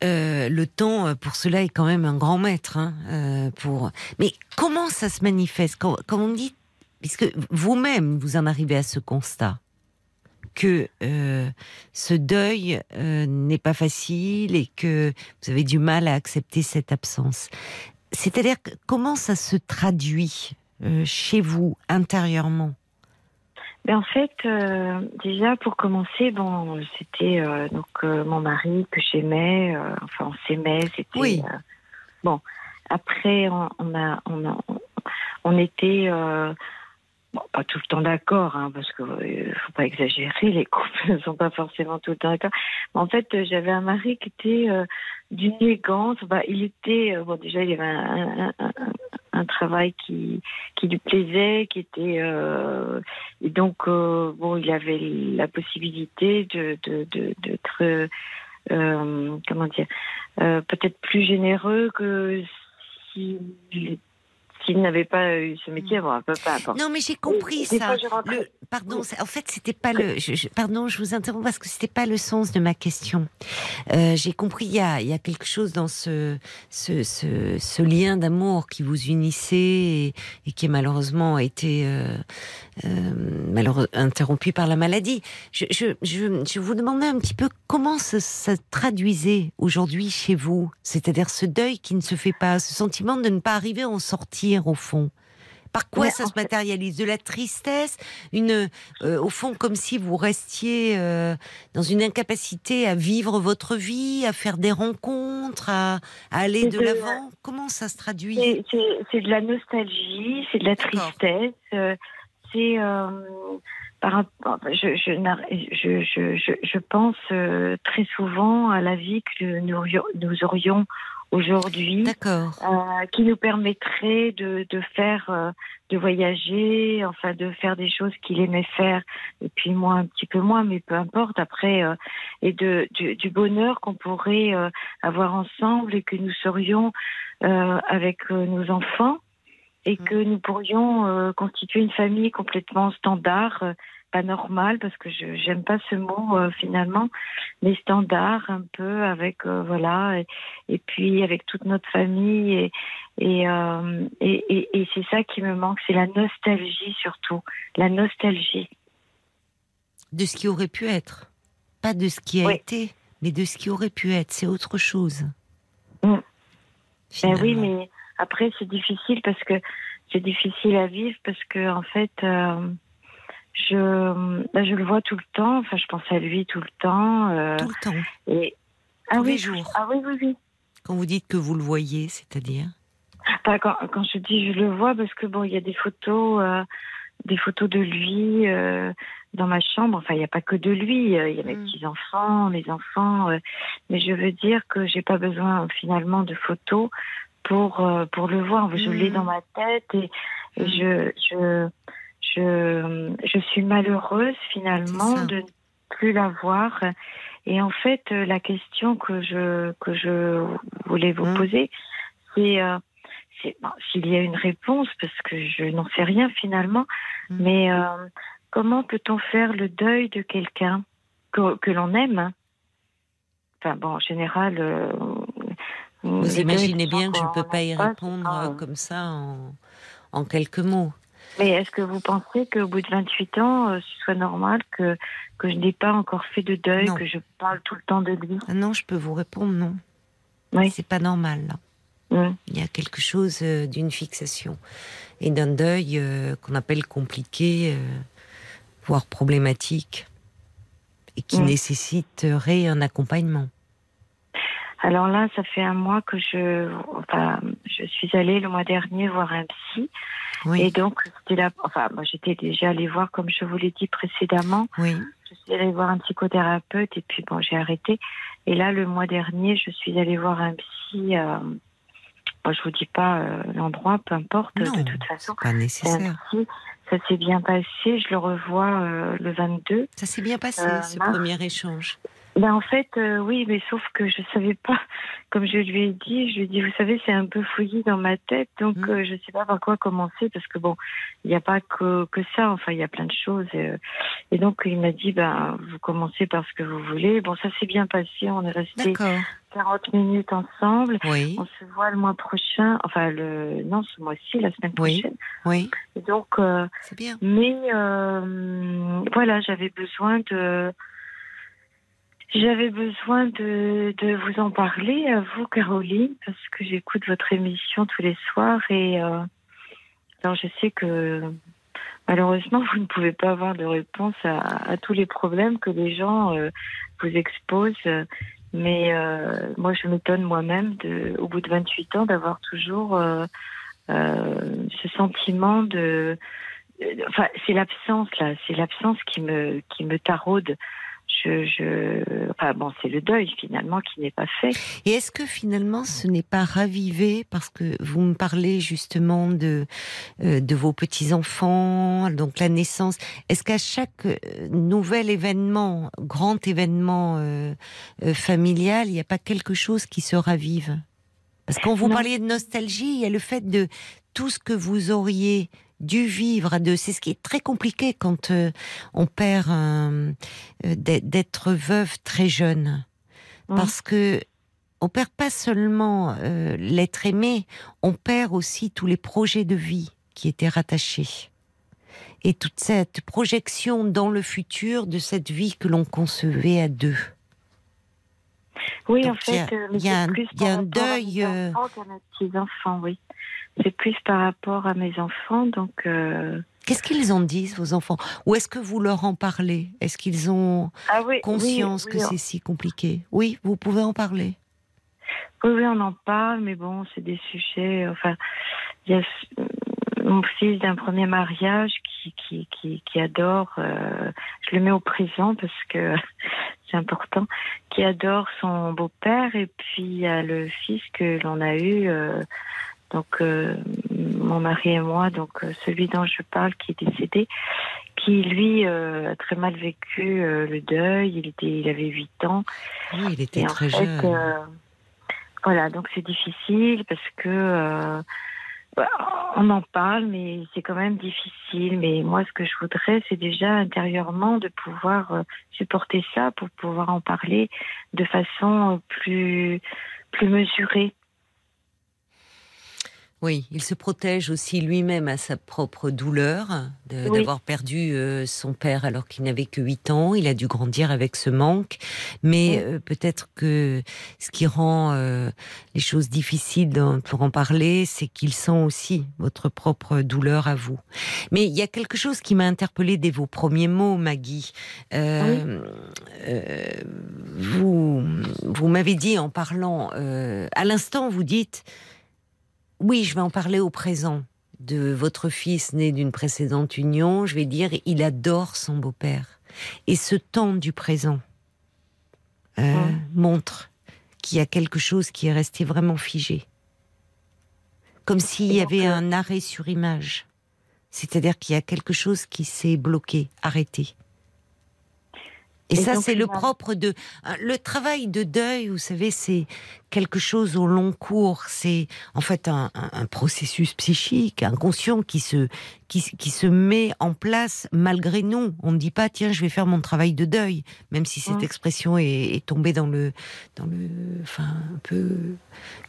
euh, le temps euh, pour cela est quand même un grand maître. Hein, euh, pour. Mais comment ça se manifeste quand, quand on dit, puisque vous-même vous en arrivez à ce constat que euh, ce deuil n'est pas facile et que vous avez du mal à accepter cette absence. C'est-à-dire comment ça se traduit chez vous intérieurement Ben, en fait, euh, déjà pour commencer, bon, c'était euh, donc euh, mon mari que j'aimais. euh, enfin, on s'aimait. C'était Oui. euh, bon. Après, on, on a, on a, on était euh, bon, pas tout le temps d'accord, hein, parce que euh, faut pas exagérer. Les couples ne sont pas forcément tout le temps d'accord. En fait, euh, j'avais un mari qui était euh, d'une élégance. Bah, il était bon. Déjà, il avait un, travail qui qui lui plaisait, qui était et donc, bon, il avait la possibilité de de- de- d'être, euh, comment dire, peut-être plus généreux que s'il s'il n'avait pas eu ce métier. Bon, un peu peu importe. Non, mais j'ai compris ça. fois, Le, pardon, en fait, c'était pas le. je- je- pardon, je vous interromps parce que c'était pas le sens de ma question. Euh, j'ai compris, il y a, il y a quelque chose dans ce, ce, ce, ce lien d'amour qui vous unissait et, et qui malheureusement a été euh, euh, interrompu par la maladie. Je, je, je, je vous demandais un petit peu comment ça, ça traduisait aujourd'hui chez vous, c'est-à-dire ce deuil qui ne se fait pas, ce sentiment de ne pas arriver à en sortir au fond. Par quoi Mais ça se fait- matérialise? De la tristesse, une, euh, au fond comme si vous restiez euh, dans une incapacité à vivre votre vie, à faire des rencontres, à, à aller de de- l'avant? Comment ça se traduit? C'est- de la nostalgie, c'est de la tristesse, euh, c'est par rapport. Je, je, je, je, pense très souvent à la vie que nous, aurions- nous aurions aujourd'hui, euh, qui nous permettrait de, de faire, euh, de voyager, enfin de faire des choses qu'il aimait faire, et puis moi un petit peu moins, mais peu importe. Après, euh, et de du, du bonheur qu'on pourrait avoir ensemble et que nous serions avec nos enfants et que nous pourrions euh, constituer une famille complètement standard, euh, pas normale parce que je j'aime pas ce mot euh, finalement, mais standard un peu avec euh, voilà et, et puis avec toute notre famille et et, euh, et, et, et c'est ça qui me manque, c'est la nostalgie surtout, la nostalgie. De ce qui aurait pu être. Pas de ce qui a Oui. été, mais de ce qui aurait pu être. C'est autre chose. Mm. Ben oui, mais après c'est difficile parce que c'est difficile à vivre parce que en fait je ben, je le vois tout le temps. Enfin, je pense à lui tout le temps. euh, Tout le temps. et ah Tous oui, les jours. Ah oui, oui, oui. Quand vous dites que vous le voyez, c'est-à-dire? Enfin, quand, quand je dis je le vois parce que bon, il y a des photos, euh, des photos de lui euh, dans ma chambre. Enfin, il n'y a pas que de lui. Il y a mes Mm. petits enfants, mes enfants. mais je veux dire que j'ai pas besoin finalement de photos pour pour le voir. Je Mm. l'ai dans ma tête et, et Mm. je je je je suis malheureuse finalement de ne plus la voir. Et en fait, euh, la question que je que je voulais vous Mm. poser, c'est euh, bon, s'il y a une réponse, parce que je n'en sais rien finalement, Mm. mais euh, comment peut-on faire le deuil de quelqu'un que, que l'on aime? Enfin bon, en général. euh, Vous imaginez bien que je ne peux pas y répondre comme ça en, en quelques mots. Mais est-ce que vous pensez qu'au bout de 28 ans, euh, ce soit normal que, que je n'ai pas encore fait de deuil, Non. que je parle tout le temps de lui? Ah non, je peux vous répondre non. Oui. C'est pas normal. Là. Il y a quelque chose euh, d'une fixation et d'un deuil euh, qu'on appelle compliqué, voire problématique, et qui nécessiterait un accompagnement. Alors là, ça fait un mois que je, enfin, je suis allée le mois dernier voir un psy. Oui, Et donc, c'était là, enfin, moi, j'étais déjà allée voir, comme je vous l'ai dit précédemment, oui. je suis allée voir un psychothérapeute et puis bon, j'ai arrêté. Et là, le mois dernier, je suis allée voir un psy. Euh, bon, je vous dis pas euh, l'endroit, peu importe, Non, de toute façon. Pas nécessaire. psy. Ça s'est bien passé. Je le revois euh, le 22. Ça s'est bien passé, Euh, ce mars. premier échange. Ben en fait, euh, oui, mais sauf que je savais pas, comme je lui ai dit, je lui ai dit, vous savez, c'est un peu fouillé dans ma tête, donc Mm. euh, je sais pas par quoi commencer, parce que bon, il n'y a pas que, que ça, enfin, il y a plein de choses. euh, et donc, il m'a dit, ben, vous commencez par ce que vous voulez. Bon, ça s'est bien passé, on est resté D'accord. 40 minutes ensemble. Oui, On se voit le mois prochain, enfin, le, non, ce mois-ci, la semaine Oui. prochaine. oui, Et donc, euh, c'est bien. mais euh, voilà, j'avais besoin de j'avais besoin de, de vous en parler à vous, Caroline, parce que j'écoute votre émission tous les soirs et euh, alors je sais que malheureusement vous ne pouvez pas avoir de réponse à, tous les problèmes que les gens euh, vous exposent. Mais euh, moi, je m'étonne moi-même, au bout de 28 ans, d'avoir toujours euh, euh, ce sentiment de, enfin, c'est l'absence là, c'est l'absence qui me qui me taraude. Je, je, enfin bon, c'est le deuil finalement qui n'est pas fait. Et est-ce que finalement ce n'est pas ravivé parce que vous me parlez justement de euh, de vos petits enfants, donc la naissance. Est-ce qu'à chaque euh, nouvel événement, grand événement euh, euh, familial, il n'y a pas quelque chose qui se ravive? Parce que quand vous Non. parliez de nostalgie, il y a le fait de tout ce que vous auriez dû vivre à deux. C'est ce qui est très compliqué quand euh, on perd euh, d'être veuve très jeune Mhm. parce que on perd pas seulement euh, l'être aimé, on perd aussi tous les projets de vie qui étaient rattachés. Et toute cette projection dans le futur de cette vie que l'on concevait à deux. Oui, Donc, en il y a- fait, il y a plus il y a un deuil, enfants, oui. C'est plus par rapport à mes enfants, donc. euh, Qu'est-ce qu'ils en disent, vos enfants? Ou est-ce que vous leur en parlez? Est-ce qu'ils ont Ah oui, conscience oui, que c'est si compliqué? Oui, vous pouvez en parler. Oui, on en parle, mais bon, c'est des sujets. Enfin, il y a euh, mon fils d'un premier mariage qui, qui, qui, qui adore, euh, je le mets au présent parce que c'est important, qui adore son beau-père, et puis il y a le fils que l'on a eu, euh, donc euh, mon mari et moi, donc euh, celui dont je parle qui est décédé, qui lui euh, a très mal vécu euh, le deuil, il, était, il avait 8 ans. Oui, il était Et en très fait, jeune. voilà, donc c'est difficile parce que bah, on en parle, mais c'est quand même difficile. Mais moi, ce que je voudrais, c'est déjà intérieurement de pouvoir supporter ça pour pouvoir en parler de façon plus plus mesurée. Oui, il se protège aussi lui-même à sa propre douleur Oui. d'avoir perdu euh, son père alors qu'il n'avait que 8 ans. Il a dû grandir avec ce manque. Mais Oui. euh, peut-être que ce qui rend euh, les choses difficiles pour en parler, c'est qu'il sent aussi votre propre douleur à vous. Mais il y a quelque chose qui m'a interpellée dès vos premiers mots, Maggie. Vous vous m'avez dit en parlant, à l'instant, vous dites oui, je vais en parler au présent de votre fils né d'une précédente union. Je vais dire, il adore son beau-père. Et ce temps du présent euh, montre qu'il y a quelque chose qui est resté vraiment figé. Comme s'il y avait un arrêt sur image. C'est-à-dire qu'il y a quelque chose qui s'est bloqué, arrêté. Et, Et ça, c'est le finalement- propre de un- le travail de deuil. Vous savez, c'est quelque chose au long cours. C'est en fait un, un- un processus psychique, inconscient qui se qui, qui se met en place malgré nous. On ne dit pas tiens, je vais faire mon travail de deuil, même si cette expression est, est tombée dans le dans le enfin un peu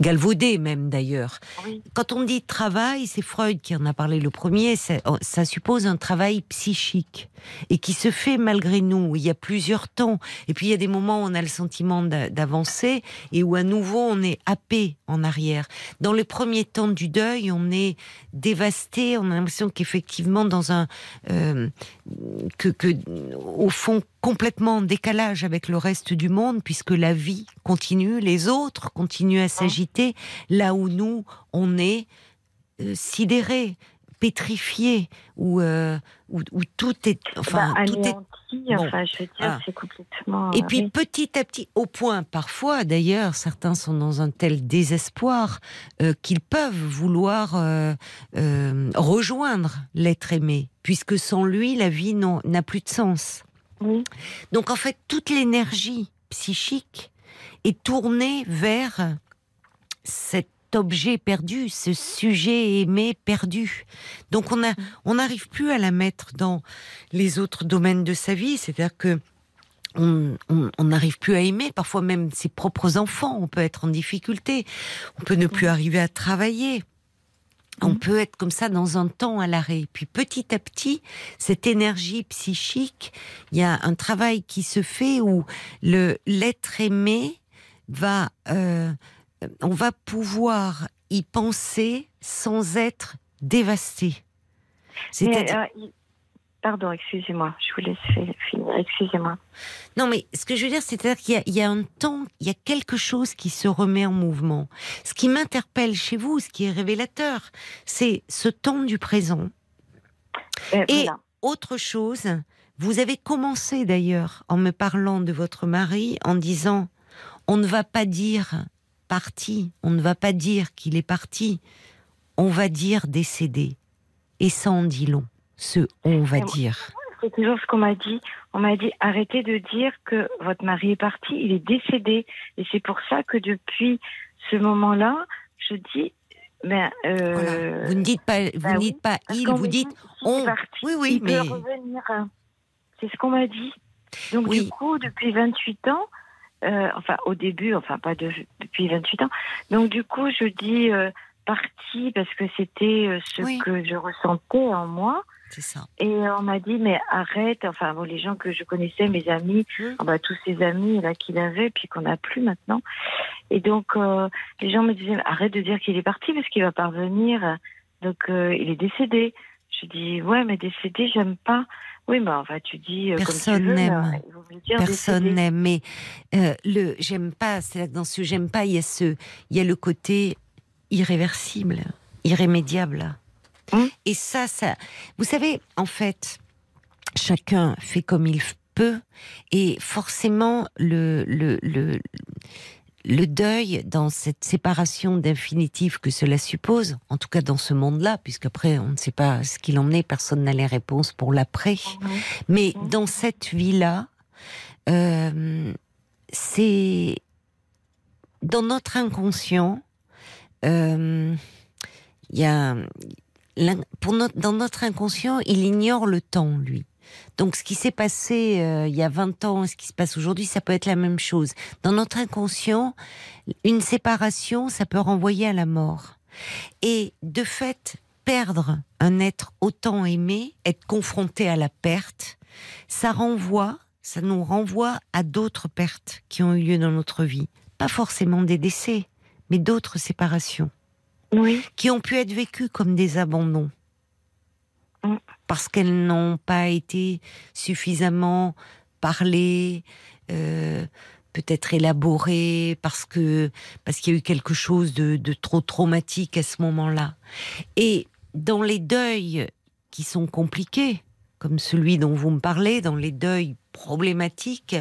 galvaudée même d'ailleurs. Oui. Quand on dit travail, c'est Freud qui en a parlé le premier, ça, ça suppose un travail psychique et qui se fait malgré nous. Il y a plusieurs temps. Et puis il y a des moments où on a le sentiment d'a- d'avancer et où à nouveau on est happé en arrière. Dans les premiers temps du deuil, on est dévasté, on a l'impression qu'effectivement dans un... euh, que, que, au fond, complètement en décalage avec le reste du monde, puisque la vie continue, les autres continuent à s'agiter, là où nous, on est euh, sidérés, pétrifiés, où, euh, où, où tout est... Enfin, Bah, tout est anéanti, Bon. enfin, je veux dire, Ah. c'est complètement. et euh, puis oui. petit à petit, au point parfois d'ailleurs, certains sont dans un tel désespoir euh, qu'ils peuvent vouloir euh, euh, rejoindre l'être aimé, puisque sans lui, la vie n'a plus de sens. Oui. Donc en fait, toute l'énergie psychique est tournée vers cet objet perdu, ce sujet aimé perdu. Donc on a, on n'arrive plus à la mettre dans les autres domaines de sa vie, c'est-à-dire que on n'arrive plus à aimer, parfois même ses propres enfants, on peut être en difficulté, on peut ne plus arriver à travailler. On Mhm. peut être comme ça dans un temps à l'arrêt. Puis petit à petit, cette énergie psychique, il y a un travail qui se fait où le l'être aimé va, euh, on va pouvoir y penser sans être dévasté. C'est-à-dire, euh, Pardon, excusez-moi, je vous laisse fi- finir, excusez-moi. non mais ce que je veux dire, c'est-à-dire qu'il y a, il y a un temps, il y a quelque chose qui se remet en mouvement. Ce qui m'interpelle chez vous, ce qui est révélateur, c'est ce temps du présent. Euh, Et voilà. autre chose, vous avez commencé d'ailleurs en me parlant de votre mari en disant on ne va pas dire parti, on ne va pas dire qu'il est parti, on va dire décédé. Et ça en dit long, ce on va dire. C'est toujours ce qu'on m'a dit. On m'a dit arrêtez de dire que votre mari est parti, il est décédé. Et c'est pour ça que depuis ce moment-là, je dis, mais euh, Voilà. Vous ne dites pas, vous bah ne oui, dites pas il, vous dites on. parti, Oui, oui, il mais. C'est ce qu'on m'a dit. Donc Oui. du coup, depuis 28 ans, euh, enfin au début, enfin pas de, depuis 28 ans, donc du coup, je dis euh, parti parce que c'était euh, ce Oui. que je ressentais en moi. c'est ça. Et on m'a dit, mais arrête, enfin, bon, les gens que je connaissais, mes amis, ah bah, tous ces amis là qu'il avait, puis qu'on n'a plus maintenant. Et donc, euh, les gens me disaient, arrête de dire qu'il est parti parce qu'il va pas revenir. Donc, euh, il est décédé. Je dis, ouais, mais décédé, j'aime pas. Oui, mais enfin, tu dis euh, Personne n'aime. Personne n'aime, mais euh, le j'aime pas. C'est dans ce j'aime pas, il y a ce, il y a le côté irréversible, irrémédiable. Hum. Et ça, ça, vous savez, en fait, chacun fait comme il peut, et forcément le le le le deuil dans cette séparation d'infinitif que cela suppose, en tout cas dans ce monde-là, puisqu'après on ne sait pas ce qu'il en est, personne n'a les réponses pour l'après. Mhm. Mais dans cette vie-là, euh, c'est dans notre inconscient. euh, Il y a l'in- pour notre, dans notre inconscient, il ignore le temps, lui. Donc, ce qui s'est passé euh, il y a 20 ans et ce qui se passe aujourd'hui, ça peut être la même chose. Dans notre inconscient, une séparation, ça peut renvoyer à la mort. Et de fait, perdre un être autant aimé, être confronté à la perte, ça renvoie, ça nous renvoie à d'autres pertes qui ont eu lieu dans notre vie. Pas forcément des décès, mais d'autres séparations Oui, qui ont pu être vécues comme des abandons. Parce qu'elles n'ont pas été suffisamment parlées, euh, peut-être élaborées, parce que parce qu'il y a eu quelque chose de, de trop traumatique à ce moment-là. Et dans les deuils qui sont compliqués, comme celui dont vous me parlez, dans les deuils problématiques,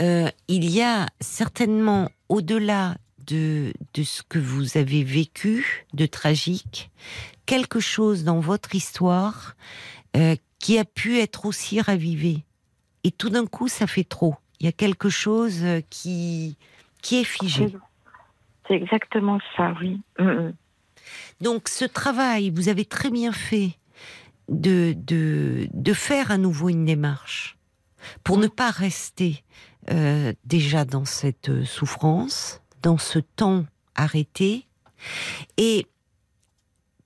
euh, il y a certainement au-delà de, de ce que vous avez vécu de tragique, quelque chose dans votre histoire euh, qui a pu être aussi ravivé. Et tout d'un coup, ça fait trop. Il y a quelque chose euh, qui, qui est figé. c'est exactement ça, oui. Mhm. Donc ce travail, vous avez très bien fait de, de, de faire à nouveau une démarche pour ne pas rester euh, déjà dans cette souffrance, dans ce temps arrêté. Et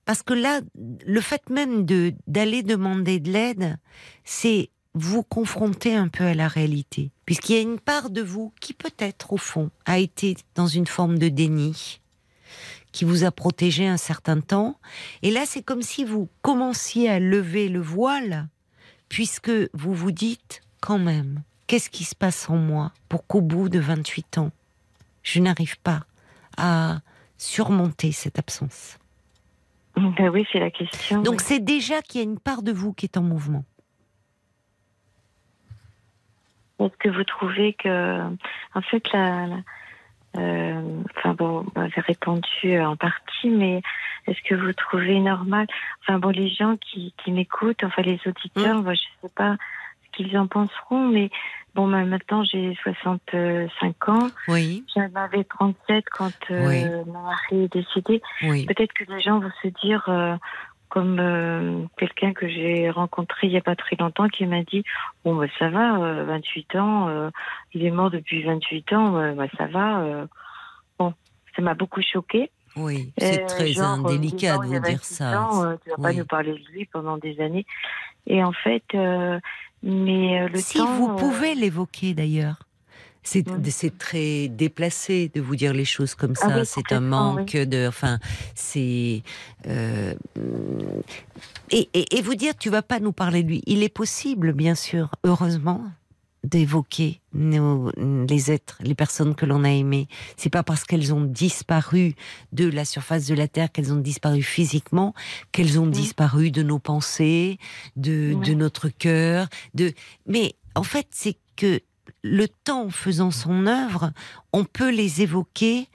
parce que là, le fait même de d'aller demander de l'aide, c'est vous confronter un peu à la réalité. Puisqu'il y a une part de vous qui peut-être, au fond, a été dans une forme de déni, qui vous a protégé un certain temps. Et là, c'est comme si vous commenciez à lever le voile, puisque vous vous dites, quand même, qu'est-ce qui se passe en moi pour qu'au bout de 28 ans, je n'arrive pas à surmonter cette absence. Ben oui, c'est la question. Donc oui. c'est déjà qu'il y a une part de vous qui est en mouvement. Est-ce que vous trouvez que, en fait, la, la- euh, enfin bon, vous m'avez répondu en partie, mais est-ce que vous trouvez normal, enfin bon, les gens qui, qui m'écoutent, enfin les auditeurs, moi, je sais pas qu'ils en penseront, mais bon, bah, maintenant j'ai 65 ans. Oui, J'en avais 37 quand euh, Oui. mon mari est décédé. oui. Peut-être que les gens vont se dire, euh, comme euh, quelqu'un que j'ai rencontré il n'y a pas très longtemps qui m'a dit, bon, bah, ça va, euh, 28 ans, euh, il est mort depuis 28 ans, bah, ça va. Bon, ça m'a beaucoup choqué. Oui, c'est très genre, indélicat de vous dire 28 ça. ans, tu vas pas Oui. nous parler de lui pendant des années. Et en fait, euh, mais euh, le si temps. vous euh, pouvez l'évoquer d'ailleurs. C'est très déplacé de vous dire les choses comme Ah ça. oui, c'est un manque de. Enfin, c'est. euh, et, et, et vous dire, tu vas pas nous parler de lui. Il est possible, bien sûr, heureusement, d'évoquer nos, les êtres, les personnes que l'on a aimées. C'est pas parce qu'elles ont disparu de la surface de la Terre, qu'elles ont disparu physiquement, qu'elles ont Mm. disparu de nos pensées, de, de notre cœur. De... Mais en fait, c'est que le temps faisant son œuvre, on peut les évoquer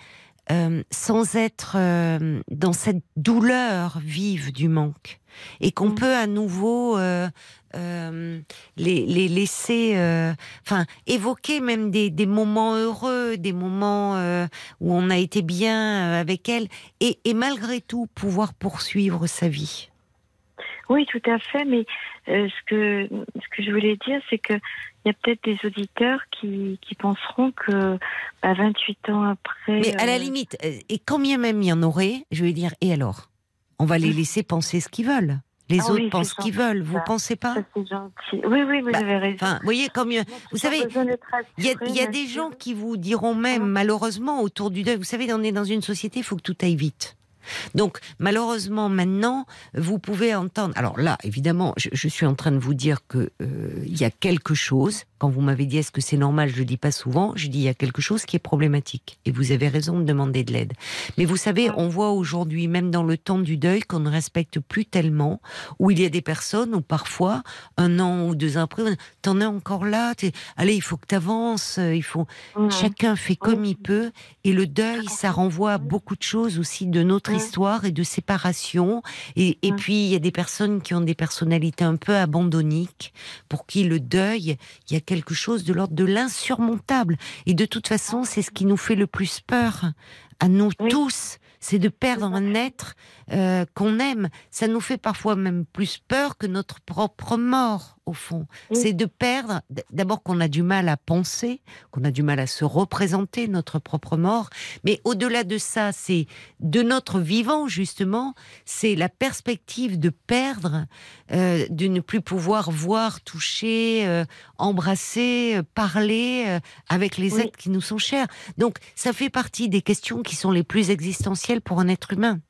euh, sans être euh, dans cette douleur vive du manque. Et qu'on Mm. peut à nouveau euh, euh, les, les laisser, euh, enfin, évoquer même des, des moments heureux, des moments où on a été bien avec elle, et, et malgré tout pouvoir poursuivre sa vie. Oui, tout à fait. Mais euh, ce que ce que je voulais dire, c'est que il y a peut-être des auditeurs qui, qui penseront que bah, 28 ans après. Mais à la euh, limite, euh, et quand bien même il y en aurait, je vais dire, et alors? On va les Mm. laisser penser ce qu'ils veulent. Les Ah autres oui, pensent ce qu'ils veulent. Vous ça. pensez pas? Ça, c'est gentil. Oui, oui, vous Bah, avez raison. Vous voyez, comme vous savez, il y a, y a des gens qui vous diront même, Mm. malheureusement, autour du deuil. Vous savez, on est dans une société, il faut que tout aille vite. Donc, malheureusement, maintenant, vous pouvez entendre. Alors là, évidemment, je, je suis en train de vous dire que euh, il y a quelque chose. Quand vous m'avez dit est-ce que c'est normal, je le dis pas souvent. Je dis il y a quelque chose qui est problématique. Et vous avez raison de demander de l'aide. Mais vous savez, on voit aujourd'hui, même dans le temps du deuil, qu'on ne respecte plus tellement. Où il y a des personnes où parfois, un an ou deux ans après, on- t'en es encore là. Allez, il faut que t'avances. Il faut. Chacun fait comme il peut. Et le deuil, ça renvoie à beaucoup de choses aussi de notre Ouais. histoire et de séparation. Et, puis, il y a des personnes qui ont des personnalités un peu abandonniques, pour qui le deuil, il y a quelque chose de l'ordre de l'insurmontable. Et de toute façon, c'est ce qui nous fait le plus peur à nous Oui. tous. C'est de perdre un être euh, qu'on aime. Ça nous fait parfois même plus peur que notre propre mort, au fond. C'est de perdre, d'abord qu'on a du mal à penser, qu'on a du mal à se représenter notre propre mort, mais au-delà de ça, c'est de notre vivant, justement, c'est la perspective de perdre, euh, de ne plus pouvoir voir, toucher, euh, embrasser, euh, parler avec les Oui. êtres qui nous sont chers. Donc, ça fait partie des questions qui sont les plus existentielles pour un être humain.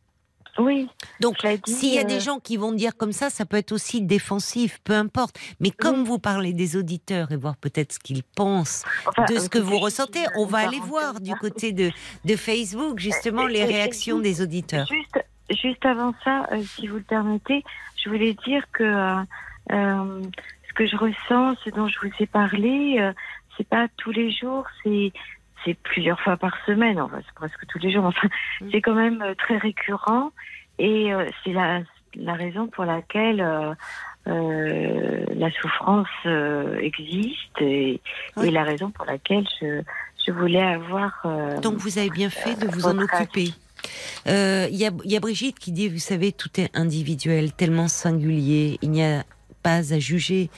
Oui. Donc, s'il y a euh, des gens qui vont dire comme ça, ça peut être aussi défensif, peu importe. Mais comme vous parlez des auditeurs et voir peut-être ce qu'ils pensent enfin, de euh, ce que vous ressentez, on va aller voir du côté de, de Facebook justement Et- les réactions des auditeurs. Juste, juste avant ça, euh, si vous le permettez, je voulais dire que euh, euh, ce que je ressens, ce dont je vous ai parlé, euh, c'est pas tous les jours, c'est c'est plusieurs fois par semaine, enfin c'est presque tous les jours, enfin Mm. c'est quand même euh, très récurrent et euh, c'est la, la raison pour laquelle euh, euh, la souffrance existe et, Oui. et la raison pour laquelle je, je voulais avoir. Donc vous avez bien fait de vous en occuper. Il y, a, y a Brigitte qui dit, vous savez, tout est individuel, tellement singulier, il n'y a pas à juger.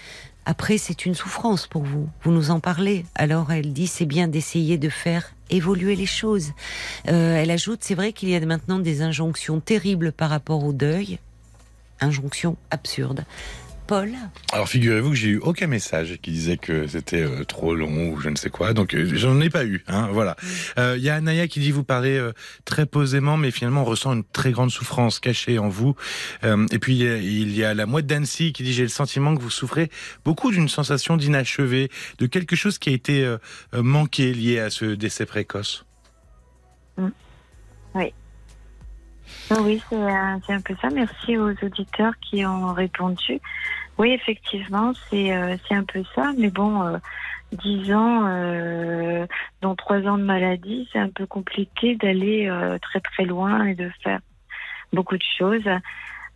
Après, c'est une souffrance pour vous. Vous nous en parlez. Alors, elle dit, c'est bien d'essayer de faire évoluer les choses. Euh, elle ajoute, c'est vrai qu'il y a maintenant des injonctions terribles par rapport au deuil. Injonctions absurdes. Paul Alors figurez-vous que j'ai eu aucun message qui disait que c'était euh, trop long ou je ne sais quoi, donc euh, j'en ai pas eu. Hein, voilà. Euh, Il y a Anaya qui dit vous parlez euh, très posément, mais finalement on ressent une très grande souffrance cachée en vous. Euh, et puis il y a, il y a la mouette d'Annecy qui dit j'ai le sentiment que vous souffrez beaucoup d'une sensation d'inachevé, de quelque chose qui a été manqué lié à ce décès précoce. Ah Oui, c'est un, c'est un peu ça. Merci aux auditeurs qui ont répondu. Oui, effectivement, c'est euh, un peu ça. Mais bon, euh, 10 ans, euh, dont 3 ans de maladie, c'est un peu compliqué d'aller euh, très très loin et de faire beaucoup de choses.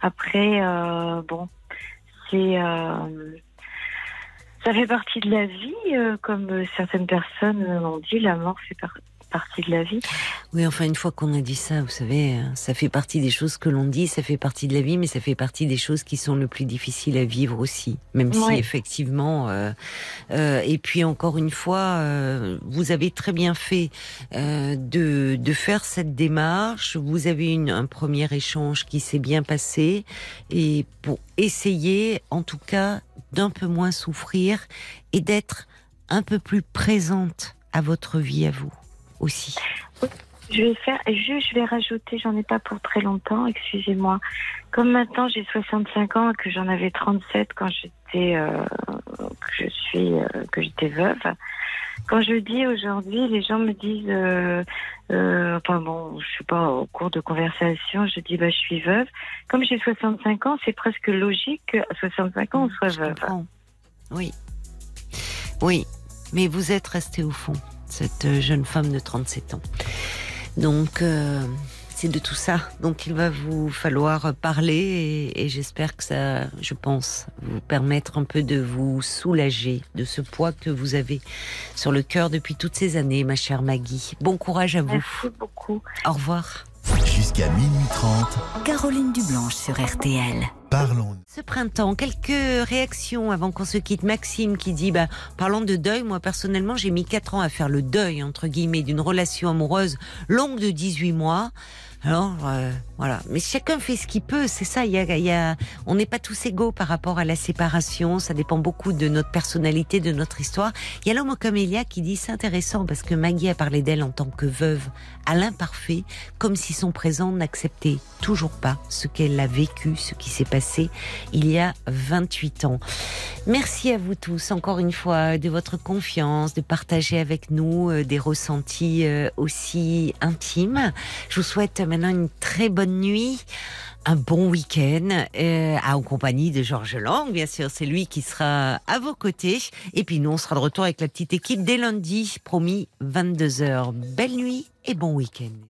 Après, euh, bon, c'est... euh, Ça fait partie de la vie, comme certaines personnes l'ont dit, la mort fait par- partie de la vie. Oui, enfin, une fois qu'on a dit ça, vous savez, euh, ça fait partie des choses que l'on dit, ça fait partie de la vie, mais ça fait partie des choses qui sont le plus difficiles à vivre aussi. Même si, effectivement, euh, euh, et puis encore une fois, euh, vous avez très bien fait de, de faire cette démarche. Vous avez une, un premier échange qui s'est bien passé, et pour essayer, en tout cas, d'un peu moins souffrir et d'être un peu plus présente à votre vie, à vous aussi. Je vais faire, juste, je vais rajouter, j'en ai pas pour très longtemps, excusez-moi. Comme maintenant j'ai 65 ans et que j'en avais 37 quand j'étais, euh, que je suis, euh, que j'étais veuve. Quand je dis aujourd'hui, les gens me disent, euh, enfin bon, je suis pas au cours de conversation, je dis bah je suis veuve. Comme j'ai 65 ans, c'est presque logique qu'à 65 ans on soit Je veuve. comprends. Oui. Oui. Mais vous êtes restée au fond, cette euh, jeune femme de 37 ans. Donc, euh, c'est de tout ça. Donc, il va vous falloir parler et, et j'espère que ça, je pense, vous permettre un peu de vous soulager de ce poids que vous avez sur le cœur depuis toutes ces années, ma chère Maggie. Bon courage à vous. Merci beaucoup. Au revoir. Jusqu'à minuit 30, Caroline Dublanche sur RTL. parlons. Ce printemps, quelques réactions avant qu'on se quitte. Maxime qui dit, bah, parlant de deuil, moi personnellement, j'ai mis 4 ans à faire le deuil, entre guillemets, d'une relation amoureuse longue de 18 mois. Alors, euh, voilà. Mais chacun fait ce qu'il peut, c'est ça. Il y a, y a, on n'est pas tous égaux par rapport à la séparation. Ça dépend beaucoup de notre personnalité, de notre histoire. Il y a l'homme au camélia qui dit, c'est intéressant parce que Maggie a parlé d'elle en tant que veuve à l'imparfait, comme si son présent n'acceptait toujours pas ce qu'elle a vécu, ce qui s'est passé il y a 28 ans. Merci à vous tous, encore une fois, de votre confiance, de partager avec nous euh, des ressentis euh, aussi intimes. Je vous souhaite une très bonne nuit. Un bon week-end euh, en compagnie de Georges Lang, bien sûr, c'est lui qui sera à vos côtés. Et puis nous, on sera de retour avec la petite équipe dès lundi, promis 22h. Belle nuit et bon week-end.